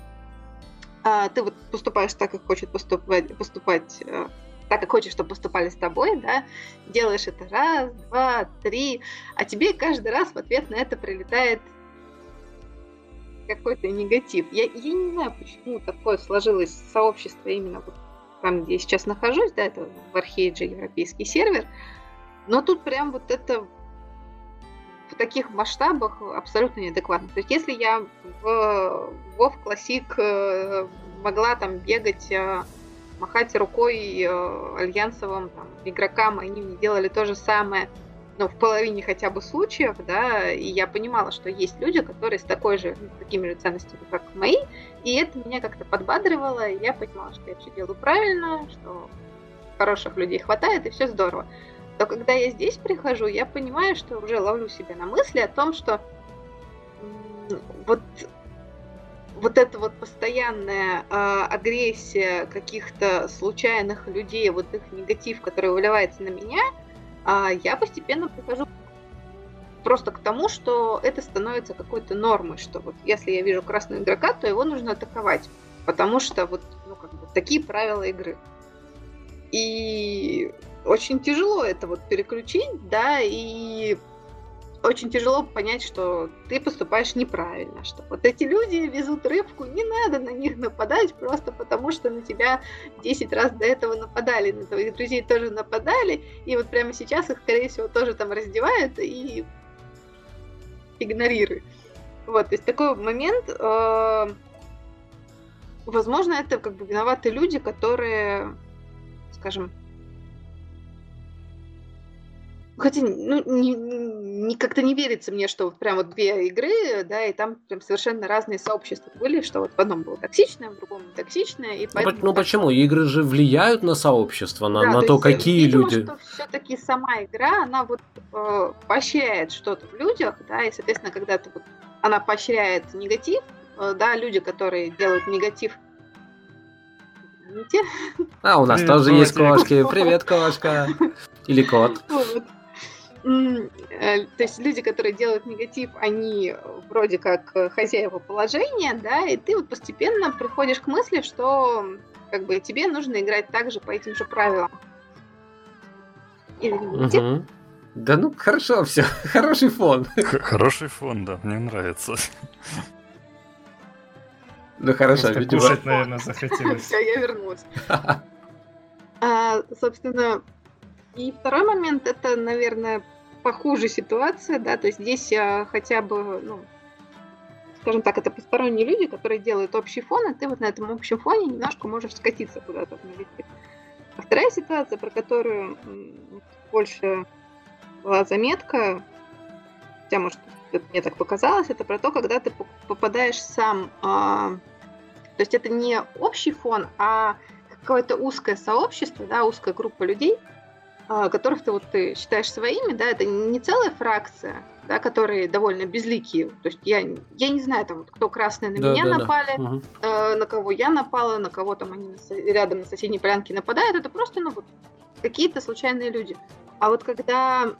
а, ты вот поступаешь так, как хочет поступать, поступать а, так, как хочешь, чтобы поступали с тобой, да, делаешь это раз, два, три, а тебе каждый раз в ответ на это прилетает какой-то негатив. Я, я не знаю, почему такое сложилось сообщество именно вот там, где я сейчас нахожусь, да, это в Архейдже европейский сервер, но тут прям вот это в таких масштабах абсолютно неадекватно. То есть если я в WoW Classic э, могла там бегать, э, махать рукой э, альянсовым там, игрокам, они мне делали то же самое, ну, в половине хотя бы случаев, да, и я понимала, что есть люди, которые с такой же, ну, такими же ценностями, как мои, и это меня как-то подбадривало, и я понимала, что я все делаю правильно, что хороших людей хватает, и все здорово. То когда я здесь прихожу, я понимаю, что уже ловлю себя на мысли о том, что вот вот эта вот постоянная э, агрессия каких-то случайных людей, вот их негатив, который выливается на меня, а я постепенно прихожу просто к тому, что это становится какой-то нормой, что вот если я вижу красного игрока, то его нужно атаковать, потому что вот ну, как бы, такие правила игры. И очень тяжело это вот переключить, да, и очень тяжело понять, что ты поступаешь неправильно, что вот эти люди везут рыбку, не надо на них нападать просто потому, что на тебя 10 раз до этого нападали, на твоих друзей тоже нападали, и вот прямо сейчас их, скорее всего, тоже там раздевают и игнорируй. Вот, то есть такой момент, э, возможно, это как бы виноваты люди, которые, скажем, Хотя, ну, не, не, как-то не верится мне, что вот прям вот две игры, да, и там прям совершенно разные сообщества были, что вот в одном было токсичное, в другом не токсичное, и ну, поэтому... Ну, почему? Игры же влияют на сообщество, на, да, на то, то есть, какие видимо, люди... что все-таки сама игра, она вот э, поощряет что-то в людях, да, и, соответственно, когда ты вот, она поощряет негатив, э, да, люди, которые делают негатив, извините. А, у нас Привет, тоже есть кошки. Привет, кошка. Или кот. Вот. Э, То есть люди, которые делают негатив, они вроде как э, хозяева положения, да, и ты вот постепенно приходишь к мысли, что как бы тебе нужно играть также по этим же правилам. Мгм. Да ну, хорошо, все. Хороший фон. Х- Хороший фон, да, мне нравится. Ну хорошо, Просто видимо. кушать, наверное, захотелось. Все, я вернулась. А, собственно, и второй момент это, наверное, похуже ситуация, да, то есть здесь а, хотя бы, ну, скажем так, это посторонние люди, которые делают общий фон, и ты вот на этом общем фоне немножко можешь скатиться куда-то в негатив. А вторая ситуация, про которую больше была заметка, хотя, может, мне так показалось, это про то, когда ты по- попадаешь сам, а, то есть это не общий фон, а какое-то узкое сообщество, да, узкая группа людей, а, которых ты вот ты считаешь своими, да, это не целая фракция, да, которые довольно безликие. То есть я, я не знаю, там, кто красные на Да, меня да, да. напали, Мгм. э, на кого я напала, на кого там они рядом на соседней полянке нападают, это просто, ну, вот, какие-то случайные люди. А вот когда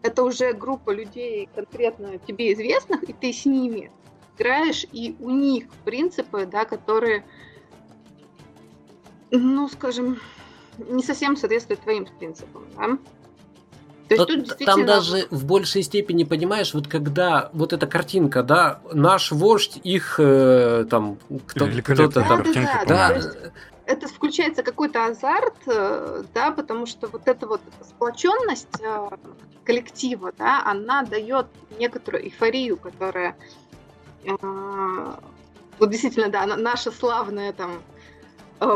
это уже группа людей конкретно тебе известных, и ты с ними играешь, и у них принципы, да, которые, ну, скажем, не совсем соответствуют твоим принципам, да? То есть тут действительно... Там даже в большей степени, понимаешь, вот когда вот эта картинка, да, наш вождь, их э, там кто, Великолепная кто-то там. Да, Да, то есть это включается какой-то азарт, э, да, потому что вот эта вот сплоченность э, коллектива, да, она дает некоторую эйфорию, которая э, вот действительно, да, на- наше славное там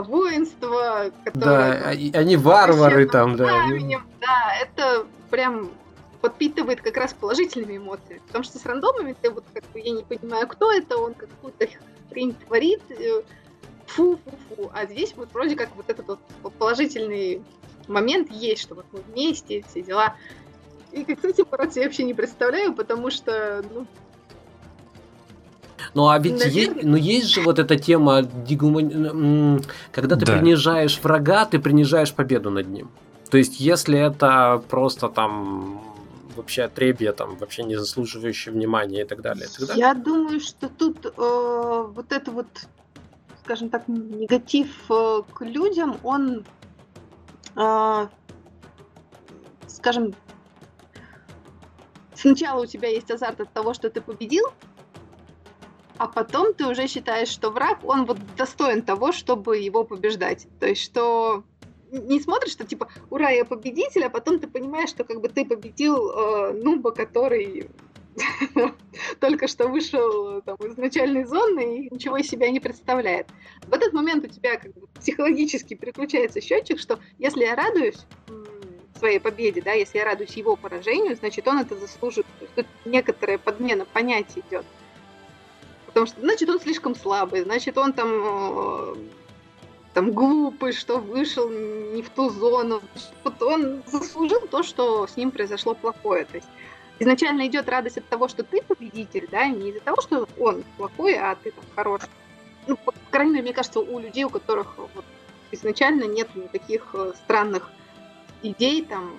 воинство, да, которое там, они они варвары там, да. знаменем, да, это прям подпитывает как раз положительными эмоциями. Потому что с рандомами ты вот как бы я не понимаю, кто это, он какую-то хрень творит, э, фу-фу-фу. А здесь вот вроде как вот этот вот положительный момент есть, что вот мы вместе, все дела. И этим бороться я вообще не представляю, потому что, ну, Ну а ведь Наверное. есть, ну есть же вот эта тема, дегумани- когда ты Да. принижаешь врага, ты принижаешь победу над ним. То есть если это просто там вообще отребье, там вообще не заслуживающее внимания и так далее. и так далее. Я думаю, что тут э, вот это вот, скажем так, негатив э, к людям, он, э, скажем, сначала у тебя есть азарт от того, что ты победил, а потом ты уже считаешь, что враг, он вот достоин того, чтобы его побеждать. То есть, что не смотришь, что типа, ура, я победитель, а потом ты понимаешь, что как бы ты победил э, нуба, который только что вышел э, там, из начальной зоны и ничего из себя не представляет. В этот момент у тебя как бы психологически переключается счетчик, что если я радуюсь своей победе, да, если я радуюсь его поражению, значит он это заслужит. То есть тут некоторая подмена понятий идет. Потому что, значит, он слишком слабый, значит, он там, э, там глупый, что вышел не в ту зону. Вот он заслужил то, что с ним произошло плохое. То есть изначально идет радость от того, что ты победитель, да, не из-за того, что он плохой, а ты там хороший. Ну, по крайней мере, мне кажется, у людей, у которых вот, изначально нет никаких э, странных идей, там,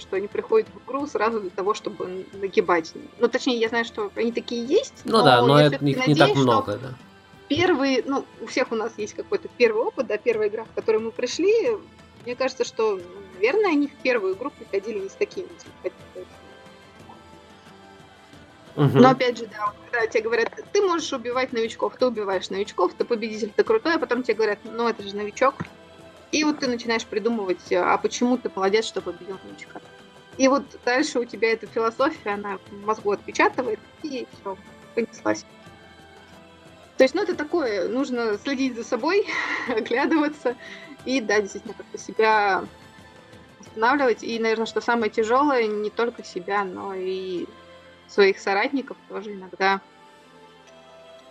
что они приходят в игру сразу для того, чтобы нагибать. Ну, точнее, я знаю, что они такие есть. Ну да, но это, всё-таки их не так надеюсь, много, да. первый, ну, у всех у нас есть какой-то первый опыт, да, первая игра, в которую мы пришли. Мне кажется, что, наверное, они в первую игру приходили не с такими типа, Мгм. Но опять же, да, когда тебе говорят, ты можешь убивать новичков, ты убиваешь новичков, ты победитель, ты крутой, а потом тебе говорят, ну это же новичок. И вот ты начинаешь придумывать, а почему ты молодец, что победил новичка. И вот дальше у тебя эта философия, она в мозгу отпечатывает, и все, понеслась. То есть, ну, это такое, нужно следить за собой, оглядываться и, да, действительно, как-то себя останавливать. И, наверное, что самое тяжелое, не только себя, но и своих соратников тоже иногда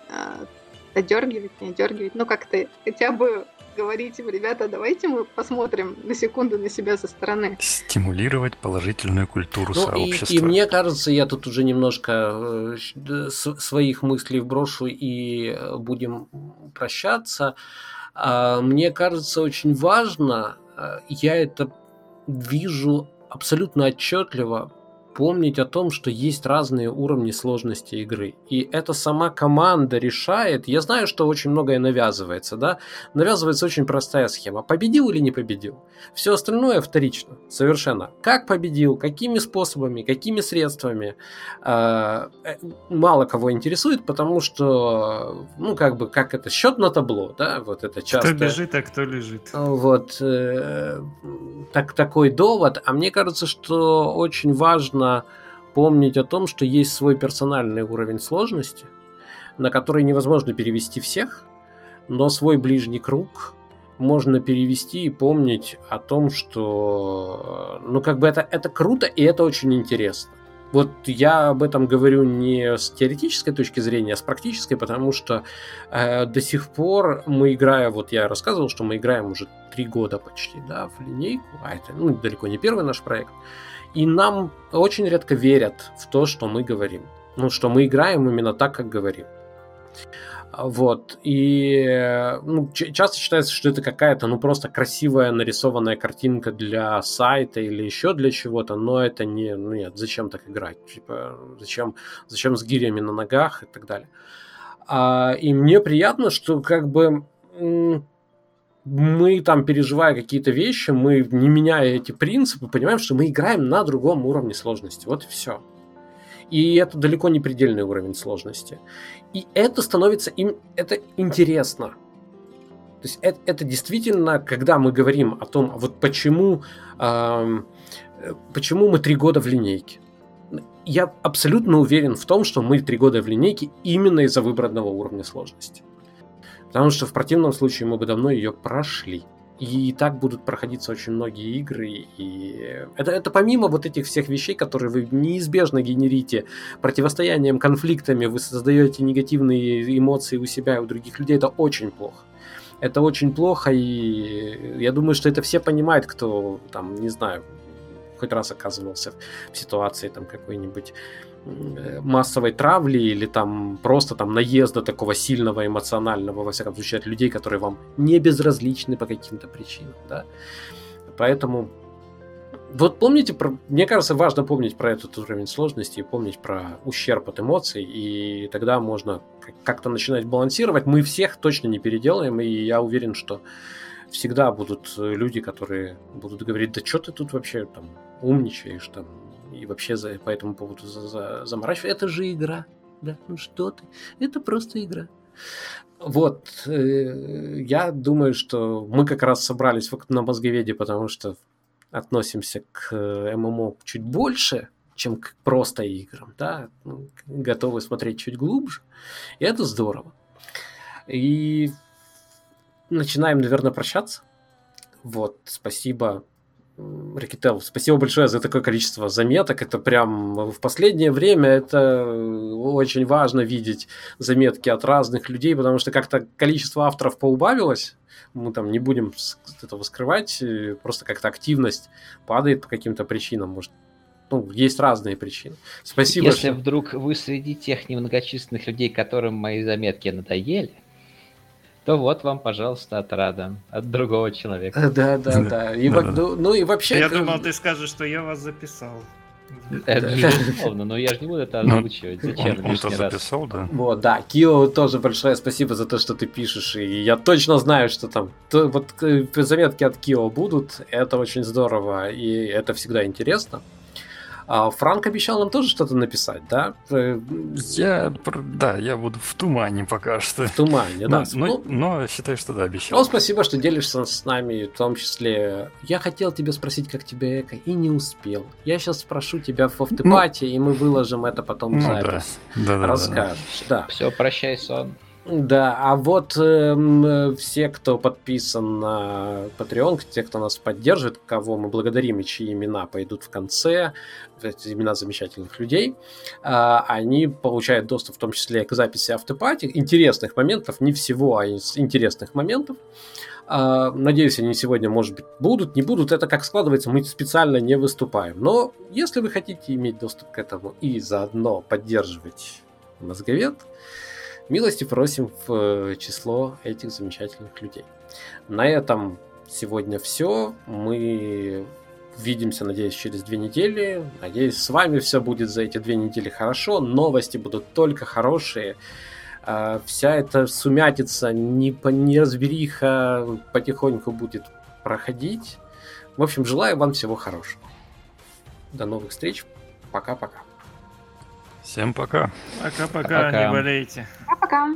э, одергивать, не одергивать. Ну, как-то хотя бы говорить им, ребята, давайте мы посмотрим на секунду на себя со стороны. Стимулировать положительную культуру Ну, и, сообщества. и мне кажется, я тут уже немножко э, с- своих мыслей вброшу и э, будем прощаться. А, мне кажется, очень важно, я это вижу абсолютно отчетливо помнить о том, что есть разные уровни сложности игры. И это сама команда решает. Я знаю, что очень многое навязывается, да? Навязывается очень простая схема. Победил или не победил? Все остальное вторично, совершенно. Как победил, какими способами, какими средствами, а, э, мало кого интересует, потому что, ну, как бы, как это, счет на табло, да, вот это часто. Кто бежит, а кто лежит. Вот, э, так, такой довод. А мне кажется, что очень важно помнить о том, что есть свой персональный уровень сложности, на который невозможно перевести всех, но свой ближний круг можно перевести и помнить о том, что, ну, как бы это, это круто и это очень интересно. Вот я об этом говорю не с теоретической точки зрения, а с практической, потому что э, до сих пор мы играем, вот я рассказывал, что мы играем уже три года почти, да, в линейку, а это ну, далеко не первый наш проект. И нам очень редко верят в то, что мы говорим. Ну, что мы играем именно так, как говорим. Вот. И ну, часто считается, что это какая-то, ну, просто красивая нарисованная картинка для сайта или еще для чего-то, но это не, ну, нет, зачем так играть? Типа, зачем, зачем с гирями на ногах и так далее. А, и мне приятно, что как бы мы там, переживая какие-то вещи, мы, не меняя эти принципы, понимаем, что мы играем на другом уровне сложности. Вот и все. И это далеко не предельный уровень сложности. И это становится им это интересно. То есть это, это действительно, когда мы говорим о том, вот почему, э, почему мы три года в линейке. Я абсолютно уверен в том, что мы три года в линейке именно из-за выбранного уровня сложности. Потому что в противном случае мы бы давно ее прошли. И так будут проходиться очень многие игры. И это, это помимо вот этих всех вещей, которые вы неизбежно генерите противостоянием, конфликтами, вы создаете негативные эмоции у себя и у других людей, это очень плохо. Это очень плохо, и я думаю, что это все понимают, кто там, не знаю, хоть раз оказывался в ситуации там какой-нибудь массовой травли или там просто там наезда такого сильного эмоционального, во всяком случае, от людей, которые вам не безразличны по каким-то причинам, да. Поэтому вот помните, про, мне кажется, важно помнить про этот уровень сложности и помнить про ущерб от эмоций, и тогда можно как-то начинать балансировать. Мы всех точно не переделаем, и я уверен, что всегда будут люди, которые будут говорить, да что ты тут вообще там умничаешь, там и вообще за, по этому поводу за, за, заморачивать. Это же игра. Да, ну что ты? Это просто игра. Вот, э, я думаю, что мы как раз собрались на мозговеде, потому что относимся к э, ММО чуть больше, чем к просто играм, да, ну, готовы смотреть чуть глубже, и это здорово. И начинаем, наверное, прощаться. Вот, спасибо Ракетел, спасибо большое за такое количество заметок. Это прям в последнее время это очень важно видеть заметки от разных людей, потому что как-то количество авторов поубавилось. Мы там не будем этого скрывать, э, просто как-то активность падает по каким-то причинам. Может, ну, есть разные причины. Спасибо. Если что... вдруг вы среди тех немногочисленных людей, которым мои заметки надоели, то вот вам, пожалуйста, отрада от другого человека. Да, да, да. И, да, ну, ну и вообще... Я думал, ты скажешь, что я вас записал. Это безусловно, но я же не буду это ну, озвучивать. Зачем он, он записал, да? Вот, да. Кио тоже большое спасибо за то, что ты пишешь. И я точно знаю, что там то, вот э, заметки от Кио будут. Это очень здорово, и это всегда интересно. А Франк обещал нам тоже что-то написать, да? Э, я, да, я буду в тумане пока что. В тумане, да. Но, ну, но считаю, что да, обещал. Ну, спасибо, что делишься с нами, в том числе. Я хотел тебя спросить, как тебе эко, и не успел. Я сейчас спрошу тебя в автопате, ну, и мы выложим это потом в ну, запись. Да, да, Расскажешь, да. да. Все, прощай, сон. Да, а вот э, все, кто подписан на Patreon, те, кто нас поддерживает, кого мы благодарим и чьи имена пойдут в конце, эти имена замечательных людей, э, они получают доступ в том числе к записи автопати, интересных моментов, не всего, а из интересных моментов. Э, надеюсь, они сегодня, может быть, будут, не будут. Это как складывается, мы специально не выступаем. Но если вы хотите иметь доступ к этому и заодно поддерживать мозговед, Милости просим в число этих замечательных людей. На этом сегодня все. Мы Увидимся, надеюсь, через две недели. Надеюсь, с вами все будет за эти две недели хорошо. Новости будут только хорошие. А, вся эта сумятица, неразбериха потихоньку будет проходить. В общем, желаю вам всего хорошего. До новых встреч. Пока-пока. Всем пока. Пока-пока, не болейте. Пока-пока.